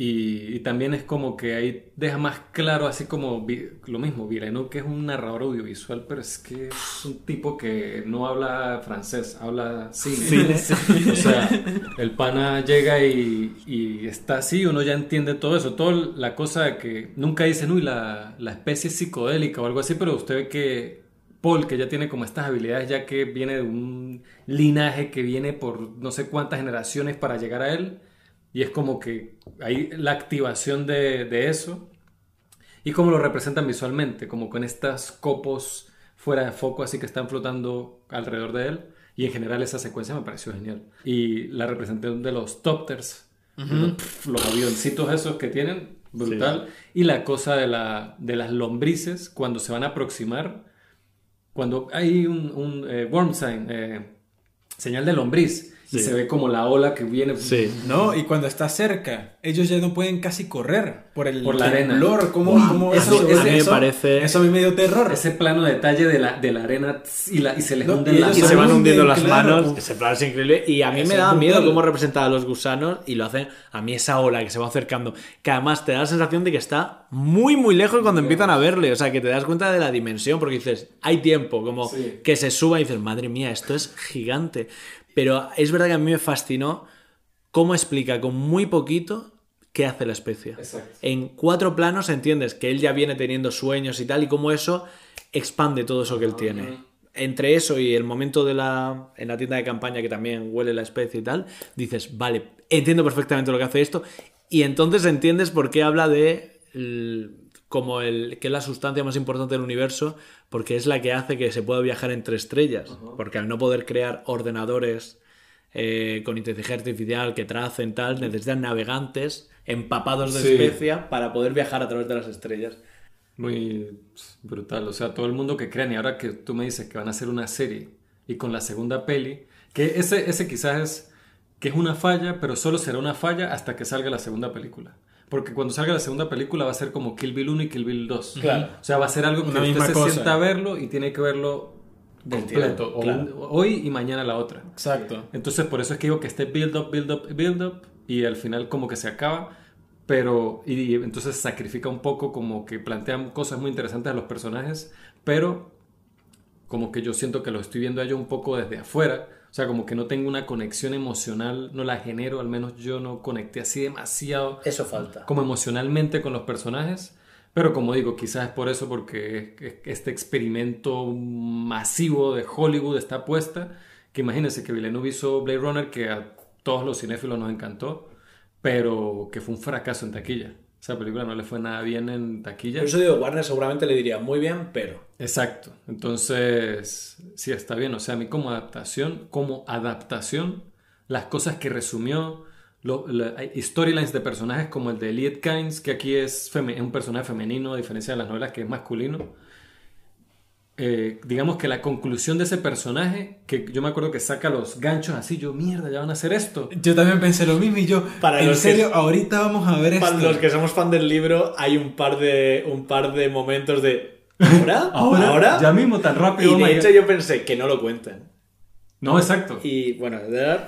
Y, y también es como que ahí deja más claro, así como lo mismo, Villeneuve, que es un narrador audiovisual, pero es que es un tipo que no habla francés, habla cine. [laughs] O sea, el pana llega y, y está así, uno ya entiende todo eso, toda la cosa que nunca dicen, uy, la, la especie es psicodélica o algo así, pero usted ve que Paul, que ya tiene como estas habilidades, ya que viene de un linaje que viene por no sé cuántas generaciones para llegar a él, y es como que hay la activación de, de eso, y cómo lo representan visualmente, como con estas copos fuera de foco, así que están flotando alrededor de él. Y en general esa secuencia me pareció genial. Y la representación de los topters, los, pf, los avioncitos esos que tienen, brutal. Y la cosa de, la, de las lombrices, cuando se van a aproximar, cuando hay un, un eh, worm sign, eh, señal de lombriz, Sí. se ve como la ola que viene Sí. No, y cuando está cerca, ellos ya no pueden casi correr por el Por la arena. ¿Cómo, cómo eso eso, a mí me eso- parece- Eso a mí me dio terror. ese plano de detalle de la, de la arena y, la, y se les No, hunden y las Y ellos se van hundiendo las claro. manos. Ese plano es increíble. Y a mí me daba miedo brutal. cómo representaba a los gusanos y lo hacen. A mí esa ola que se va acercando. Que además te da la sensación de que está muy, muy lejos cuando empiezan a verle. O sea, que te das cuenta de la dimensión. Porque dices, hay tiempo. Como Sí. que se suba y dices, madre mía, esto es gigante. Pero es verdad que a mí me fascinó cómo explica con muy poquito qué hace la especie. Exacto. En cuatro planos entiendes que él ya viene teniendo sueños y tal, y cómo eso expande todo eso que él tiene. Entre eso y el momento de la en la tienda de campaña que también huele la especie y tal, dices, vale, entiendo perfectamente lo que hace esto, y entonces entiendes por qué habla de como el que es la sustancia más importante del universo, porque es la que hace que se pueda viajar entre estrellas, porque al no poder crear ordenadores eh, con inteligencia artificial que tracen tal, necesitan navegantes empapados de Sí. especia para poder viajar a través de las estrellas. Muy brutal. O sea, todo el mundo que crean. Y ahora que tú me dices que van a hacer una serie y con la segunda peli, que ese, ese quizás es que es una falla, pero solo será una falla hasta que salga la segunda película. Porque cuando salga la segunda película va a ser como Kill Bill 1 y Kill Bill 2. Claro. O sea, va a ser algo que Una usted se cosa. sienta a verlo y tiene que verlo completo. o claro. un- hoy y mañana la otra. Exacto. Entonces, por eso es que digo que este build up, build up, build up, y al final como que se acaba, pero, y, entonces sacrifica un poco, como que plantean cosas muy interesantes a los personajes, pero como que yo siento que lo estoy viendo a ellos un poco desde afuera, o sea, como que no tengo una conexión emocional, no la genero, al menos yo no conecté así demasiado Eso falta. como emocionalmente con los personajes. Pero como digo, quizás es por eso, porque es- es- este experimento masivo de Hollywood está puesta. Que imagínense que Villeneuve hizo Blade Runner, que a todos los cinéfilos nos encantó, pero que fue un fracaso en taquilla. Esa película no le fue nada bien en taquilla. Por eso digo, Warner seguramente le diría muy bien, pero. Exacto. Entonces, sí está bien. O sea, a mí como adaptación, como adaptación, las cosas que resumió, lo- la- hay storylines de personajes como el de Elliot Kynes, que aquí es, es un personaje femenino, a diferencia de las novelas que es masculino. Eh, digamos que la conclusión de ese personaje, que yo me acuerdo que saca los ganchos así, yo, mierda, ya van a hacer esto. Yo también pensé lo mismo y yo, Para en que- serio, ahorita vamos a ver esto. Para los que somos fan del libro, hay un par de, un par de momentos de. [laughs] ¿Ahora? ¿Ahora? Ya mismo, tan rápido. Y oh de hecho yo pensé que no lo cuenten. No, exacto. Y bueno,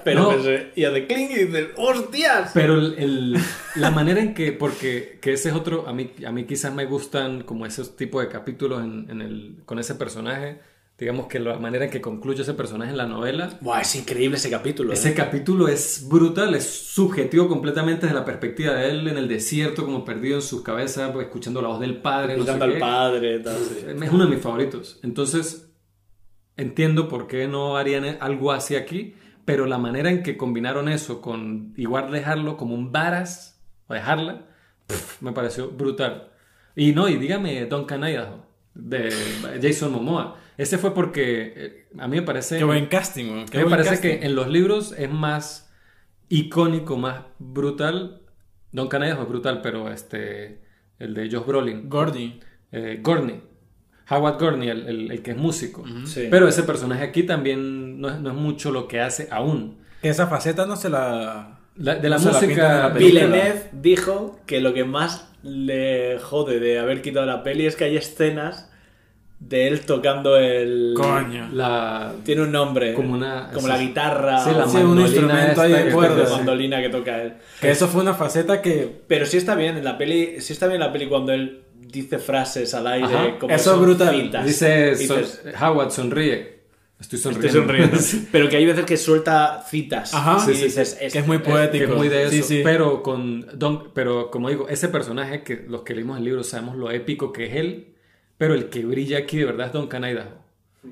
pero No. pensé, y hace clink y dices, ¡hostias! Pero el, el- la manera en que, porque que ese es otro, a mí, a mí quizás me gustan como esos tipos de capítulos en, en el, con ese personaje, digamos que la manera en que concluye ese personaje en la novela, Buah, es increíble ese capítulo. ese ¿eh? capítulo es brutal, es subjetivo completamente desde la perspectiva de él en el desierto, como perdido en su cabeza, pues, escuchando la voz del padre, no sé Escuchando al qué. padre, tal, sí. Es uno de mis favoritos. Entonces, entiendo por qué no harían algo así aquí, pero la manera en que combinaron eso con igual dejarlo como un varas, o dejarla, me pareció brutal. Y no, y dígame Duncan Idaho, de Jason Momoa. Ese fue porque eh, a mí me parece... Qué buen casting. Qué me parece casting. que en los libros es más icónico, más brutal. Duncan Idaho es brutal, pero este, el de Josh Brolin Gordy. eh, Gurney. Howard Gurney, el, el- el que es músico. Sí. Pero ese personaje aquí también no es, no es mucho lo que hace aún. Que esa faceta no se la... La- de la No música. la película. Villeneuve dijo que lo que más le jode de haber quitado la peli es que hay escenas de él tocando el... Coño. La... Tiene un nombre. Como una- Como la guitarra. Sí, la o Sí, un mandolina instrumento ahí de cuerda, mandolina que toca él. Que eso fue una faceta que... Pero sí está bien en la peli, sí está bien en la peli cuando él dice frases al aire. Ajá. Como Eso es brutal. Dice dices, Howard sonríe. Estoy sonriendo. Estoy sonriendo. [laughs] Pero que hay veces que suelta citas. Ajá. Y Sí, sí, dices, Que es muy poético. que es muy de eso. Sí, sí. Pero con Don, pero como digo, ese personaje que los que leímos el libro sabemos lo épico que es él, pero el que brilla aquí de verdad es Don Idaho.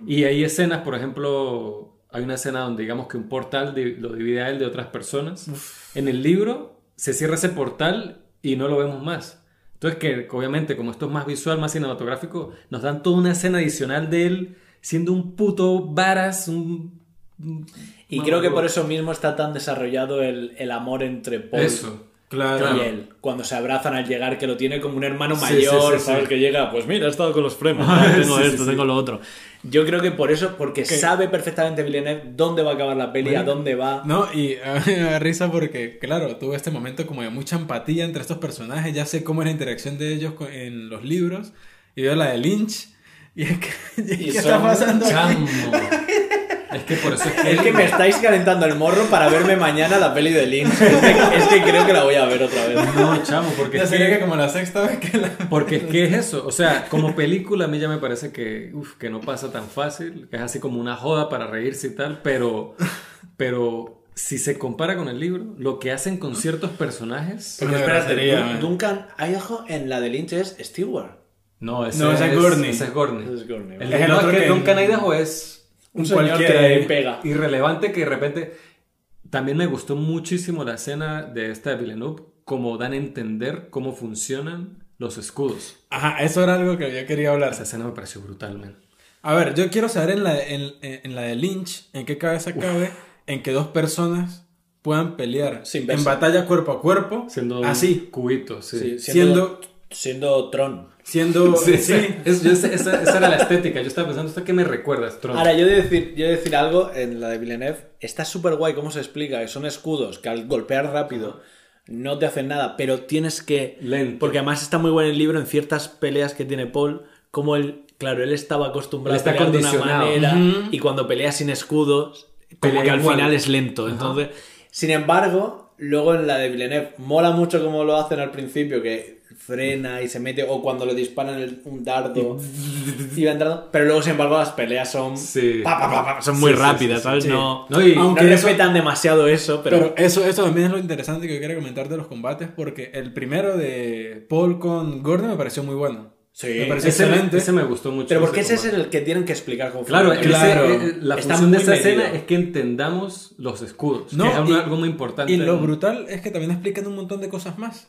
Y hay escenas, por ejemplo, hay una escena donde digamos que un portal lo divide a él de otras personas. En el libro se cierra ese portal y no lo vemos más. Entonces que obviamente como esto es más visual, más cinematográfico, nos dan toda una escena adicional de él siendo un puto varas, un... Y creo que por eso mismo está tan desarrollado el, el amor entre Paul Eso. Claro. y él. Cuando se abrazan al llegar, que lo tiene como un hermano mayor, sí, sí, ¿sabes? sí. Que llega, pues mira, he estado con los premios, [laughs] tengo esto, tengo lo otro. Yo creo que por eso, porque sabe perfectamente Villeneuve dónde va a acabar la peli, a dónde va. No, y [laughs] a mí me da risa porque, claro, tuve este momento como de mucha empatía entre estos personajes, ya sé cómo es la interacción de ellos en los libros, y veo la de Lynch, y es que, [laughs] ¿qué está pasando aquí? Chamo. [laughs] Es que por eso es que Es que me estáis calentando el morro para verme mañana la peli de Lynch. [laughs] Es que, es que creo que la voy a ver otra vez. No, chamo, porque Ya es sería que que, como la sexta vez que la... porque es que es eso. O sea, como película a mí ya me parece que, uf, que no pasa tan fácil, que es así como una joda para reírse y tal, pero, pero si se compara con el libro, lo que hacen con ciertos personajes... Pero espérate, man. Duncan Idaho en la de Lynch es Stewart. No, ese, No, ese es Gurney. Ese es Gurney. Ese es Gurney, El, Es el no, otro es que Idaho es Un Un señor que ahí. pega. irrelevante que de repente... También me gustó muchísimo la escena de esta de Villeneuve, como dan a entender cómo funcionan los escudos. Ajá, eso era algo que yo quería hablar. Esa escena me pareció brutal, man. A ver, yo quiero saber en la, en, en la de Lynch, en qué cabeza cabe, en que dos personas puedan pelear Sin en batalla cuerpo a cuerpo, Siendo así, un cubito, sí. Sí, siendo, siendo Tron. siendo, [laughs] Sí, sí, sí. Es- yo- esa, esa era la estética. Yo estaba pensando, ¿esto qué me recuerda, Strong? Ahora, yo he de decir, yo he de decir algo en la de Villeneuve. Está súper guay cómo se explica que son escudos que al golpear rápido no te hacen nada, pero tienes que. Lento. Porque además está muy bueno el libro en ciertas peleas que tiene Paul. Como él, claro, él estaba acostumbrado está a pelear de una condicionado. manera y cuando pelea sin escudos, como Pelea que al igual. final es lento. Entonces, sin embargo, luego en la de Villeneuve mola mucho como lo hacen al principio, que frena y se mete, o cuando le disparan el- un dardo [laughs] y va entrando, pero luego sin embargo las peleas son Sí. pa, pa, pa, pa, son muy Sí, rápidas, sí, ¿sabes? sí. No, No, y- no Aunque eso- respetan demasiado eso, pero, Pero eso, eso también es lo interesante que yo quería comentar de los combates, porque el primero de Paul con Gordon me pareció muy bueno. Sí. me pareció ese, me, excelente. ese me gustó mucho. pero porque ese es el que tienen que explicar cómo Claro, ese- Claro. la función de esa escena medido. es que entendamos los escudos. No, que es algo, y- algo muy importante. Y lo brutal es que también explican un montón de cosas más.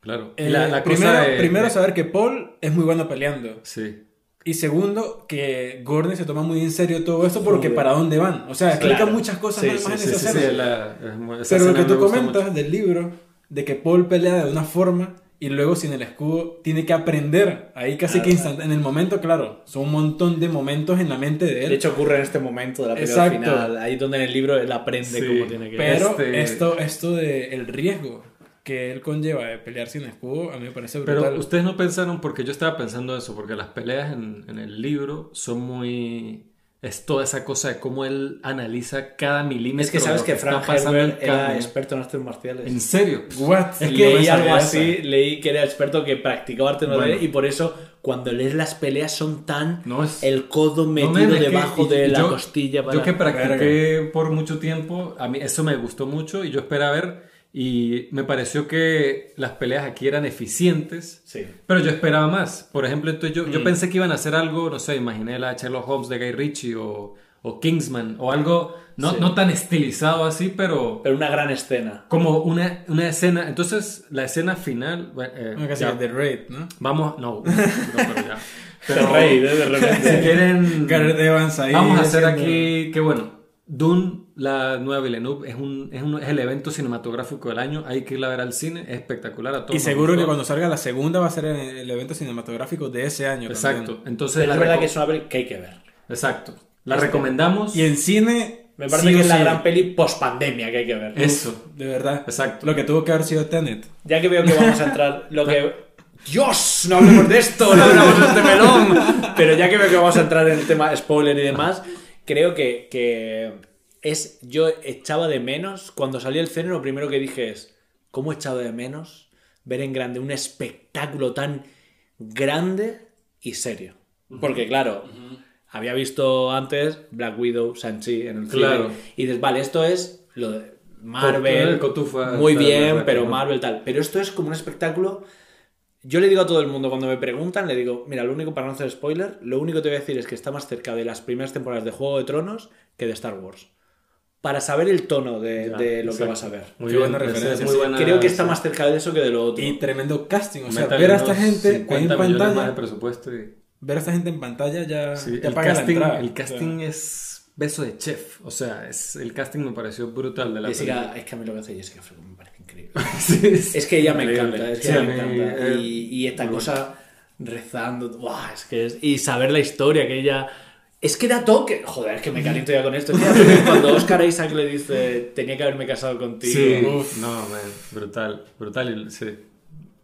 Claro. Eh, la, la primero, cosa de- primero de- saber que Paul es muy bueno peleando. Sí. Y segundo, que Gordon se toma muy en serio todo esto porque Joder. para dónde van. O sea, explica Claro. muchas cosas Sí, más sí, en Sí, esa sí, escena. sí, la- esa Pero lo que tú comentas mucho. del libro, de que Paul pelea de una forma y luego sin el escudo tiene que aprender. Ahí casi que instant En el momento, claro, son un montón de momentos en la mente de él. De hecho ocurre en este momento de la pelea Exacto. final, ahí donde en el libro él aprende Sí. cómo tiene que pero este- esto, esto de el riesgo que él conlleva de pelear sin escudo, a mí me parece brutal. Pero ustedes no pensaron, porque yo estaba pensando eso, porque las peleas en, en el libro son muy... Es toda esa cosa de cómo él analiza cada milímetro. Es que de sabes lo que está Frank Herbert era experto en artes marciales. ¿En serio? What? Es que leí no algo así, esa. leí que era experto que practicaba artes Bueno. marciales y por eso cuando lees las peleas son tan No es- el codo No, metido que- debajo y- de la yo- costilla para... Yo que practiqué por mucho tiempo, a mí eso me gustó mucho y yo esperaba ver y me pareció que las peleas aquí eran eficientes, Sí. pero yo esperaba más. Por ejemplo, entonces yo, Mm. yo pensé que iban a hacer algo, no sé, imaginé la Sherlock Holmes de Guy Ritchie o, o Kingsman o algo no, Sí. no tan estilizado así, pero Pero una gran escena. como una, una escena. Entonces, la escena final... eh, ya, de Raid, ¿no? vamos, no, no, pero ya. [laughs] Pero rey, de Si repente. quieren... Gareth Evans ahí. Vamos a hacer haciendo- aquí que bueno, Dune, la nueva Villeneuve, es, un, es, un- es el evento cinematográfico del año. Hay que irla a ver al cine, es espectacular a todos. Y seguro que cuando salga la segunda va a ser el, el evento cinematográfico de ese año. Exacto, también. entonces es la verdad que es una peli que hay que ver. Exacto, la recomendamos. Y en cine. Me parece sí que es la sí. gran peli post pandemia que hay que ver. Eso, De verdad. exacto. Lo que tuvo que haber sido Tenet. Ya que veo que [laughs] vamos a entrar, lo que Dios, no hablemos de esto, no hablemos de este melón. Pero ya que veo que vamos a entrar en el tema spoiler y demás, creo que, que es. Yo echaba de menos. Cuando salí el cine, lo primero que dije es. ¿Cómo he echado de menos ver en grande un espectáculo tan grande y serio? Porque, claro, había visto antes Black Widow, Shang-Chi en el cine. Claro. Y dices, vale, esto es lo de Marvel. cotufa, muy tal, bien, pero. Marvel tal. Pero esto es como un espectáculo. Yo le digo a todo el mundo cuando me preguntan, le digo, mira, lo único para no hacer spoiler, lo único que te voy a decir es que está más cerca de las primeras temporadas de Juego de Tronos que de Star Wars. Para saber el tono de, Ya, de lo que vas a ver. Muy Qué bien, buena referencia, muy buena- Creo que está sí. más cerca de eso que de lo otro. Y tremendo casting. O sea, ver a esta gente ahí 50 en millones más de pantalla. presupuesto y... Ver a esta gente en pantalla ya, Sí, ya el paga la casting, entrada. el casting es beso de chef. O sea, es, el casting me pareció brutal de la Jessica, es que a mí lo que hace Jessica Freeman me parece increíble. película. [laughs] Sí, sí. Es que ella me encanta, es que ella me encanta. eh, Y, y esta cosa rezando, ¡buah! es que es... Y saber la historia que ella... Es que da toque. Joder, es que me caliento ya con esto. [laughs] Cuando Oscar Isaac le dice, tenía que haberme casado contigo. Sí, Uf. no, man, brutal, brutal, sí.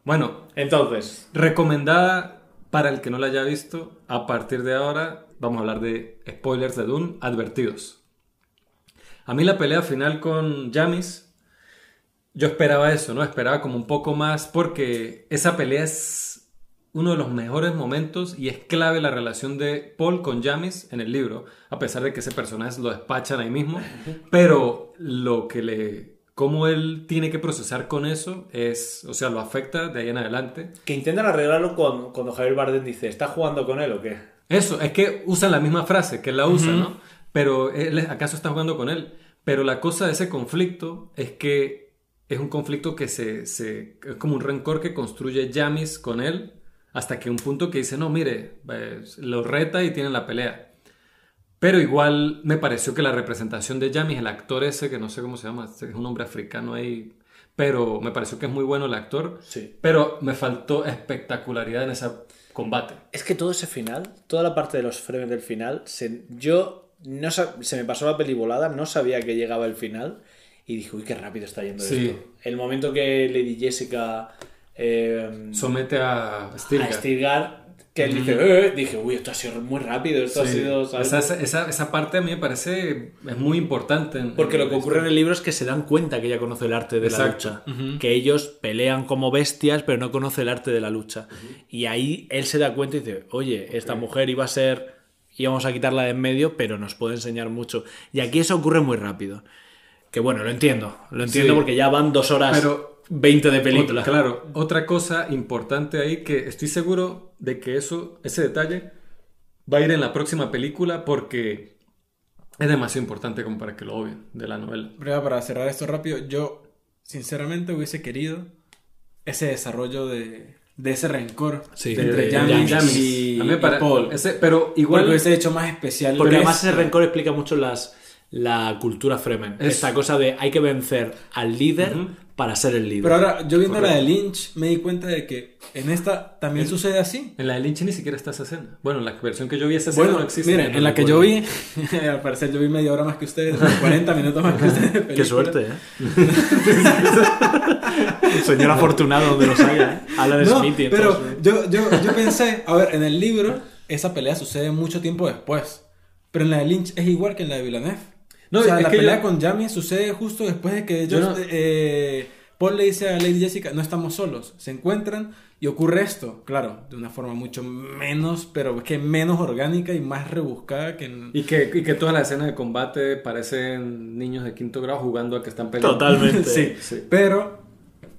Bueno, Entonces, recomendada para el que no la haya visto, a partir de ahora vamos a hablar de spoilers de Dune advertidos. A mí la pelea final con Jamis, yo esperaba eso, ¿no? Esperaba como un poco más porque esa pelea es uno de los mejores momentos y es clave la relación de Paul con Jamis en el libro, a pesar de que ese personaje lo despachan ahí mismo, pero lo que le cómo él tiene que procesar con eso es, o sea, lo afecta de ahí en adelante. que intentan arreglarlo cuando, cuando Javier Bardem dice, ¿está jugando con él o qué? Eso, es que usan la misma frase, que él la usa, ¿no? Pero él acaso está jugando con él. Pero la cosa de ese conflicto es que es un conflicto que se, se- es como un rencor que construye Jamis con él hasta que un punto que dice, no, mire, eh, lo reta y tienen la pelea. Pero igual me pareció que la representación de Jamis, el actor ese, que no sé cómo se llama, es un hombre africano ahí, pero me pareció que es muy bueno el actor. Sí. Pero me faltó espectacularidad en ese combate. Es que todo ese final, toda la parte de los frames del final, se- yo no se me pasó la peli volada, no sabía que llegaba el final y dije, uy, qué rápido está yendo Sí. esto. El momento que Lady Jessica eh, Somete a a Stilgar. Stilgar, que él dice, "Eh", dije, uy, esto ha sido muy rápido, esto ha Sí. sido... ¿sabes? Esa, esa- esa- parte a mí me parece es muy importante. en- Porque en lo que ocurre en el libro es que se dan cuenta que ella conoce el arte de Exacto. la lucha. Que ellos pelean como bestias, pero no conoce el arte de la lucha. Y ahí él se da cuenta y dice, oye, esta mujer iba a ser, íbamos a quitarla de en medio, pero nos puede enseñar mucho. Y aquí eso ocurre muy rápido. Que bueno, lo entiendo. Lo entiendo Sí. porque ya van dos horas Pero- 20 de película. Otra- claro, otra cosa importante ahí que estoy seguro de que eso, ese detalle va a ir en la próxima película porque es demasiado importante como para que lo obvien de la novela. Para cerrar esto rápido, yo sinceramente hubiese querido ese desarrollo de, de ese rencor Sí, de entre Jamis. y, y Paul. ese- pero Porque igual hubiese hecho más especial. Porque además es- ese rencor explica mucho las, la cultura Fremen. Es- Esta cosa de hay que vencer al líder para ser el líder. Pero ahora, yo viendo la de Correcto. Lynch, me di cuenta de que en esta también sucede así. en la de Lynch ni siquiera está esa escena. Bueno, en la versión que yo vi esa escena Bueno, no existe. miren, no en la que yo vi, [laughs] al parecer yo vi media hora más que ustedes, 40 minutos más que ustedes. de [laughs] Qué suerte, ¿eh? [laughs] Señor afortunado donde los haya, ¿eh? Habla de No, Smith y pero entonces- yo, yo, yo pensé, a ver, en el libro esa pelea sucede mucho tiempo después. Pero en la de Lynch es igual que en la de Villeneuve. No, o sea, es la que pelea yo- con Jamie sucede justo después de que Yo ellos, no- eh, Paul le dice a Lady Jessica, no estamos solos. Se encuentran y ocurre esto. Claro, de una forma mucho menos, pero es que menos orgánica y más rebuscada que en... Y que, y que todas las escenas de combate parecen niños de quinto grado jugando a que están peleando. Totalmente. [laughs] sí, Sí. pero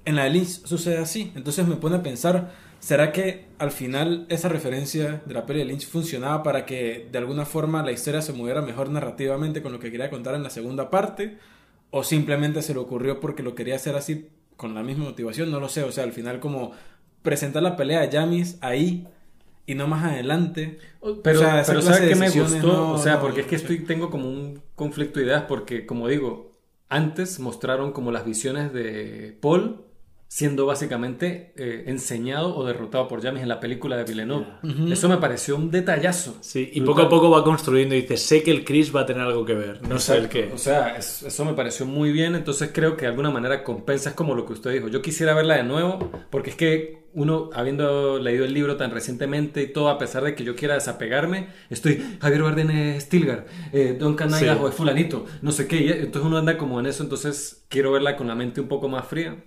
en la de Lynch sucede así. Entonces me pone a pensar, ¿será que al final esa referencia de la peli de Lynch funcionaba para que de alguna forma la historia se moviera mejor narrativamente con lo que quería contar en la segunda parte? ¿O simplemente se le ocurrió porque lo quería hacer así con la misma motivación? No lo sé. O sea, al final como presentar la pelea de Jamis ahí y no más adelante. Pero, O sea, pero ¿sabes qué me gustó? no- o sea, no- porque es que estoy, tengo como un conflicto de ideas porque, como digo, antes mostraron como las visiones de Paul siendo básicamente eh, enseñado o derrotado por Jamis en la película de Villeneuve. Eso me pareció un detallazo. Sí, y poco a poco va construyendo y dice, sé que el Chris va a tener algo que ver, no sé el Exacto. qué. O sea, es- eso me pareció muy bien, entonces creo que de alguna manera compensa, es como lo que usted dijo. Yo quisiera verla de nuevo, porque es que uno, habiendo leído el libro tan recientemente y todo, a pesar de que yo quiera desapegarme, estoy, Javier Bardem es Stilgar, eh, Don Canailas Sí. o es fulanito, no sé qué, y entonces uno anda como en eso, entonces quiero verla con la mente un poco más fría.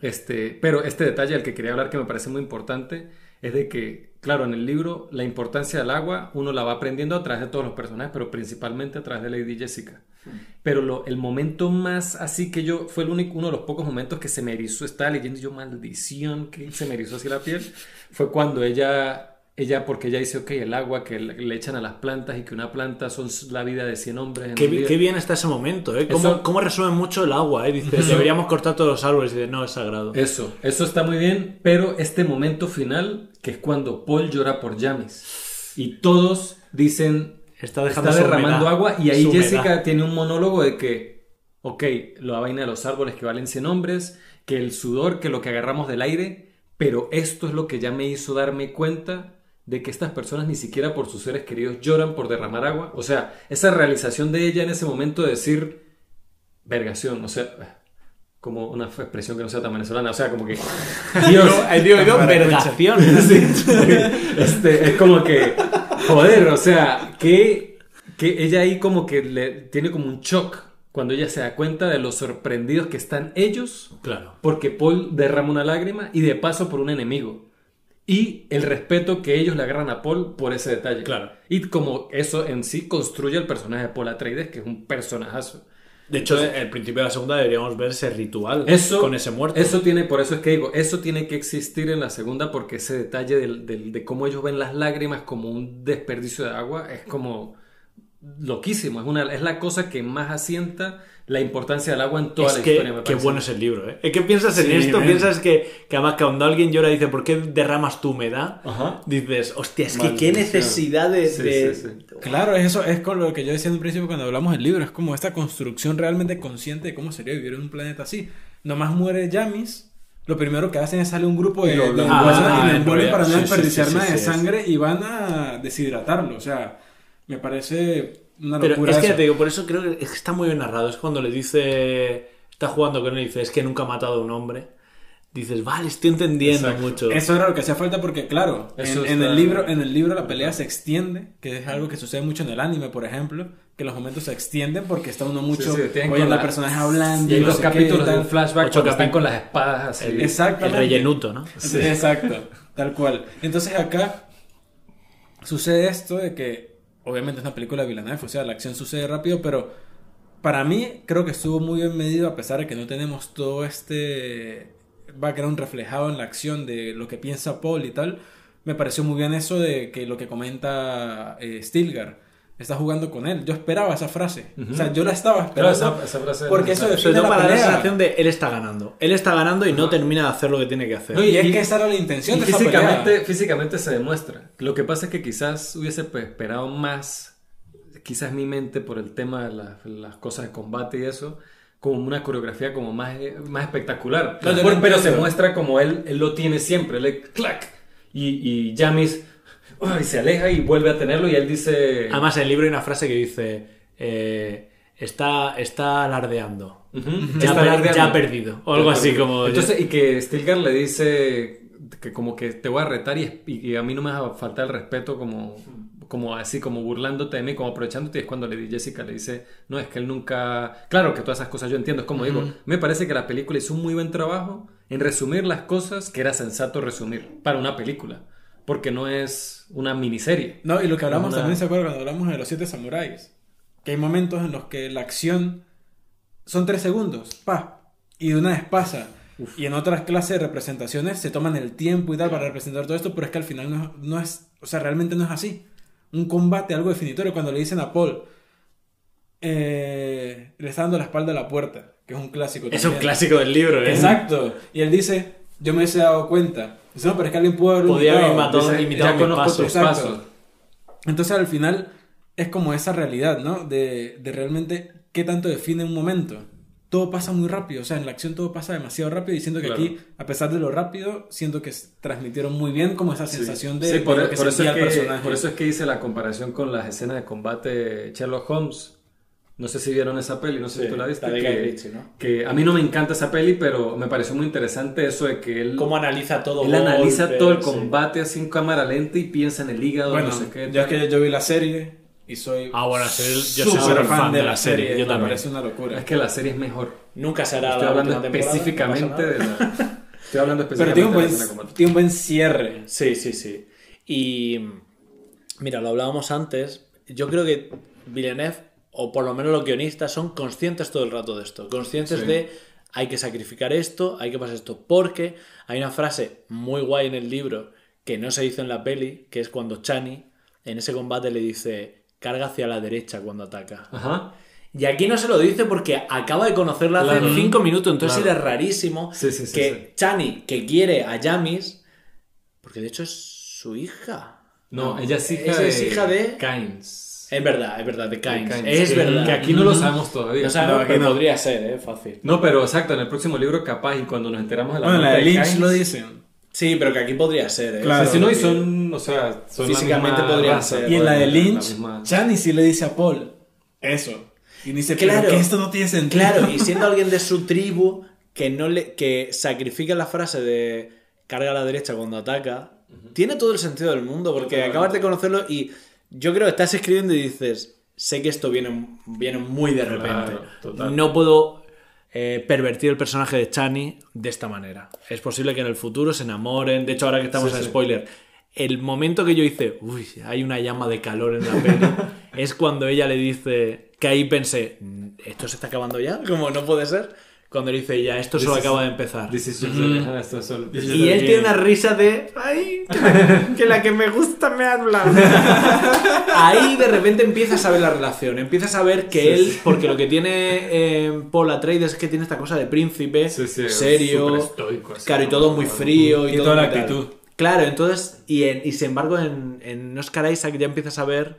Este, pero este detalle del que quería hablar que me parece muy importante es de que, claro, en el libro la importancia del agua uno la va aprendiendo a través de todos los personajes, pero principalmente a través de Lady Jessica. Pero lo- el momento más así que yo, fue el único, uno de los pocos momentos que se me erizó, estaba leyendo y yo, maldición, que se me erizó así la piel, fue cuando ella, ella, porque ella dice, ok, el agua que le, echan a las plantas y que una planta son la vida de 100 hombres. en Qué, qué bien está ese momento, ¿eh? Cómo, Eso- cómo resume mucho el agua, ¿eh? Dice, deberíamos cortar todos los árboles. Y dice, no, es sagrado. Eso, eso está muy bien, pero este momento final, que es cuando Paul llora por Jamis y todos dicen, Está dejando está derramando humedad, agua y ahí Jessica tiene un monólogo de que, ok, la vaina de los árboles que valen 100 hombres, que el sudor, que lo que agarramos del aire, pero esto es lo que ya me hizo darme cuenta de que estas personas ni siquiera por sus seres queridos lloran por derramar agua. O sea, esa realización de ella en ese momento de decir, vergación, o sea, como una expresión que no sea tan venezolana, o sea, como que, [laughs] Dios, Dios, Dios, vergación. [laughs] [laughs] este, es como que, joder, o sea, que, que ella ahí como que le tiene como un shock cuando ella se da cuenta de lo sorprendidos que están ellos Claro. porque Paul derrama una lágrima y de paso por un enemigo. Y el respeto que ellos le agarran a Paul por ese detalle. Claro. Y como eso en sí construye el personaje de Paul Atreides, que es un personajazo. De hecho, en el principio de la segunda deberíamos ver ese ritual Eso, con ese muerto. Eso tiene, por eso es que digo, eso tiene que existir en la segunda porque ese detalle del- del- de cómo ellos ven las lágrimas como un desperdicio de agua es como loquísimo. Es, una, es la cosa que más asienta la importancia del agua en toda es la que, historia. me qué parece. bueno es el libro, ¿eh? Que piensas en Sí, esto, piensas que, que además cuando alguien llora dice, ¿por qué derramas tu humedad? Ajá. Dices, hostia, es que qué Maldición. necesidad de... Sí, de- sí, sí. Claro, es eso es con lo que yo decía en un principio cuando hablamos del libro, es como esta construcción realmente consciente de cómo sería vivir en un planeta así. Nomás muere Jamis, lo primero que hacen es salir un grupo de, Y lo de envuelven. Ah, y lo para no desperdiciar nada de sangre y van a deshidratarlo. O sea, me parece una Pero es que te digo, por eso creo que es que está muy bien narrado. Es cuando le dice, está jugando con él y dice, es que nunca ha matado a un hombre. Dices, vale, estoy entendiendo Exacto. mucho. Eso era lo que hacía falta porque, claro, en, Eso en está- el libro, en el libro la pelea se extiende, que es algo que sucede mucho en el anime, por ejemplo, que los momentos se extienden porque está uno mucho Sí, sí, oyendo con a la- personajes hablando. Y hay no qué, capítulos de un flashback Ocho cuando están con las espadas así. El- Exactamente. El rellenuto, ¿no? Exacto, tal cual. Entonces acá sucede esto de que, obviamente es una película Villeneuve, o sea, la acción sucede rápido, pero para mí creo que estuvo muy bien medido a pesar de que no tenemos todo este background reflejado en la acción de lo que piensa Paul y tal. Me pareció muy bien eso de que lo que comenta eh, Stilgar. Está jugando con él. Yo esperaba esa frase. O sea, yo la estaba Claro, esperando. esa, esa frase es porque eso necesaria. define Sobre todo la para la pelea. sensación de él está ganando. Él está ganando y no termina de hacer lo que tiene que hacer. No, y, es Y- que esa era la intención Y de esa físicamente, pelea. físicamente se demuestra. Lo que pasa es que quizás hubiese esperado más, quizás mi mente por el tema de la- las cosas de combate y eso, como una coreografía como más, eh, más espectacular. No, lo pero se muestra como él, él lo tiene siempre, él clac. Y, y Jamis ay, se aleja y vuelve a tenerlo y él dice... Además, en el libro hay una frase que dice, eh, está, está alardeando. Ujú, Ya, está per- alardeando. ya ha perdido. O algo así como... Entonces, y que Stilgar le dice que como que te voy a retar y, y a mí no me va a faltar el respeto como, como así, como burlándote de mí, como aprovechándote. Y es cuando Lady Jessica le dice, no, es que él nunca... Claro que todas esas cosas yo entiendo. Es como digo, me parece que la película hizo un muy buen trabajo en resumir las cosas que era sensato resumir para una película. Porque no es una miniserie. No, y lo que hablamos Una- también, ¿se acuerdan? Cuando hablamos de los siete samuráis. Que hay momentos en los que la acción son tres segundos, pa, y de una vez pasa. Y en otras clases de representaciones se toman el tiempo y tal para representar todo esto, pero es que al final no, no es, o sea, realmente no es así. Un combate, algo definitorio, cuando le dicen a Paul, eh, le está dando la espalda a la puerta, que es un clásico. Es un clásico del libro, ¿eh? Exacto. Y él dice, yo me hubiese dado cuenta. No, pero es que alguien pudo haber Podía haber matado, imitado ya mis conozco pasos. tus Exacto. pasos. Entonces al final es como esa realidad, ¿no? De, de realmente qué tanto define un momento. todo pasa muy rápido. O sea, en la acción todo pasa demasiado rápido. Y siento que Claro. aquí, a pesar de lo rápido, siento que transmitieron muy bien como esa sensación de, Sí, por, de lo que por eso es el que, personaje. por eso es que hice la comparación con las escenas de combate Sherlock Holmes. No sé si vieron esa peli, no sé si Sí, tú la viste. la de que, Guy Ritchie, ¿no? que a mí no me encanta esa peli, pero me pareció muy interesante eso de que él, Cómo analiza todo. él analiza todo el sí. combate así en cámara lenta y piensa en el hígado, Bueno, no sé qué. ya es que yo vi la serie y soy Ah, bueno, sí, yo soy fan, de la serie. Yo me también. parece una locura. Es que la serie es mejor. Nunca se hará Estoy la hablando específicamente no de la... [laughs] Estoy hablando Pero específicamente tiene un, de la buen, tiene un buen cierre. Sí, sí, sí. Y mira, lo hablábamos antes. Yo creo que Villeneuve, o por lo menos los guionistas, son conscientes todo el rato de esto. Conscientes Sí. de hay que sacrificar esto, hay que pasar esto. Porque hay una frase muy guay en el libro que no se hizo en la peli, que es cuando Chani en ese combate le dice carga hacia la derecha cuando ataca. Ajá. Y aquí no se lo dice porque acaba de conocerla hace Claro. cinco minutos, entonces Claro. era rarísimo Sí, sí, sí, que. Chani, que quiere a Yamis, porque de hecho es su hija. No, ella es hija de... es hija de... Kynes. Es verdad, es verdad, de Kynes. Kynes, Es que- verdad. Que aquí no lo sabemos todavía. No sabemos, No, pero no. podría ser, ¿eh? Fácil. No, pero exacto, en el próximo libro capaz y cuando nos enteramos de la Bueno, la de Lynch lo dicen. Sí, pero que aquí podría ser, ¿eh? Claro. Sí, sí, no, y son, o sea, son Físicamente raza, ser. Y en la de Lynch, Chani sí le dice a Paul eso. Y dice, Claro. claro, que esto no tiene sentido. Claro, y [laughs] siendo alguien de su tribu que no le que sacrifica la frase de carga a la derecha cuando ataca, tiene todo el sentido del mundo porque acabas de conocerlo y yo creo que estás escribiendo y dices, sé que esto viene, viene muy de repente. Claro, no puedo eh, pervertir el personaje de Chani de esta manera. Es posible que en el futuro se enamoren. De hecho, ahora que estamos Sí, en sí. spoiler, el momento que yo hice, uy, hay una llama de calor en la peli, [laughs] es cuando ella le dice, que ahí pensé, "Mm, ¿esto se está acabando ya? Como no puede ser. Cuando le dice ya, esto solo This is- acaba de empezar. This is the- esto solo- This is Y él tiene una risa de, ay, que la, que la que me gusta me habla. [laughs] Ahí de repente empiezas a ver la relación, empiezas a ver que Sí, él, sí. porque lo que tiene eh, Paul Atreides es que tiene esta cosa de príncipe, Sí, sí, serio, estoico, así, claro, y todo muy frío y, Y todo toda la actitud. Claro, entonces, y, en- y sin embargo en, en Oscar Isaac ya empiezas a ver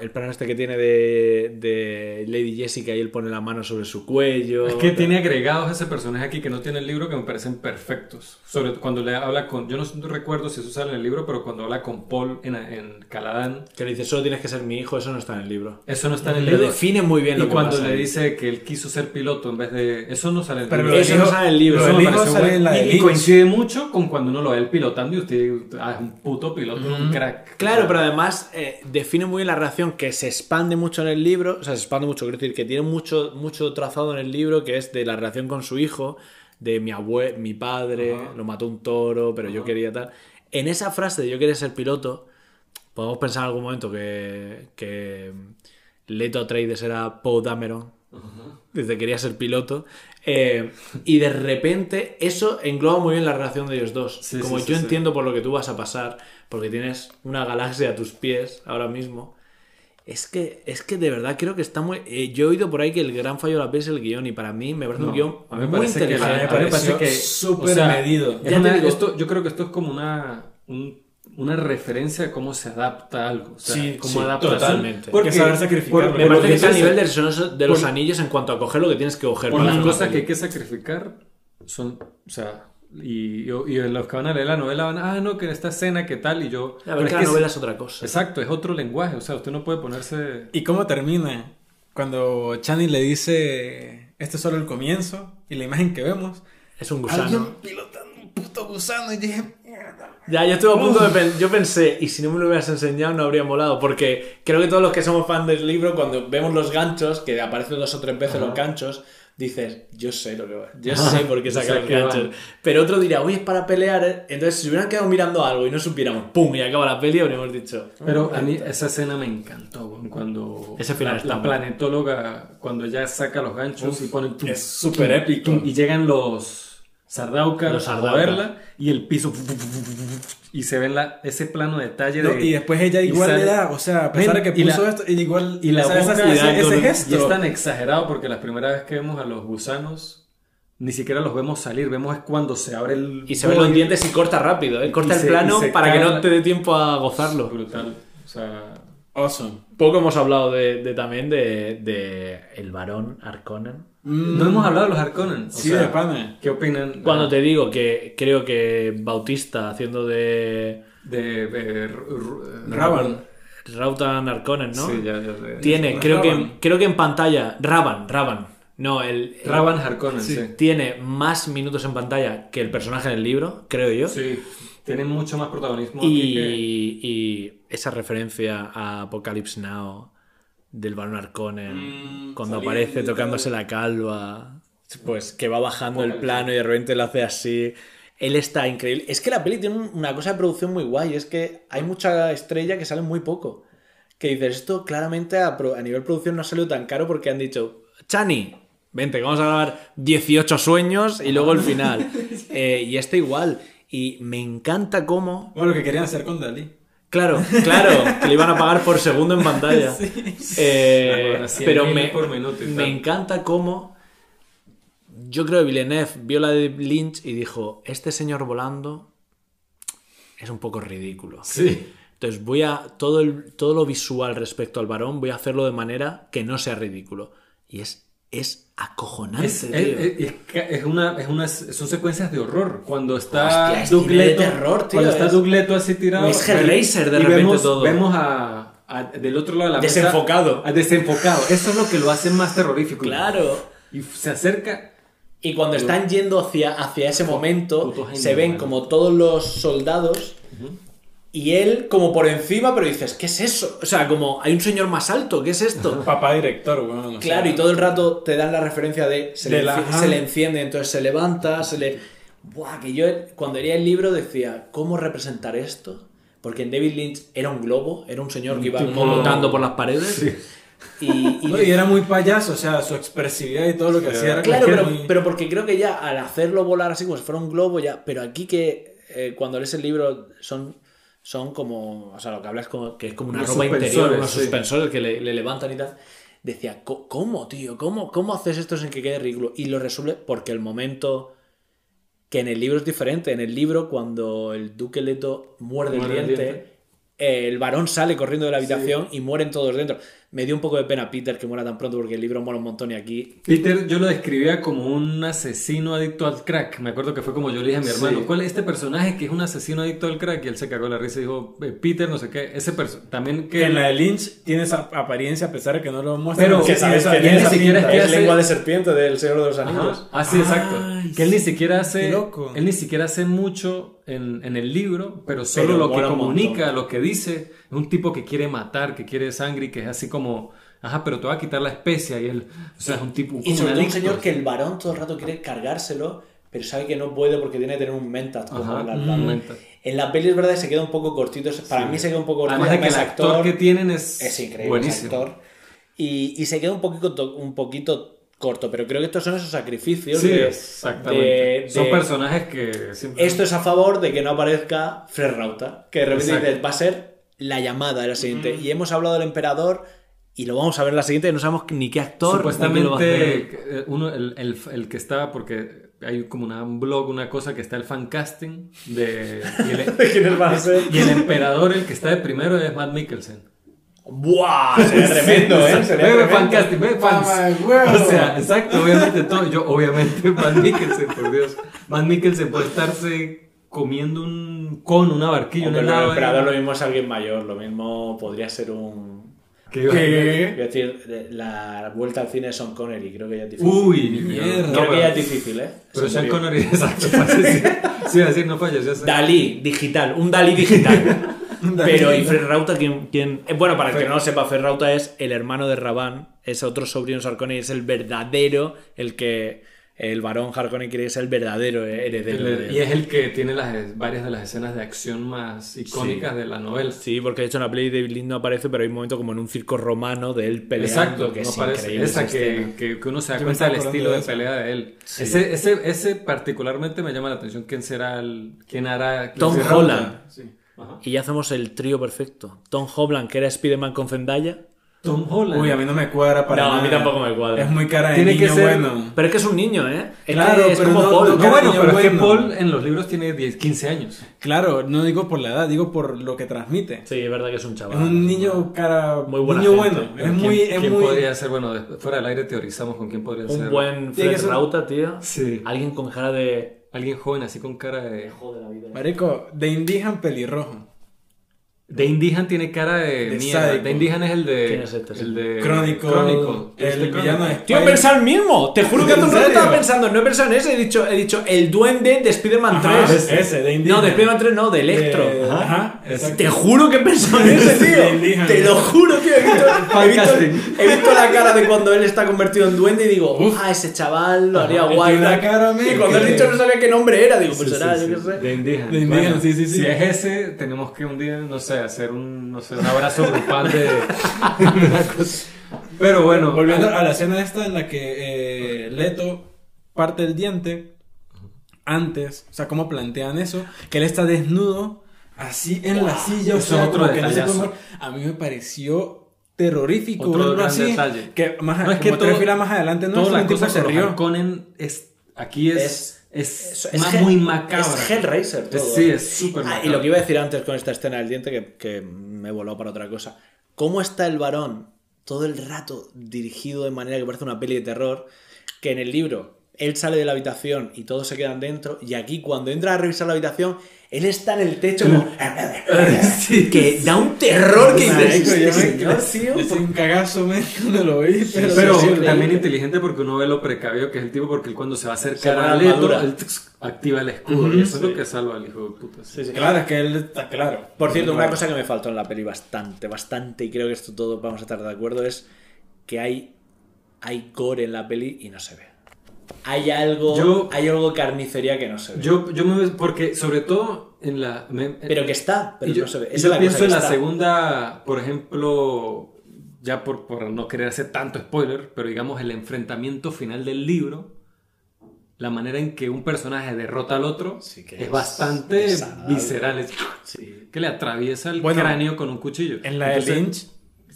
el plano este que tiene de, de Lady Jessica y él pone la mano sobre su cuello. Es que tiene agregados ese personaje aquí que no tiene el libro que me parecen perfectos. Sobre cuando le habla con. Yo no recuerdo si eso sale en el libro, pero cuando habla con Paul en, en Caladán, Que le dice, solo tienes que ser mi hijo, eso no está en el libro. eso no está en el Lo libro. define muy bien y lo que cuando pasa le dice que él quiso ser piloto en vez de. Eso no sale en el Pero libro. lo Eso no sale en el libro. lo Eso pareció sale en la y, y coincide mucho con cuando uno lo ve él pilotando y usted ah, es un puto piloto, un crack. Claro, pero además eh, define muy bien la relación que se expande mucho en el libro, o sea, se expande mucho, quiero decir, que tiene mucho, mucho trazado en el libro, que es de la relación con su hijo, de mi abuelo, mi padre, Ajá. lo mató un toro, pero yo quería tal. En esa frase de yo quería ser piloto, podemos pensar en algún momento que, que Leto Atreides era Poe Dameron, desde que quería ser piloto, eh, y de repente eso engloba muy bien la relación de ellos dos. Sí, Como sí, yo sí. entiendo por lo que tú vas a pasar, porque tienes una galaxia a tus pies ahora mismo. Es que, es que de verdad creo que está muy. eh, yo he oído por ahí que el gran fallo de la peli es el guion, y para mí me parece un No, guion a mí me muy parece que inteligente. a mí me parece que súper o sea, medido. es Ya una- te digo- esto, yo creo que esto es como una un- una referencia de cómo se adapta a algo. O sea, Sí, como sí, adaptación. totalmente. Hay que saber sacrificarlo. por- me parece que está a nivel del Señor de los por- anillos en cuanto a coger lo que tienes que coger. Por las cosas que hay que sacrificar son, o sea, y, y, y los que van a leer la novela van, ah, no, que en esta escena, ¿qué tal? Y yo... A pero ver, es que la que es- novela es otra cosa. Exacto, es otro lenguaje, o sea, usted no puede ponerse... ¿Y cómo termina? Cuando Chani le dice, este es solo el comienzo, y la imagen que vemos, Es un alguien gusano. pilotando un puto gusano, y dije, mierda. Ya, yo estuve a punto de yo pensé, y si no me lo hubieras enseñado no habría molado, porque creo que todos los que somos fan del libro, cuando vemos los ganchos, que aparecen dos o tres veces los ganchos, dices, yo sé lo que va, yo [laughs] sé por qué saca los ganchos. Pero otro dirá, uy, es para pelear, ¿eh?". entonces si hubieran quedado mirando algo y no supiéramos, pum, y acaba la peli, habríamos dicho, Pero a mí esa escena me encantó, cuando Ese final la, está la bueno. planetóloga, cuando ella saca los ganchos y pone es súper épico. y llegan los Sardaukar. verla y el piso y se ve la, ese plano de detalle No, de, y después ella igual sale- le da, o sea, a pesar de Ven, que y puso la- esto, ella igual y la esa- esa- boca ese, ese y gesto. es tan exagerado porque la primera vez que vemos a los gusanos ni siquiera los vemos salir, vemos es cuando se abre el y se ven los dientes y corta rápido, ¿eh? corta Y el se- plano y para que no te dé tiempo a gozarlo. brutal, o sea, Awesome. Poco hemos hablado de, de también de, de el varón Arconen. No hemos hablado de los Harkonnen. o Sí, sea, de pana. ¿Qué opinan? Cuando Ah, te digo que creo que Bautista haciendo de De... r- Raban. Rautan Arconen, ¿no? Sí, ya, ya sé. Tiene, Raban. creo que, creo que en pantalla, Raban, Raban. No, el, Raban Harkonnen, sí. Sí. tiene más minutos en pantalla que el personaje en el libro, creo yo. Tienen mucho más protagonismo aquí Y, que... y esa referencia a Apocalypse Now del Baron Harkonnen, Mm, cuando aparece tocándose la calva, pues que va bajando el plano y de repente lo hace así. Él está increíble. Es que la peli tiene un- una cosa de producción muy guay, es que hay mucha estrella que sale muy poco. Que dices, esto claramente a, nivel producción no ha salido tan caro porque han dicho, Chani, vente, vamos a grabar 18 sueños y luego el final. [laughs] Eh, y este igual. Y me encanta cómo Bueno, lo que querían hacer con Dalí. Claro, claro, que le iban a pagar por segundo en pantalla. [laughs] Eh, Bueno, 100.000 pero me, por minuto y me encanta cómo yo creo que Villeneuve vio la de Lynch y dijo, este señor volando es un poco ridículo. Sí. Entonces voy a todo, el, todo lo visual respecto al varón voy a hacerlo de manera que no sea ridículo. Y es, es acojonante, Es, es- es- una, es una, son secuencias de horror. Cuando está Hostia, es Doug cine de terror, tío, cuando está es- Doug Leto así tirado. Es Hellraiser, de y repente vemos, todo. Vemos a, a- del otro lado de la mesa- Desenfocado. a desenfocado. Eso es lo que lo hace más terrorífico. Claro. Y se acerca. Y cuando están yendo hacia, hacia ese momento, se ven como todos los soldados y él como por encima, pero dices, ¿qué es eso? O sea, como hay un señor más alto, ¿qué es esto? [laughs] Papá director, weón. o claro, sea, y todo el rato te dan la referencia de se, De le, la- enci- ajá. se le enciende, entonces se levanta, se le... Buah, que yo cuando leía el libro decía, ¿cómo representar esto? Porque en David Lynch era un globo, era un señor que iba tipo- botando por las paredes. Y, y [laughs] No, y era muy payaso, o sea, su expresividad y todo lo que hacía era Claro, pero, muy- pero porque creo que ya al hacerlo volar así como si fuera un globo, ya. Pero aquí que eh, cuando lees el libro son, son como. O sea, lo que hablas como que es como una Unos ropa interior, unos sí. suspensores que le, le levantan y tal. Decía, "Co- ¿cómo, tío? ¿Cómo, ¿Cómo haces esto sin que quede ridículo? Y lo resuelve porque el momento. Que en el libro es diferente. En el libro, cuando el Duque Leto muerde el Muerde el diente, diente. el varón sale corriendo de la habitación y mueren todos dentro. Me dio un poco de pena Peter que muera tan pronto porque el libro mola un montón y aquí Peter, yo lo describía como un asesino adicto al crack. Me acuerdo que fue como yo le dije a mi hermano, ¿cuál es este personaje que es un asesino adicto al crack? Y él se cagó la risa y dijo, "Eh, Peter, no sé qué. Ese también que... En la de Lynch tiene esa apariencia a pesar de que no lo muestra. Pero- que sabes que tiene ni esa siquiera pinta. es que hace- lengua de serpiente del Señor de los Anillos. Ajá. Ah, sí, exacto. Ay, Que él ni siquiera hace, loco. él ni siquiera hace mucho en, en el libro, pero solo Pero lo que comunica, lo que dice, es un tipo que quiere matar, que quiere sangre y que es así como, ajá, pero te va a quitar la especia y él, o sea, es un tipo Y como sobre todo un señor que el varón todo el rato quiere cargárselo, pero sabe que no puede porque tiene que tener un mentat como Ajá, un. En la peli es verdad que se queda un poco cortito. Para mí se queda un poco cortito. Además de que el actor, que tienen es, es increíble. buenísimo. actor. Y, y se queda un poquito, un poquito corto, pero creo que estos son esos sacrificios. Sí, de- exactamente. de- Son personajes que siempre... Esto es a favor de que no aparezca Fred Rauta, que de repente dices, va a ser la llamada de la siguiente. Y hemos hablado del emperador y lo vamos a ver en la siguiente no sabemos ni qué actor. quién lo va a hacer. Supuestamente, eh, uno, el, el, el que estaba, porque hay como una, un blog, una cosa que está el fan casting de... Y el, [laughs] ¿Quiénes van a ser? y el emperador, el que está de primero es Matt Mikkelsen. ¡Buah! Sería tremendo, ¿eh? Sería tremendo. fan casting, ve fans. O sea, exacto, obviamente todo. Yo, obviamente, [laughs] Matt Mikkelsen, por Dios. Matt Mikkelsen puede estarse comiendo un con una barquilla, una pero el helado. emperador lo mismo es alguien mayor, lo mismo podría ser un... Que- Quiero decir, de- la vuelta al cine de Sean Connery, creo que ya es difícil. Uy, Mierda. no, creo que ya es difícil, ¿eh? Pero Se Sean. Connery, [laughs] exacto. Sí, decir, no falleció. sí. Dalí, digital, un Dalí digital. [laughs] Pero, ¿y Fred Rauta quién, quién- eh, Bueno, para el que no lo sepa, Fred Rauta es el hermano de Raban, es otro sobrino Sarconi, es el verdadero, el que el varón Harkonnen quiere que sea el verdadero heredero. de- Y es el que tiene las, varias de las escenas de acción más icónicas de la novela. Sí, porque de hecho en la peli David Lynch no aparece, pero hay un momento como en un circo romano de él peleando, Exacto, que no es parece. increíble. Esa esa que, que, que uno se da Yo cuenta del estilo de de pelea de él. Ese, ese, ese particularmente me llama la atención. ¿Quién será el. ¿Quién hará. Tom será? Holland. Sí. Ajá. Y ya hacemos el trío perfecto. Tom Holland, que era Spider-Man con Zendaya, Tom Holland. Uy, a mí no me cuadra para No, a nada. mí tampoco me cuadra. Es muy cara de Tiene que niño ser- bueno. Pero es que es un niño, ¿eh? Es Claro, que es pero como no- Paul. no- No, bueno, pero es que bueno. Paul en los libros tiene 10, 15 años. Claro, no digo por la edad, digo por lo que transmite. Sí, es verdad que es un chaval. Es un niño cara... Muy buena niño gente. bueno. Es ¿quién- muy... Es ¿Quién muy... podría ser? Bueno, fuera del aire teorizamos con quién podría ser. Un buen que Fred ser- Rauta, tío. Sí. Alguien con cara de... Alguien joven así con cara de... Joder, la vida. Marico, de Indijan pelirrojo. De Indihan tiene cara de, De mierda. sádico. De Indihan es el de. ¿Quién es este? El de. Crónico. Crónico. El Este villano de Tío, pensado el mismo. Te juro que hace un ¿En rato estaba pensando. No he pensado en ese. He dicho, he dicho el duende de Spider-Man Ajá, 3. ese, de Indiana. No, de Spider-Man 3 no, de Electro. De- Ajá. Ajá, exacto. Te juro que he pensado en ese, [laughs] De tío. Te lo juro, tío. He visto, [laughs] he, visto, he visto la cara de cuando él está convertido en duende y digo, ah, ese chaval lo haría Él guay. tal. cara, y cuando que- he dicho no sabía qué nombre era, digo, pues Sí, será, sí, yo qué sé. De Indihan. De Indihan, Bueno, sí, sí, sí. Si es ese, tenemos que un día, no sé, hacer un, no sé, un abrazo grupal de. [laughs] Pero bueno. Volviendo a la escena esta en la que eh, Leto parte el diente antes, o sea, cómo plantean eso, que él está desnudo, así en la silla, o sea, otro como que no puede mover. A mí me pareció terrorífico Otro así, detalle. que más No, es que tres todo- filas más adelante no Toda es la cosa se con rió. Harkonnen es. Aquí es. Es, Es Hell- muy macabra. Es Hellraiser, todo. Sí, es súper Ah, y lo que iba a decir antes con esta escena del diente, que, que me voló para otra cosa. ¿Cómo está el varón todo el rato dirigido de manera que parece una peli de terror? Que en el libro él sale de la habitación y todos se quedan dentro. Y aquí, cuando entra a revisar la habitación, él está en el techo como. [laughs] que da un terror que yo "Este me- es un cagazo men, cuando lo vi, pero, Pero sí, también inteligente porque uno ve lo precavido que es el tipo, porque él cuando se va a acercar a Leto, él activa el escudo. y eso es lo que salva al hijo de puta. sí. Sí, sí. Claro, es que él está claro. Por cierto, una Claro. cosa que me faltó en la peli bastante, bastante, y creo que esto todo vamos a estar de acuerdo, es que hay, hay gore en la peli y no se ve. Hay algo, Yo- hay algo carnicería que no se ve. Yo, yo me porque sobre todo en la me- pero que está, pero yo, no se ve. Esa yo es la pienso cosa en la está. segunda, por ejemplo, ya por, por no querer hacer tanto spoiler, pero digamos el enfrentamiento final del libro, la manera en que un personaje derrota al otro Sí que es, es bastante desagradable. visceral, es Sí. que le atraviesa el Bueno, cráneo con un cuchillo. En la de Entonces- Lynch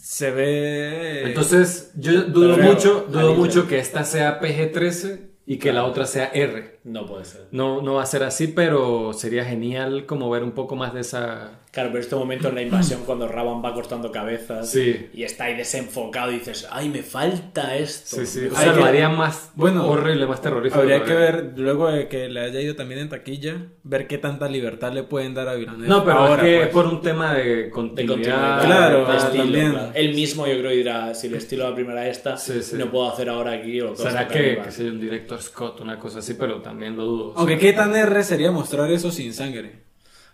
se ve... Entonces, yo dudo Pero, mucho, dudo mucho que esta sea PG-13 y que la otra sea R. No puede ser. No, no va a ser así, pero sería genial como ver un poco más de esa... Claro, pero este momento en la invasión, [clears throat] cuando Raban va cortando cabezas Sí. y está ahí desenfocado y dices, ay, me falta esto. Sí, sí. O sea, lo haría más Bueno, horrible, más terrorífico. Habría que ver, luego de que le haya ido también en taquilla, ver qué tanta libertad le pueden dar a Villeneuve. No, pero ahora, es que pues. por un tema de de continuidad. continuidad, Claro, de estilo, también. claro. Él mismo yo creo dirá, si el estilo de la primera esta, Sí, sí. no puedo hacer ahora aquí o Será que, que sea un director Scott, una cosa así, pero también lo dudo. Aunque qué tan R sería mostrar eso sin sangre.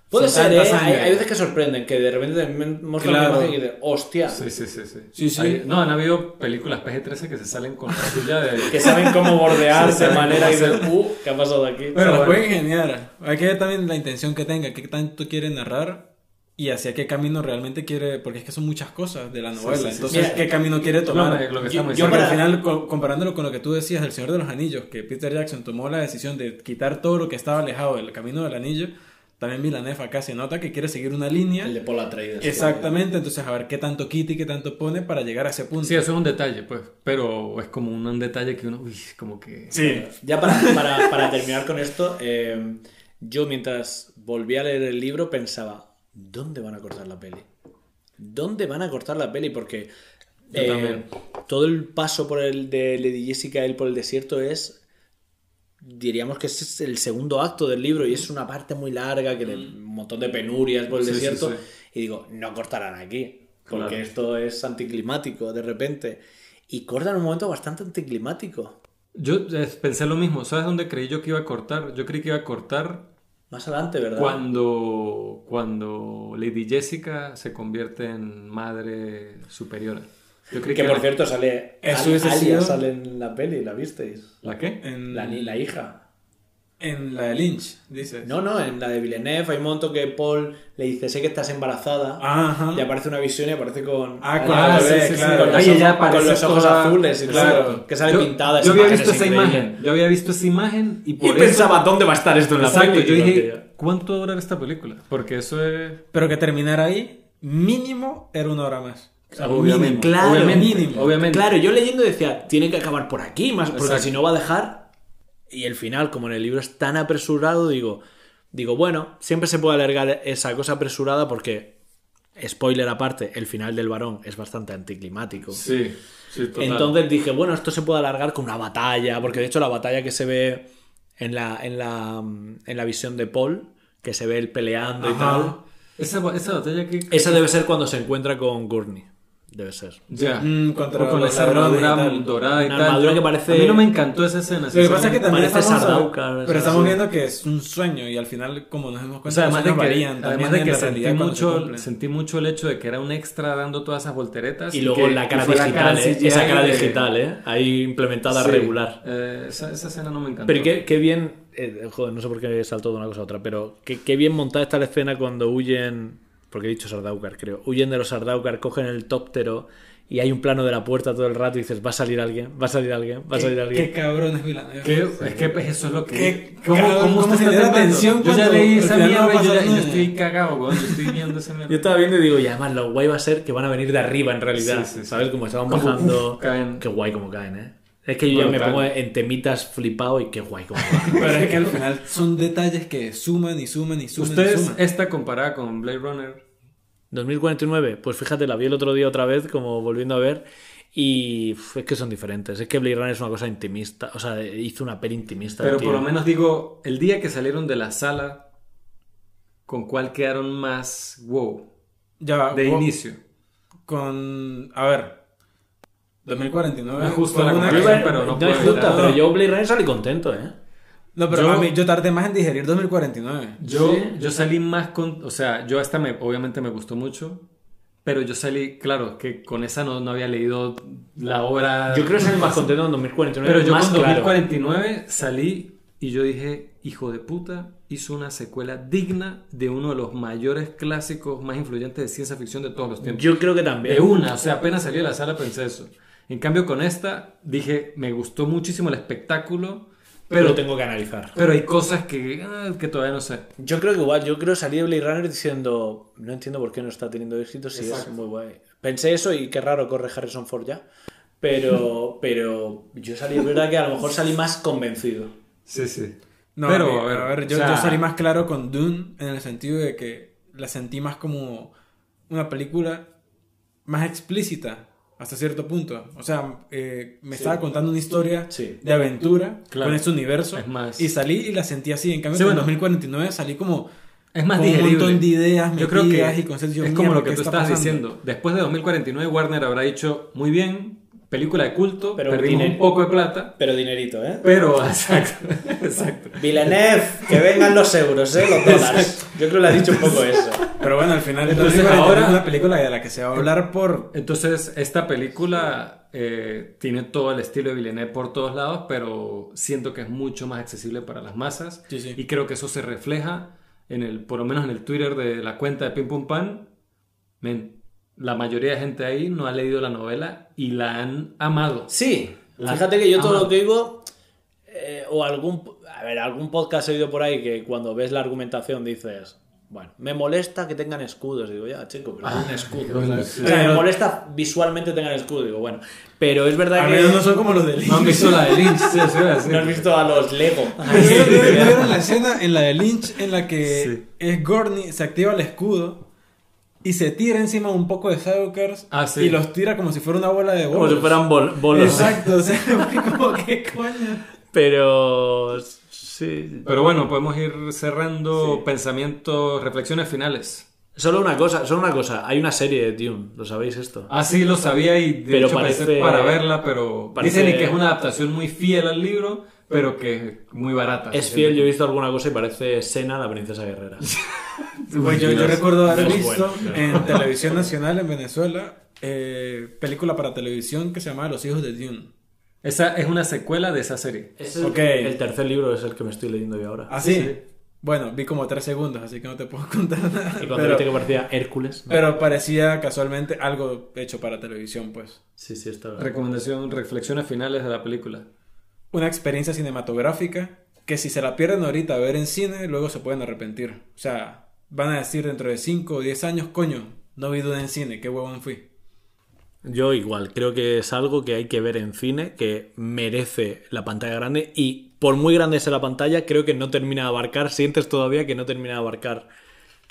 Puede Sin ser, ¿eh? hay, hay veces que sorprenden, que de repente te muestran Claro. una imagen y dices, hostia, Sí, sí, sí. sí. Sí, sí. Hay- no, han habido películas PG-13 que se salen con la suya de... [laughs] que saben cómo bordear Sí, de manera y dices, uh, ¿qué ha pasado aquí? Bueno. pueden ingeniar. Hay que ver también la intención que tenga, qué tanto quiere narrar y hacia qué camino realmente quiere, porque es que son muchas cosas de la novela. sí, sí. Entonces, Mira, ¿qué camino quiere tomar? lo que Yo- yo. Porque para- al final, co- comparándolo con lo que tú decías del Señor de los Anillos, que Peter Jackson tomó la decisión de quitar todo lo que estaba alejado del camino del anillo, también Villeneuve acá se nota que quiere seguir una línea. El de Paul Atreides. Exactamente, entonces a ver qué tanto quita y qué tanto pone para llegar a ese punto. Sí, eso es un detalle, pues. Pero es como un, un detalle que uno... Uy, como que... Sí. Ya para, para, para terminar con esto, eh, yo mientras volví a leer el libro pensaba, ¿dónde van a cortar la peli? ¿Dónde van a cortar la peli? Porque Yo eh, también. todo el paso por el de Lady Jessica, él por el desierto es... Diríamos que es el segundo acto del libro y es una parte muy larga, que de un montón de penurias por el Sí, sí, desierto. sí. Y digo, no cortarán aquí, porque Claro. esto es anticlimático de repente. Y cortan un momento bastante anticlimático. Yo eh, pensé lo mismo. ¿Sabes dónde creí yo que iba a cortar? Yo creí que iba a cortar Más adelante, ¿verdad? cuando, cuando Lady Jessica se convierte en madre superiora. Yo creí Que que, por la- cierto sale. Eso Alia sido- sale en la peli, ¿la visteis? ¿La qué? En La, ni- la hija. En la de Lynch, dices. No, no, en la de Villeneuve hay un momento que Paul le dice, sé que estás embarazada. Ajá. Y aparece una visión y aparece con. Ah, bebé, sí, sí, claro. Con, los Oye, ojos- ya con los ojos toda- azules y Claro. todo. Que sale yo, pintada. yo había visto es esa increíble. imagen. Yo había visto esa imagen y por Y eso... pensaba, ¿dónde va a estar esto en la Exacto, peli? yo dije. ¿cuánto va a durar esta película? Porque eso es... Pero que terminar ahí, mínimo era una hora más. Obviamente, Claro, obviamente, mínimo. obviamente. Claro, yo leyendo decía, tiene que acabar por aquí, más, porque Exacto. si no va a dejar. Y el final, como en el libro es tan apresurado, digo, digo, bueno, siempre se puede alargar esa cosa apresurada porque, spoiler aparte, el final del varón es bastante anticlimático. Sí, sí, total. Entonces dije, bueno, esto se puede alargar con una batalla, porque de hecho la batalla que se ve en la, en la, en la visión de Paul, que se ve él peleando y tal, esa, esa batalla que... esa debe ser cuando se encuentra con Gurney. Debe ser. Ya. Mm, contra O con esa y armadura tal. dorada y Una tal. armadura Yo- que parece- A mí no me encantó esa escena. Lo que pasa es que también Parece estamos, Sardaukar, pero estamos viendo que es un sueño y al final, como nos dimos O cuenta, sea, los además de que, varían además de que sentí se mucho, sentí mucho el hecho de que era un extra dando todas esas volteretas. Y luego que- la cara y fue la digital, ¿eh? CGI esa cara de- digital, ¿eh? ahí implementada Sí. regular. Eh, esa, esa escena no me encantó. Pero qué, qué bien, eh, joder, no sé por qué saltó de una cosa a otra, pero qué, qué bien montada está la escena cuando huyen, porque he dicho Sardaukar, creo, huyen de los Sardaukar, cogen el tóptero y hay un plano de la puerta todo el rato y dices, va a salir alguien, va a salir alguien, va a salir Qué alguien. cabrón es Villeneuve. Que- es que pues, eso es lo que. Qué ¿Cómo, cabrón, cómo cómo usted está tensión Yo ya leí esa no mierda a y yo, ya- estoy cagado, weón. Yo estoy viendo esa mierda. Yo estaba viendo y digo, y además lo guay va a ser que van a venir de arriba en realidad, Sí, sí, sí. ¿sabes? Como estaban Como, bajando. uf, caen. Qué guay como caen, ¿eh? Es que yo ya me pongo en temitas flipado y qué guay como caen. [laughs] Pero es que al final [laughs] son detalles que suman y suman y suman y Ustedes, suman. esta comparada con Blade Runner. 2049, pues fíjate, la vi el otro día otra vez, como volviendo a ver, y es que son diferentes. Es que Blade Runner es una cosa intimista, o sea, hizo una peli intimista. Pero por lo menos digo, el día que salieron de la sala, ¿con cuál quedaron más wow? Ya va, De vos- inicio. Con. A ver. 2049. Me justo fue la una- comparación, pero no no es justa, pero yo Blade Runner salí contento, ¿eh? No, pero Yo- a mí, yo tardé más en digerir 2049. Yo, Sí. yo salí más con. O sea, yo esta me, obviamente me gustó mucho. Pero yo salí, claro, que con esa no, no había leído la obra. Yo creo que salí más contento en 2049. Pero yo más con claro. 2049 salí y yo dije, hijo de puta, hizo una secuela digna de uno de los mayores clásicos más influyentes de ciencia ficción de todos los tiempos. Yo creo que también. De una, o sea, apenas salí de la sala pensé eso. En cambio con esta dije, me gustó muchísimo el espectáculo, pero pero, lo tengo que analizar. pero hay cosas que, ah, que todavía no sé. Yo creo que igual, yo creo salí de Blade Runner diciendo, no entiendo por qué no está teniendo éxito, si Exacto. es muy guay. Pensé eso y qué raro corre Harrison Ford ya. Pero, [laughs] pero yo salí, es verdad que a lo mejor salí más convencido. Sí, sí. No, Pero, a ver, a ver, yo, o sea- yo salí más claro con Dune en el sentido de que la sentí más como una película más explícita hasta cierto punto. O sea, eh, me estaba contando una historia Sí. de aventura Claro. con este universo Es más- y salí y la sentí así. En cambio, Sí, en bueno. 2049 salí como Es más con un montón de ideas Yo creo que y conceptos. Es como lo que ¿qué tú está estabas pasando? diciendo. Después de 2049 Warner habrá dicho, muy bien, película de culto, Pero perdimos un poco de plata, Pero dinerito, ¿eh? pero [laughs] exacto, exacto. Villeneuve, que vengan los euros, ¿eh? Los dólares. Yo creo que le ha dicho un poco eso. Pero bueno, al final Entonces, 2049 ahora- es una película de la que se va a hablar por... Entonces, esta película eh, tiene todo el estilo de Villeneuve por todos lados, pero siento que es mucho más accesible para las masas. Sí, sí. Y creo que eso se refleja en el, por lo menos en el Twitter de la cuenta de Pim Pum Pan. Men, la mayoría de gente ahí no ha leído la novela y la han amado. Sí, La- fíjate que yo todo Ama. lo que digo, eh, o algún, a ver, algún podcast he oído por ahí que cuando ves la argumentación dices, bueno, me molesta que tengan escudos. Digo, ya, chico, pero es un escudo. O sea, me Pero- molesta visualmente tengan escudo. Digo, bueno, pero es verdad A que no son como los de No han visto la de Lynch, sí, sí, [laughs] sí. no has visto a los Lego. ¿No [laughs] vieron- no vieron la escena en la de Lynch en la que Sí. es Gurney, se activa el escudo y se tira encima un poco de Stalkers Ah, sí. y los tira como si fuera una bola de Como bolos? si fueran bol- bolos. Exacto, o sea, [laughs] [laughs] como que coño. Pero sí. Pero bueno, podemos ir cerrando pensamientos, reflexiones finales. Solo una cosa, solo una cosa. Hay una serie de Dune, ¿lo sabéis esto? Ah, sí, lo sabía y de Pero hecho parece- para verla, pero parece- dicen que es una adaptación muy fiel al libro, pero que es muy barata. Es fiel, yo he visto alguna cosa y parece Sena, la princesa guerrera. [laughs] Pues yo, yo recuerdo haber visto en [laughs] televisión nacional en Venezuela eh, película para televisión que se llamaba Los hijos de Dune. Esa es una secuela de esa serie. Es el, Ok. el tercer libro es el que me estoy leyendo yo ahora. ¿Ah, sí? Sí. Bueno, vi como tres segundos, así que no te puedo [laughs] contar nada. y cuando pero, viste que parecía Hércules. ¿no? pero parecía casualmente algo hecho para televisión, pues. Sí, sí, está bien. Recomendación, reflexiones finales de la película. Una experiencia cinematográfica que si se la pierden ahorita a ver en cine, luego se pueden arrepentir. O sea, van a decir dentro de 5 o 10 años, coño, no vi Dune en cine, qué huevón fui. Yo igual, creo que es algo que hay que ver en cine, que merece la pantalla grande y por muy grande sea la pantalla, creo que no termina de abarcar, sientes todavía que no termina de abarcar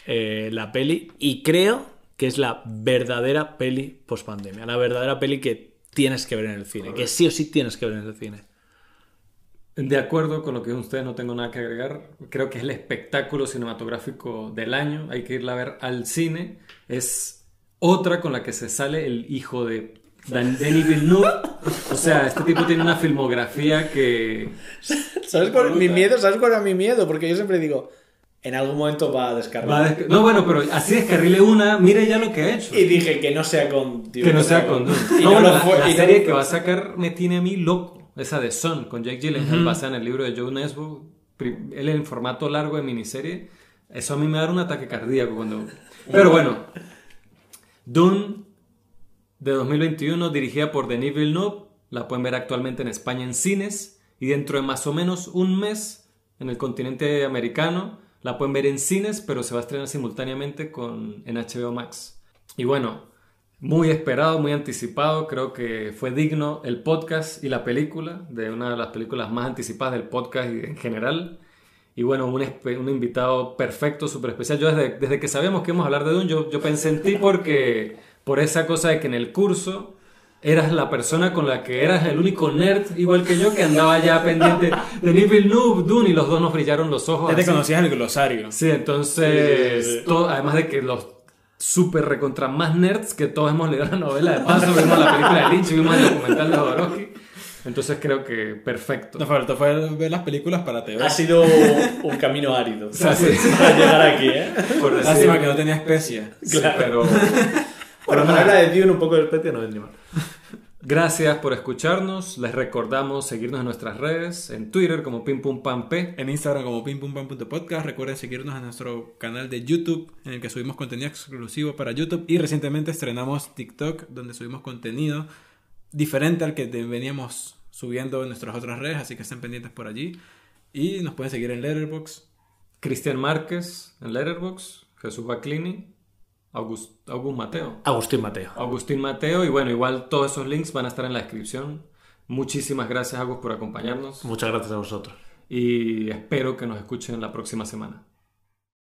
eh, la peli y creo que es la verdadera peli post pandemia, la verdadera peli que tienes que ver en el cine, que sí o sí tienes que ver en el cine. De acuerdo con lo que ustedes no tengo nada que agregar. Creo que es el espectáculo cinematográfico del año. Hay que irla a ver al cine. Es otra con la que se sale el hijo de Dan- Denis Villeneuve. O sea, este tipo tiene una filmografía que... ¿Sabes cuál mi miedo? ¿Sabes cuál era mi miedo? Porque yo siempre digo, en algún momento va a va a desca- No, bueno, pero así descarrile una. Mire ya lo que ha hecho. Y dije que no sea con... Que no sea con... No, no bueno, la, fue, la serie que va a sacar me tiene a mí loco. Esa de Son, con Jake Gyllenhaal, basada en el libro de Joe Nesbo. Él en formato largo de miniserie. Eso a mí me da un ataque cardíaco cuando... Pero bueno. Dune, de 2021, dirigida por Denis Villeneuve. La pueden ver actualmente en España en cines. Y dentro de más o menos un mes, en el continente americano, la pueden ver en cines, pero se va a estrenar simultáneamente con, en HBO Max. Y bueno, muy esperado, muy anticipado. Creo que fue digno el podcast y la película, de una de las películas más anticipadas del podcast en general. Y bueno, un, un invitado perfecto, súper especial. Yo desde, desde que sabíamos que íbamos a hablar de Dune, yo, yo pensé en ti porque por esa cosa de que en el curso eras la persona con la que eras el único nerd, igual que yo, que andaba ya pendiente de Denis Villeneuve, Dune, y los dos nos brillaron los ojos. Ya te así. conocías el glosario. Sí, entonces, todo- además de que los super recontra más nerds que todos hemos leído la novela de paso, vimos la película de Lynch, vimos el documental de Jodorowsky, entonces creo que perfecto. Nos faltó fue ver las películas para TV. Ha sido un camino árido sea, [laughs] sí. para llegar aquí, ¿eh? Por decir- Lástima que no tenía especia. Sí, pero Bueno, para la de Dune un poco de especie no vendría mal. Gracias por escucharnos, les recordamos seguirnos en nuestras redes, en Twitter como Pim Pum Pam P, En Instagram como pimpumpan.podcast. Recuerden seguirnos en nuestro canal de YouTube, en el que subimos contenido exclusivo para YouTube. Y recientemente estrenamos TikTok, donde subimos contenido diferente al que veníamos subiendo en nuestras otras redes. Así que estén pendientes por allí. Y nos pueden seguir en Letterboxd. Cristian Márquez en Letterboxd, Jesús Baclini, August, August Mateo. Agustín Mateo. Agustín Mateo y bueno, igual todos esos links van a estar en la descripción. Muchísimas gracias Agus por acompañarnos Muchas gracias a vosotros. y espero que nos escuchen la próxima semana.